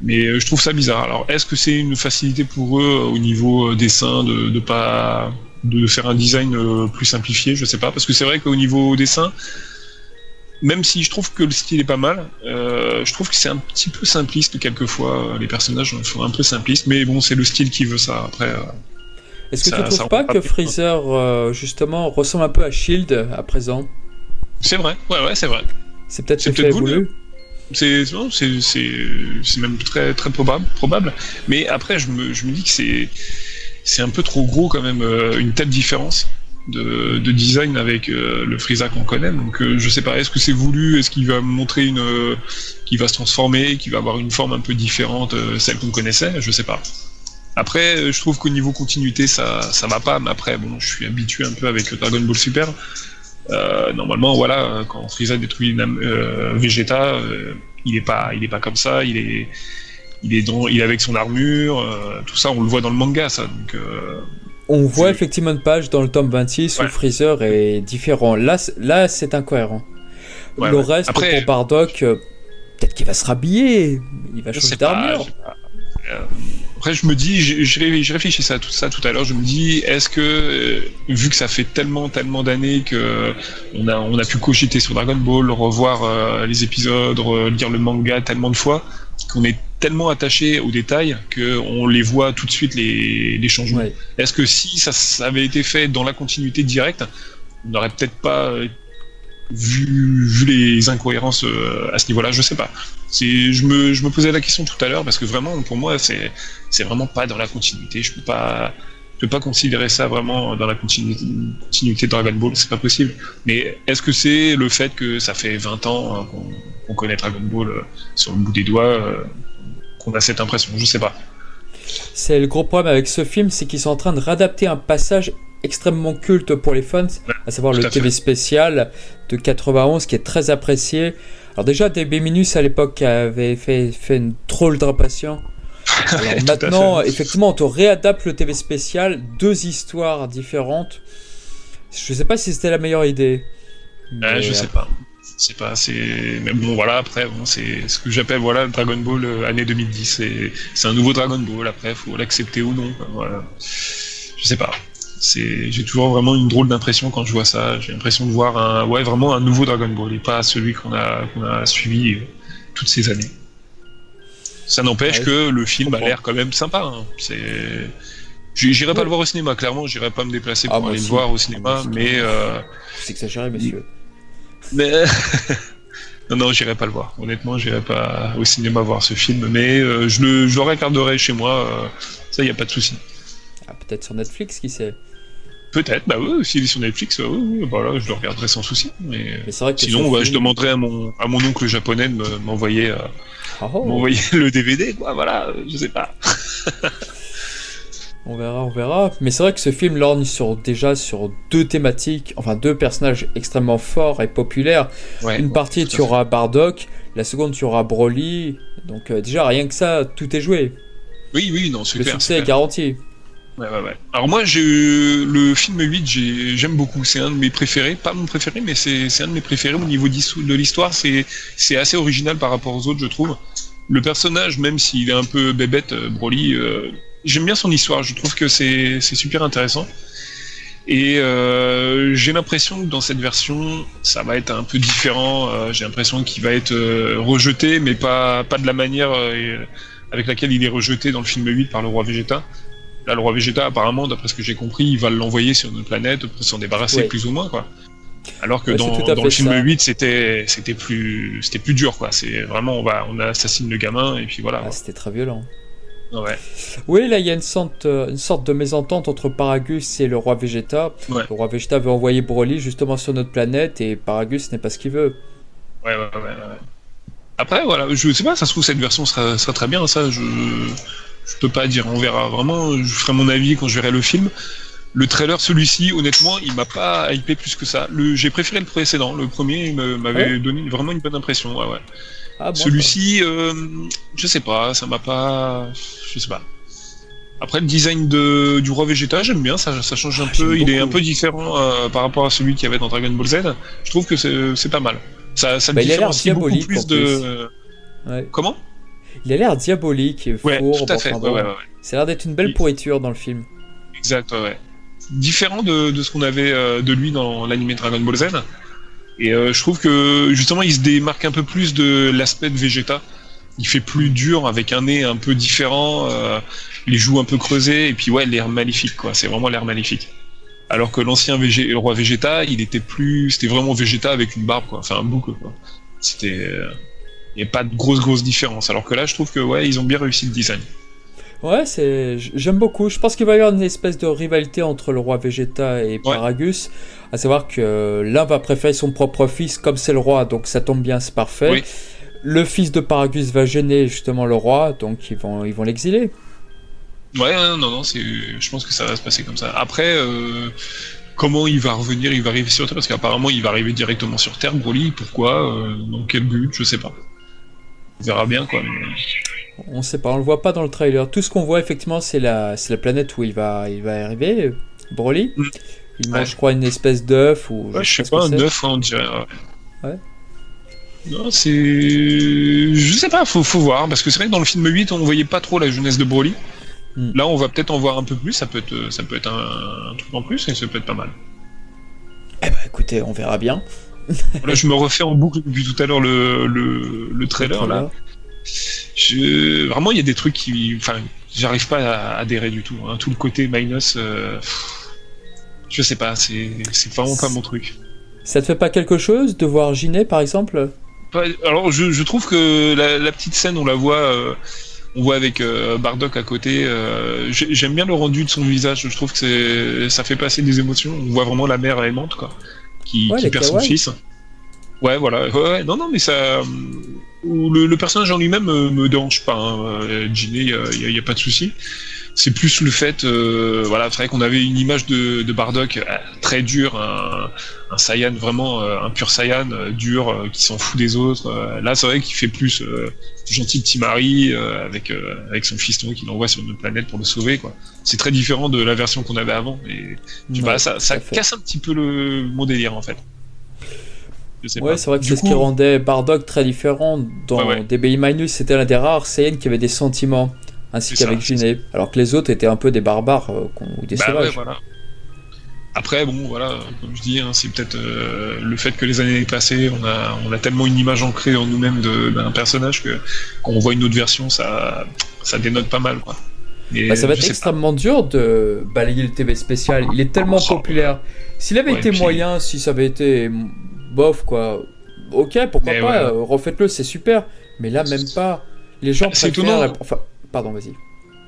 Mais euh, je trouve ça bizarre. Alors, est-ce que c'est une facilité pour eux euh, au niveau dessin de, de pas de faire un design plus simplifié? Je sais pas, parce que c'est vrai qu'au niveau dessin, même si je trouve que le style est pas mal, euh, je trouve que c'est un petit peu simpliste quelquefois. euh, Les personnages sont un peu simplistes, mais bon, c'est le style qui veut ça. Après, euh, Est-ce que tu trouves ça pas que. Freezer euh, justement ressemble un peu à Shield à présent? C'est vrai. Ouais, ouais, c'est vrai. C'est peut-être C'est peut-être voulu. C'est non, c'est c'est c'est même très très probable probable. Mais après je me je me dis que c'est c'est un peu trop gros quand même une telle différence de, de design avec euh, le Frieza qu'on connaît. Donc euh, je sais pas, est-ce que c'est voulu, est-ce qu'il va montrer une euh, qu'il va se transformer, qu'il va avoir une forme un peu différente, celle qu'on connaissait, je sais pas. Après, je trouve qu'au niveau continuité, ça, ça va pas, mais après, bon, je suis habitué un peu avec Dragon Ball Super. Normalement, voilà, quand Frieza détruit Nam- Vegeta, il est pas, il est pas comme ça, il est, il est dans, il est avec son armure, tout ça, on le voit dans le manga, ça. Donc, On voit effectivement une page dans le tome 26 où Ouais. Freezer est différent. Là, là c'est incohérent. Ouais, le ouais. reste, Après- pour Bardock, euh, peut-être qu'il va se rhabiller, il va changer d'armure. Euh, Après, je me dis, je, je réfléchissais à tout ça tout à l'heure. Je me dis, est-ce que, euh, vu que ça fait tellement, tellement d'années que on a, on a pu cogiter sur Dragon Ball, revoir euh, les épisodes, re- lire le manga tellement de fois, qu'on est tellement attaché aux détails que on les voit tout de suite les, les changements. Ouais. Est-ce que si ça, ça avait été fait dans la continuité directe, on n'aurait peut-être pas vu, vu les incohérences euh, à ce niveau-là? Je sais pas. Je me, je me posais la question tout à l'heure parce que vraiment, pour moi, c'est, vraiment pas dans la continuité. Je peux pas, je peux pas considérer ça vraiment dans la continuité, continuité de Dragon Ball. C'est pas possible. Mais est-ce que c'est le fait que ça fait 20 ans hein, qu'on, qu'on connaît Dragon Ball euh, sur le bout des doigts, euh, qu'on a cette impression Je sais pas. C'est le gros problème avec ce film, c'est qu'ils sont en train de réadapter un passage extrêmement culte pour les fans, à savoir le à fait. TV spécial de 91 qui est très apprécié. Alors déjà, DB Minus à l'époque avait fait, fait une drôle d'impatient. [laughs] À maintenant, effectivement, on te réadapte le TV spécial, deux histoires différentes. Je sais pas si c'était la meilleure idée. Ouais, Mais, je sais pas. C'est pas, c'est. Mais bon, voilà, après, bon, c'est ce que j'appelle voilà, le Dragon Ball euh, année 2010. C'est, c'est un nouveau Dragon Ball, après, faut l'accepter ou non. quoi, Voilà. Je sais pas. C'est, j'ai toujours vraiment une drôle d'impression quand je vois ça. J'ai l'impression de voir un, ouais, vraiment un nouveau Dragon Ball et pas celui qu'on a, qu'on a suivi euh, toutes ces années. Ça n'empêche Ouais, que le film a l'air quand même sympa. hein. C'est. J'irai pas le voir au cinéma, clairement, j'irai pas me déplacer Ah, pour aller le voir au Moi cinéma, aussi. mais euh, C'est exagéré, monsieur. Mais [laughs] non, non, j'irai pas le voir. Honnêtement, j'irai pas au cinéma voir ce film, mais euh, je le, je le regarderai chez moi. euh, ça, y a pas de souci. Ah, peut-être sur Netflix, qui sait. Peut-être, bah oui, s'il est sur Netflix, euh, oui, oui, bah là, je le regarderai sans souci. Mais vrai que sinon, bah, je demanderai à mon, à mon oncle japonais de me- m'envoyer, euh, Ah, oh. m'envoyer [laughs] le DVD, quoi. Voilà, euh, je sais pas. [laughs] On verra, on verra. Mais c'est vrai que ce film lorgne sur, déjà sur deux thématiques, enfin deux personnages extrêmement forts et populaires. Ouais, Une ouais, partie, tu auras Bardock, la seconde, tu auras Broly. Donc euh, déjà, rien que ça, tout est joué. Oui, oui, non, c'est Le succès est garanti. Ouais, ouais, ouais. Alors moi, j'ai le film 8, j'ai- j'aime beaucoup. C'est un de mes préférés. Pas mon préféré, mais c'est un de mes préférés au niveau de l'histoire. C'est c'est assez original par rapport aux autres, je trouve. Le personnage, même s'il est un peu bébête, euh, Broly, euh, j'aime bien son histoire. Je trouve que c'est super intéressant. Et euh, j'ai l'impression que dans cette version, ça va être un peu différent. Euh, j'ai l'impression qu'il va être euh, rejeté, mais pas, pas de la manière avec laquelle il est rejeté dans le film 8 par le roi Vegeta. Là, le roi Vegeta, apparemment, d'après ce que j'ai compris, il va l'envoyer sur notre planète pour s'en débarrasser Ouais. plus ou moins, quoi. Alors que Ouais, dans, le film ça. 8, c'était c'était plus c'était plus dur, quoi. C'est vraiment on va on assassine le gamin et puis voilà. Ah, C'était très violent. Ouais. Oui, là, il y a une sorte, euh, une sorte de mésentente entre Paragus et le roi Vegeta. Ouais. Le roi Vegeta veut envoyer Broly justement sur notre planète et Paragus n'est pas ce qu'il veut. Ouais, ouais, ouais, ouais. Après, voilà, je sais pas, ça se trouve, cette version sera, sera très bien, ça, je, je peux pas dire, on verra. Vraiment, je ferai mon avis quand je verrai le film. Le trailer, celui-ci, honnêtement, il m'a pas hypé plus que ça. J'ai préféré le précédent, le premier, m'avait Ouais. donné vraiment une bonne impression, ouais, ouais. Ah, bon, Celui-ci, euh, je sais pas, ça m'a pas. Je sais pas. Après, le design de, du roi Vegeta, j'aime bien, ça, ça change un Ah, peu. Il est un peu différent euh, par rapport à celui qu'il y avait dans Dragon Ball Z. Je trouve que c'est pas mal. Ça, ça Bah, différencie beaucoup plus de. Ouais. Comment? Il a l'air diabolique Ouais, fourbe. tout à fait. ouais. Ça a l'air d'être une belle pourriture dans le film. Exact, ouais, ouais. Différent de, de ce qu'on avait euh, de lui dans l'animé Dragon Ball Z. Et euh, je trouve que justement, il se démarque un peu plus de l'aspect de Vegeta. Il fait plus dur avec un nez un peu différent, euh, les joues un peu creusées, et puis ouais, l'air maléfique, quoi. C'est vraiment l'air maléfique. Alors que l'ancien roi Vegeta, il était plus, c'était vraiment Vegeta avec une barbe, quoi. Enfin, un boucle, quoi. C'était, euh, il n'y a pas de grosse grosse différence. Alors que là, je trouve que ouais, ils ont bien réussi le design. Ouais, c'est j'aime beaucoup. Je pense qu'il va y avoir une espèce de rivalité entre le roi Vegeta et Paragus. À savoir que l'un va préférer son propre fils comme c'est le roi, donc ça tombe bien, c'est parfait. Oui. Le fils de Paragus va gêner justement le roi, donc ils vont ils vont l'exiler. Ouais, ouais, non, non, c'est, je pense que ça va se passer comme ça. Après, euh, comment il va revenir Il va arriver sur Terre? Parce qu'apparemment, il va arriver directement sur Terre, Broly. Pourquoi euh, Dans quel but Je sais pas. On verra bien, quoi. mais- On sait pas, on le voit pas dans le trailer. Tout ce qu'on voit effectivement, c'est la c'est la planète où il va il va arriver, Broly. Mm. Il Ouais. mange, je crois, une espèce d'œuf ou Ouais, je sais pas, un œuf, on dirait. Ouais. Ouais. Non, c'est. Je sais pas, faut, faut voir. Parce que c'est vrai que dans le film 8, on voyait pas trop la jeunesse de Broly. Hmm. Là, on va peut-être en voir un peu plus. Ça peut être, ça peut être un, un truc en plus et ça peut être pas mal. Eh ben écoutez, on verra bien. Là, je me refais en boucle depuis tout à l'heure le, le, le trailer, là. Je... Vraiment, il y a des trucs qui. Enfin, j'arrive pas à adhérer du tout. hein. Tout le côté minus. euh, Je sais pas, c'est c'est vraiment pas mon truc. Ça te fait pas quelque chose de voir Ginet par exemple? Alors, je, je trouve que la, la petite scène, on la voit. euh, On voit avec euh, Bardock à côté. euh, j'ai- J'aime bien le rendu de son visage. Je trouve que ça fait passer des émotions. On voit vraiment la mère aimante, quoi, qui, Ouais, qui les perd son fils. Ouais, voilà. Ouais, ouais. Non, non, mais ça. ou Le, le personnage en lui-même me, me dérange pas. Hein. Euh, Ginny, il y, a- pas de souci. C'est plus le fait, euh, voilà, c'est vrai qu'on avait une image de, de Bardock euh, très dur, un, un Saiyan vraiment, euh, un pur Saiyan euh, dur, euh, qui s'en fout des autres. Euh, là, c'est vrai qu'il fait plus euh, gentil petit mari euh, avec euh, avec son fiston qu'il envoie sur une planète pour le sauver, quoi. C'est très différent de la version qu'on avait avant. Et Ouais, pas, ça, ça casse un petit peu le mon délire en fait. Je sais Ouais, pas. c'est vrai que c'est ce qui rendait Bardock très différent. Dans Ouais, ouais. DBI Minus, c'était l'un des rares Saiyans qui avait des sentiments, ainsi qu'avec Ginet. Alors que les autres étaient un peu des barbares euh, ou des Bah ouais, sauvages. voilà. Après, bon, voilà, comme je dis, hein, c'est peut-être euh, le fait que les années passées, on a, on a tellement une image ancrée en nous-mêmes d'un personnage que quand on voit une autre version, ça, ça dénote pas mal, quoi. Bah, ça va être extrêmement dur de balayer le TV spécial. Il est tellement Oh, populaire. S'il avait Ouais, été puis- moyen, si ça avait été bof, quoi. Ok, pourquoi Mais pas, ouais. euh, refaites-le, c'est super. Mais là, même pas. Les gens c'est étonnant. Enfin, pardon, vas-y.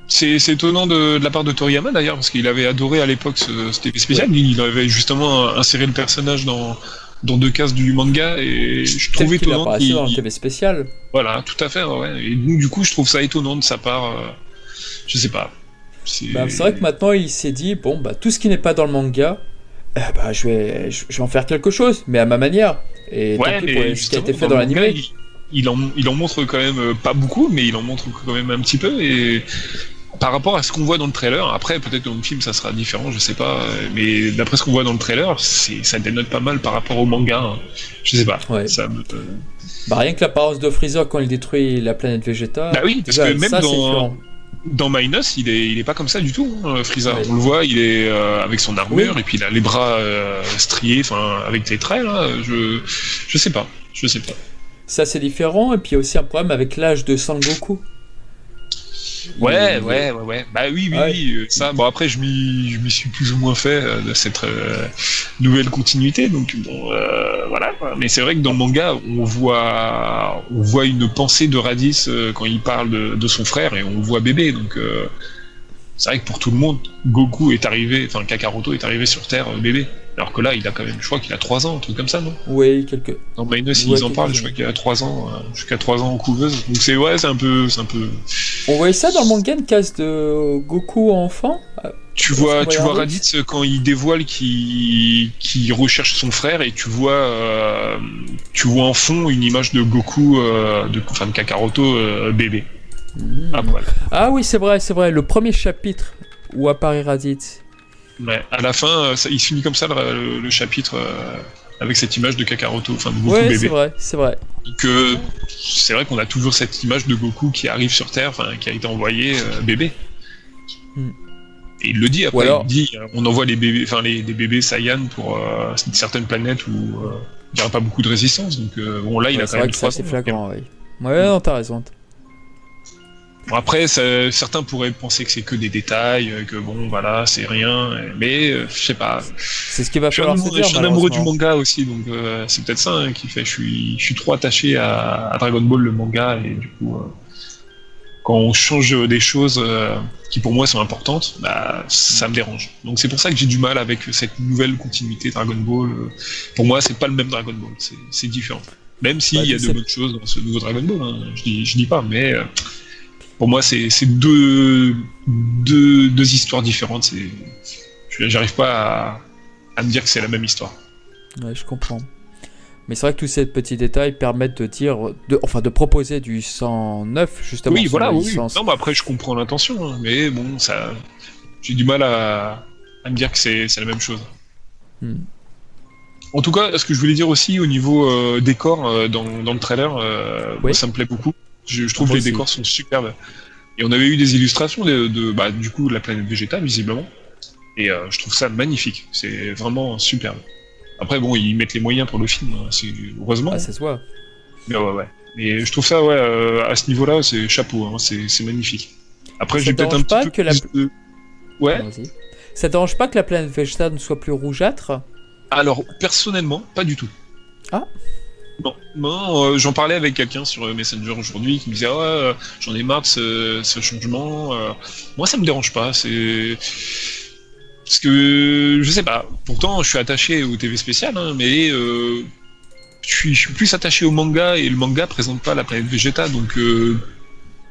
C'est étonnant de, de la part de Toriyama d'ailleurs, parce qu'il avait adoré à l'époque ce, ce TV spécial. Il avait justement inséré le personnage dans, dans deux cases du manga, et je qu'il étonnant apparaissait qu'il- dans le TV spécial. Voilà, tout à fait, ouais. Et nous, du coup, je trouve ça étonnant de sa part. euh, je sais pas. C'est Bah, vrai que maintenant il s'est dit bon bah tout ce qui n'est pas dans le manga, eh bah, je vais je, je vais en faire quelque chose, mais à ma manière. Et tant Ouais, pis pour mais ce qui a été fait dans l'animé. il, il en, il en montre quand même euh, pas beaucoup, mais il en montre quand même un petit peu. Et par rapport à ce qu'on voit dans le trailer, après peut-être dans le film ça sera différent, je sais pas. euh, Mais d'après ce qu'on voit dans le trailer, ça dénote pas mal par rapport au manga. hein. Je sais pas. Ouais. Ça me- euh, Bah rien que l'apparence de Freezer quand il détruit la planète Vegeta. Bah oui, parce déjà, que même ça, dans. Dans Minus, il est, il est pas comme ça du tout, hein, Frieza. Ouais. On le voit, il est euh, avec son armure Oui. et puis il a les bras euh, striés, enfin avec des traits là. Je, je sais pas, je sais pas. Ça c'est différent et puis il y a aussi un problème avec l'âge de Sangoku. Ouais, Il- ouais, ouais, ouais. Bah oui, oui, Ouais. oui. euh, Ça, bon après, je m'y, suis plus ou moins fait euh, de cette euh, nouvelle continuité, donc bon, euh, voilà. Mais c'est vrai que dans le manga, on voit, on voit une pensée de euh, quand il parle de, de son frère et on voit bébé, donc. euh, c'est vrai que pour tout le monde, Goku est arrivé, enfin Kakaroto est arrivé sur Terre euh, bébé. Alors que là, il a quand même, je crois qu'il a 3 ans, un truc comme ça, non? Oui, quelques. Dans Minus, Ouais, ils en parlent, je crois qu'il a 3 ans, euh, jusqu'à 3 ans en couveuse. Donc c'est, ouais, c'est un peu, c'est un peu, On voyait ça dans le manga une case de Goku enfant. Ah, Tu vois, tu vois Raditz. Euh, quand il dévoile qu'il recherche son frère et tu vois, euh, tu vois en fond une image de Goku, euh, de, enfin de Kakaroto euh, bébé. hmm. Ah, voilà. Ah oui, c'est vrai, c'est vrai. Le premier chapitre où apparaît Raditz. Ouais. À la fin, euh, ça- il se finit comme ça le, chapitre euh, avec cette image de Kakaroto, enfin de Goku Ouais, c'est bébé. vrai, c'est vrai. Donc euh, c'est vrai qu'on a toujours cette image de Goku qui arrive sur Terre, qui a été envoyé euh, bébé. Hmm. Et il le dit après, alors- il dit on envoie les bébés, enfin les, des bébés Saiyan pour euh, certaines planètes où il n'y aura pas beaucoup de résistance. Donc bon là il Ouais, a quand même que trois c'est flagrant, oui. Ouais, non, t'as raison. Bon, après ça- certains pourraient penser que c'est que des détails, euh, que bon voilà c'est rien, mais euh, je sais pas. C'est ce qu'il va falloir amoureux, je suis un amoureux du manga aussi, donc euh, c'est peut-être ça hein, qui fait. Je suis, je suis trop attaché à, à Dragon Ball le manga et du coup, euh, quand on change des choses qui pour moi sont importantes, bah, ça me dérange. Donc c'est pour ça que j'ai du mal avec cette nouvelle continuité Dragon Ball. Pour moi, c'est pas le même Dragon Ball, c'est- différent. Même s'il Bah, y a de bonnes choses dans ce nouveau Dragon Ball, hein, je, dis, je dis pas, mais pour moi, c'est deux, deux, deux histoires différentes. J'arrive pas à, à me dire que c'est la même histoire. Ouais, je comprends. Mais c'est vrai que tous ces petits détails permettent de dire, de, enfin, de proposer du 109 justement. oui, voilà, oui. licence. Non, mais après, je comprends l'intention, hein, mais bon, ça, j'ai du mal à, à me dire que c'est c'est la même chose. Hmm. En tout cas, ce que je voulais dire aussi au niveau euh, décor euh, dans, dans le trailer, euh, Oui. moi, ça me plaît beaucoup. Je, je trouve que les aussi. décors sont superbes. Et on avait eu des illustrations de, de- bah, du coup de la planète Vegeta, visiblement. Et euh, je trouve ça magnifique. C'est vraiment superbe. Après, bon, ils mettent les moyens pour le film, hein, c'est heureusement. Ah, ça se voit. Mais ouais, ouais. Et je trouve ça, ouais, euh, à ce niveau-là, c'est chapeau, hein, c'est magnifique. Après, j'ai peut-être un pas petit peu que la- plus de- Ouais. Vas-y. Ça te dérange pas que la planète Vegeta ne soit plus rougeâtre? Alors, personnellement, pas du tout. Ah. Non, non euh, j'en parlais avec quelqu'un sur euh, Messenger aujourd'hui qui me disait ouais, j'en ai marre de ce, changement. euh. Moi, ça me dérange pas. C'est parce que je sais pas. Pourtant, je suis attaché au TV spécial, hein, mais euh, je, suis, plus attaché au manga et le manga présente pas la planète Vegeta, donc euh,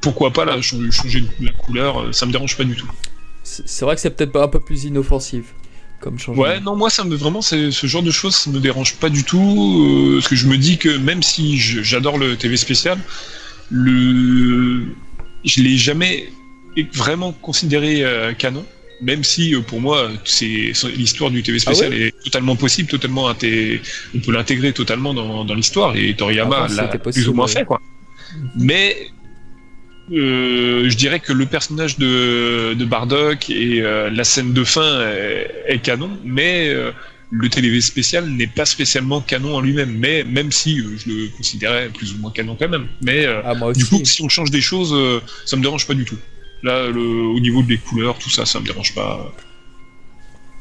pourquoi pas changer, la couleur euh, Ça me dérange pas du tout. C'est vrai que c'est peut-être un peu plus inoffensif comme changement. Ouais, non, moi, ça me vraiment, ce genre de choses, ça me dérange pas du tout. euh, parce que je me dis que même si j'adore le TV spécial, le, je l'ai jamais vraiment considéré euh, canon. Même si euh, pour moi, c'est l'histoire du TV spécial est totalement possible, totalement inté- on peut l'intégrer totalement dans, dans l'histoire et Toriyama Avant, l'a plus ou moins ouais. fait quoi. Mais je dirais que le personnage de, de Bardock et euh, la scène de fin est, est canon, mais euh, le TV spécial n'est pas spécialement canon en lui-même, mais même si euh, je le considérais plus ou moins canon quand même. Mais euh, Ah, du coup, si on change des choses, euh, ça me dérange pas du tout. Là, le, au niveau des couleurs, tout ça, ça me dérange pas.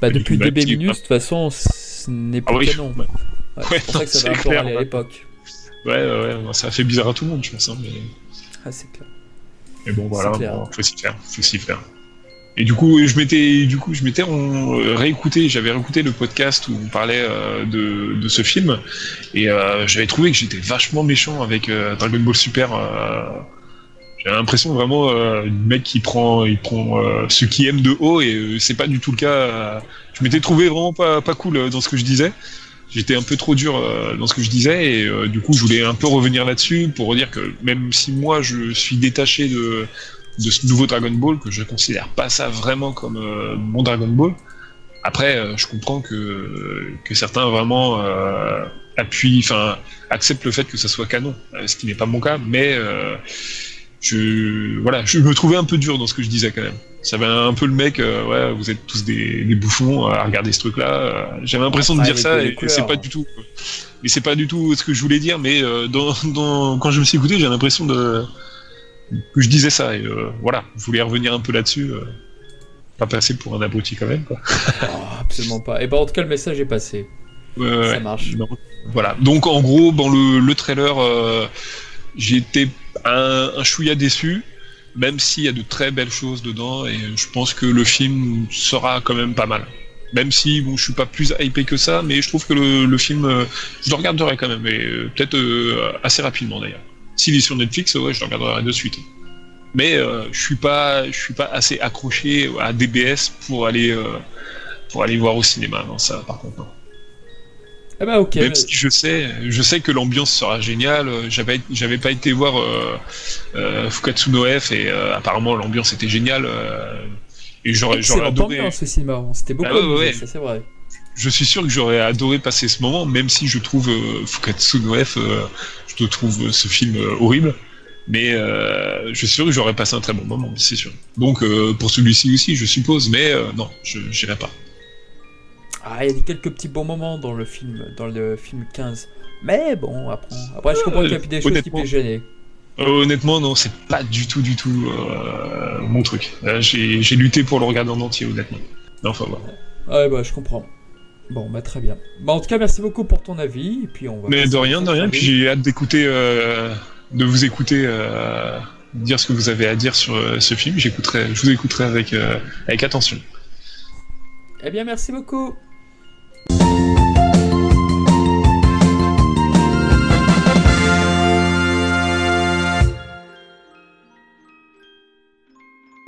bah, depuis coup, DB bah, Minus, de toute façon, ce n'est Ah oui, canon. ouais. Ouais, Ouais, c'est pour ça que ça va un peu clair, râler à l'époque. Ouais, ouais, ouais, ça a fait bizarre à tout le monde, je pense. hein, mais... Ah, c'est clair. Mais bon, voilà, bon, faut s'y faire, faut s'y faire. Et du coup, je m'étais, du coup, je m'étais euh, réécouté, j'avais réécouté le podcast où on parlait euh, de, de ce film, et euh, j'avais trouvé que j'étais vachement méchant avec euh, Dragon Ball Super. J'ai l'impression vraiment du mec qui prend, il prend ce qui aime de haut et c'est pas du tout le cas. je m'étais trouvé vraiment pas, pas cool dans ce que je disais. J'étais un peu trop dur euh, dans ce que je disais et euh, du coup je voulais un peu revenir là-dessus pour dire que même si moi je suis détaché de, ce nouveau Dragon Ball, que je considère pas ça vraiment comme euh, mon Dragon Ball, après je comprends que, certains vraiment appuient, enfin acceptent le fait que ça soit canon, ce qui n'est pas mon cas, mais je voilà, je me trouvais un peu dur dans ce que je disais quand même. Ça avait un peu le mec, euh, ouais, vous êtes tous des, des bouffons à regarder ce truc-là. euh, J'avais l'impression de Ah, dire ça et, couleurs. c'est pas du tout. Mais c'est pas du tout ce que je voulais dire. Mais euh, dans, dans, quand je me suis écouté, j'ai l'impression de que je disais ça. Et voilà, je voulais revenir un peu là-dessus. pas passer pour un abruti quand même. Quoi. Oh, absolument pas. Et ben en tout cas, le message est passé. Ça marche. Non. Voilà. Donc en gros, dans le, le trailer, euh, été un, un chouïa déçu, même s'il y a de très belles choses dedans, et je pense que le film sera quand même pas mal. Même si bon, je suis pas plus hypé que ça, mais je trouve que le, film, euh, je le regarderai quand même, et euh, peut-être euh, assez rapidement d'ailleurs. S'il est sur Netflix, ouais, je le regarderai de suite. Mais je suis pas, je suis pas assez accroché à DBS pour aller, pour aller voir au cinéma. Non, ça, par contre. non. Eh ben ok. Même si je sais, je sais que l'ambiance sera géniale. euh, J'avais, j'avais pas été voir euh, euh, Fukatsu no F et euh, apparemment l'ambiance était géniale. et j'aurais, j'aurais adoré. ambiance au cinéma. On s'était beaucoup Ah ouais, ouais. c'est vrai. Je suis sûr que j'aurais adoré passer ce moment, même si je trouve Fukatsu no F, je trouve ce film horrible. Mais je suis sûr que j'aurais passé un très bon moment, c'est sûr. Donc pour celui-ci aussi, je suppose, mais non, je j'irai pas. Ah, il y a quelques petits bons moments dans le film, dans le film 15. Mais bon, après, après je comprends qu'il y a des choses qui peuvent gêner. Euh, honnêtement, non, c'est pas du tout, du tout euh, mon truc. Euh, j'ai, lutté pour le regarder en entier, honnêtement. Non, Enfin, voilà. Ouais, bah je comprends. Bon, bah très bien. Bah en tout cas, merci beaucoup pour ton avis. Et puis on va Mais de rien, de rien. Puis j'ai hâte d'écouter, euh, de vous écouter, euh, dire ce que vous avez à dire sur euh, ce film. J'écouterai, je vous écouterai avec, euh, avec attention. Eh bien, merci beaucoup. Música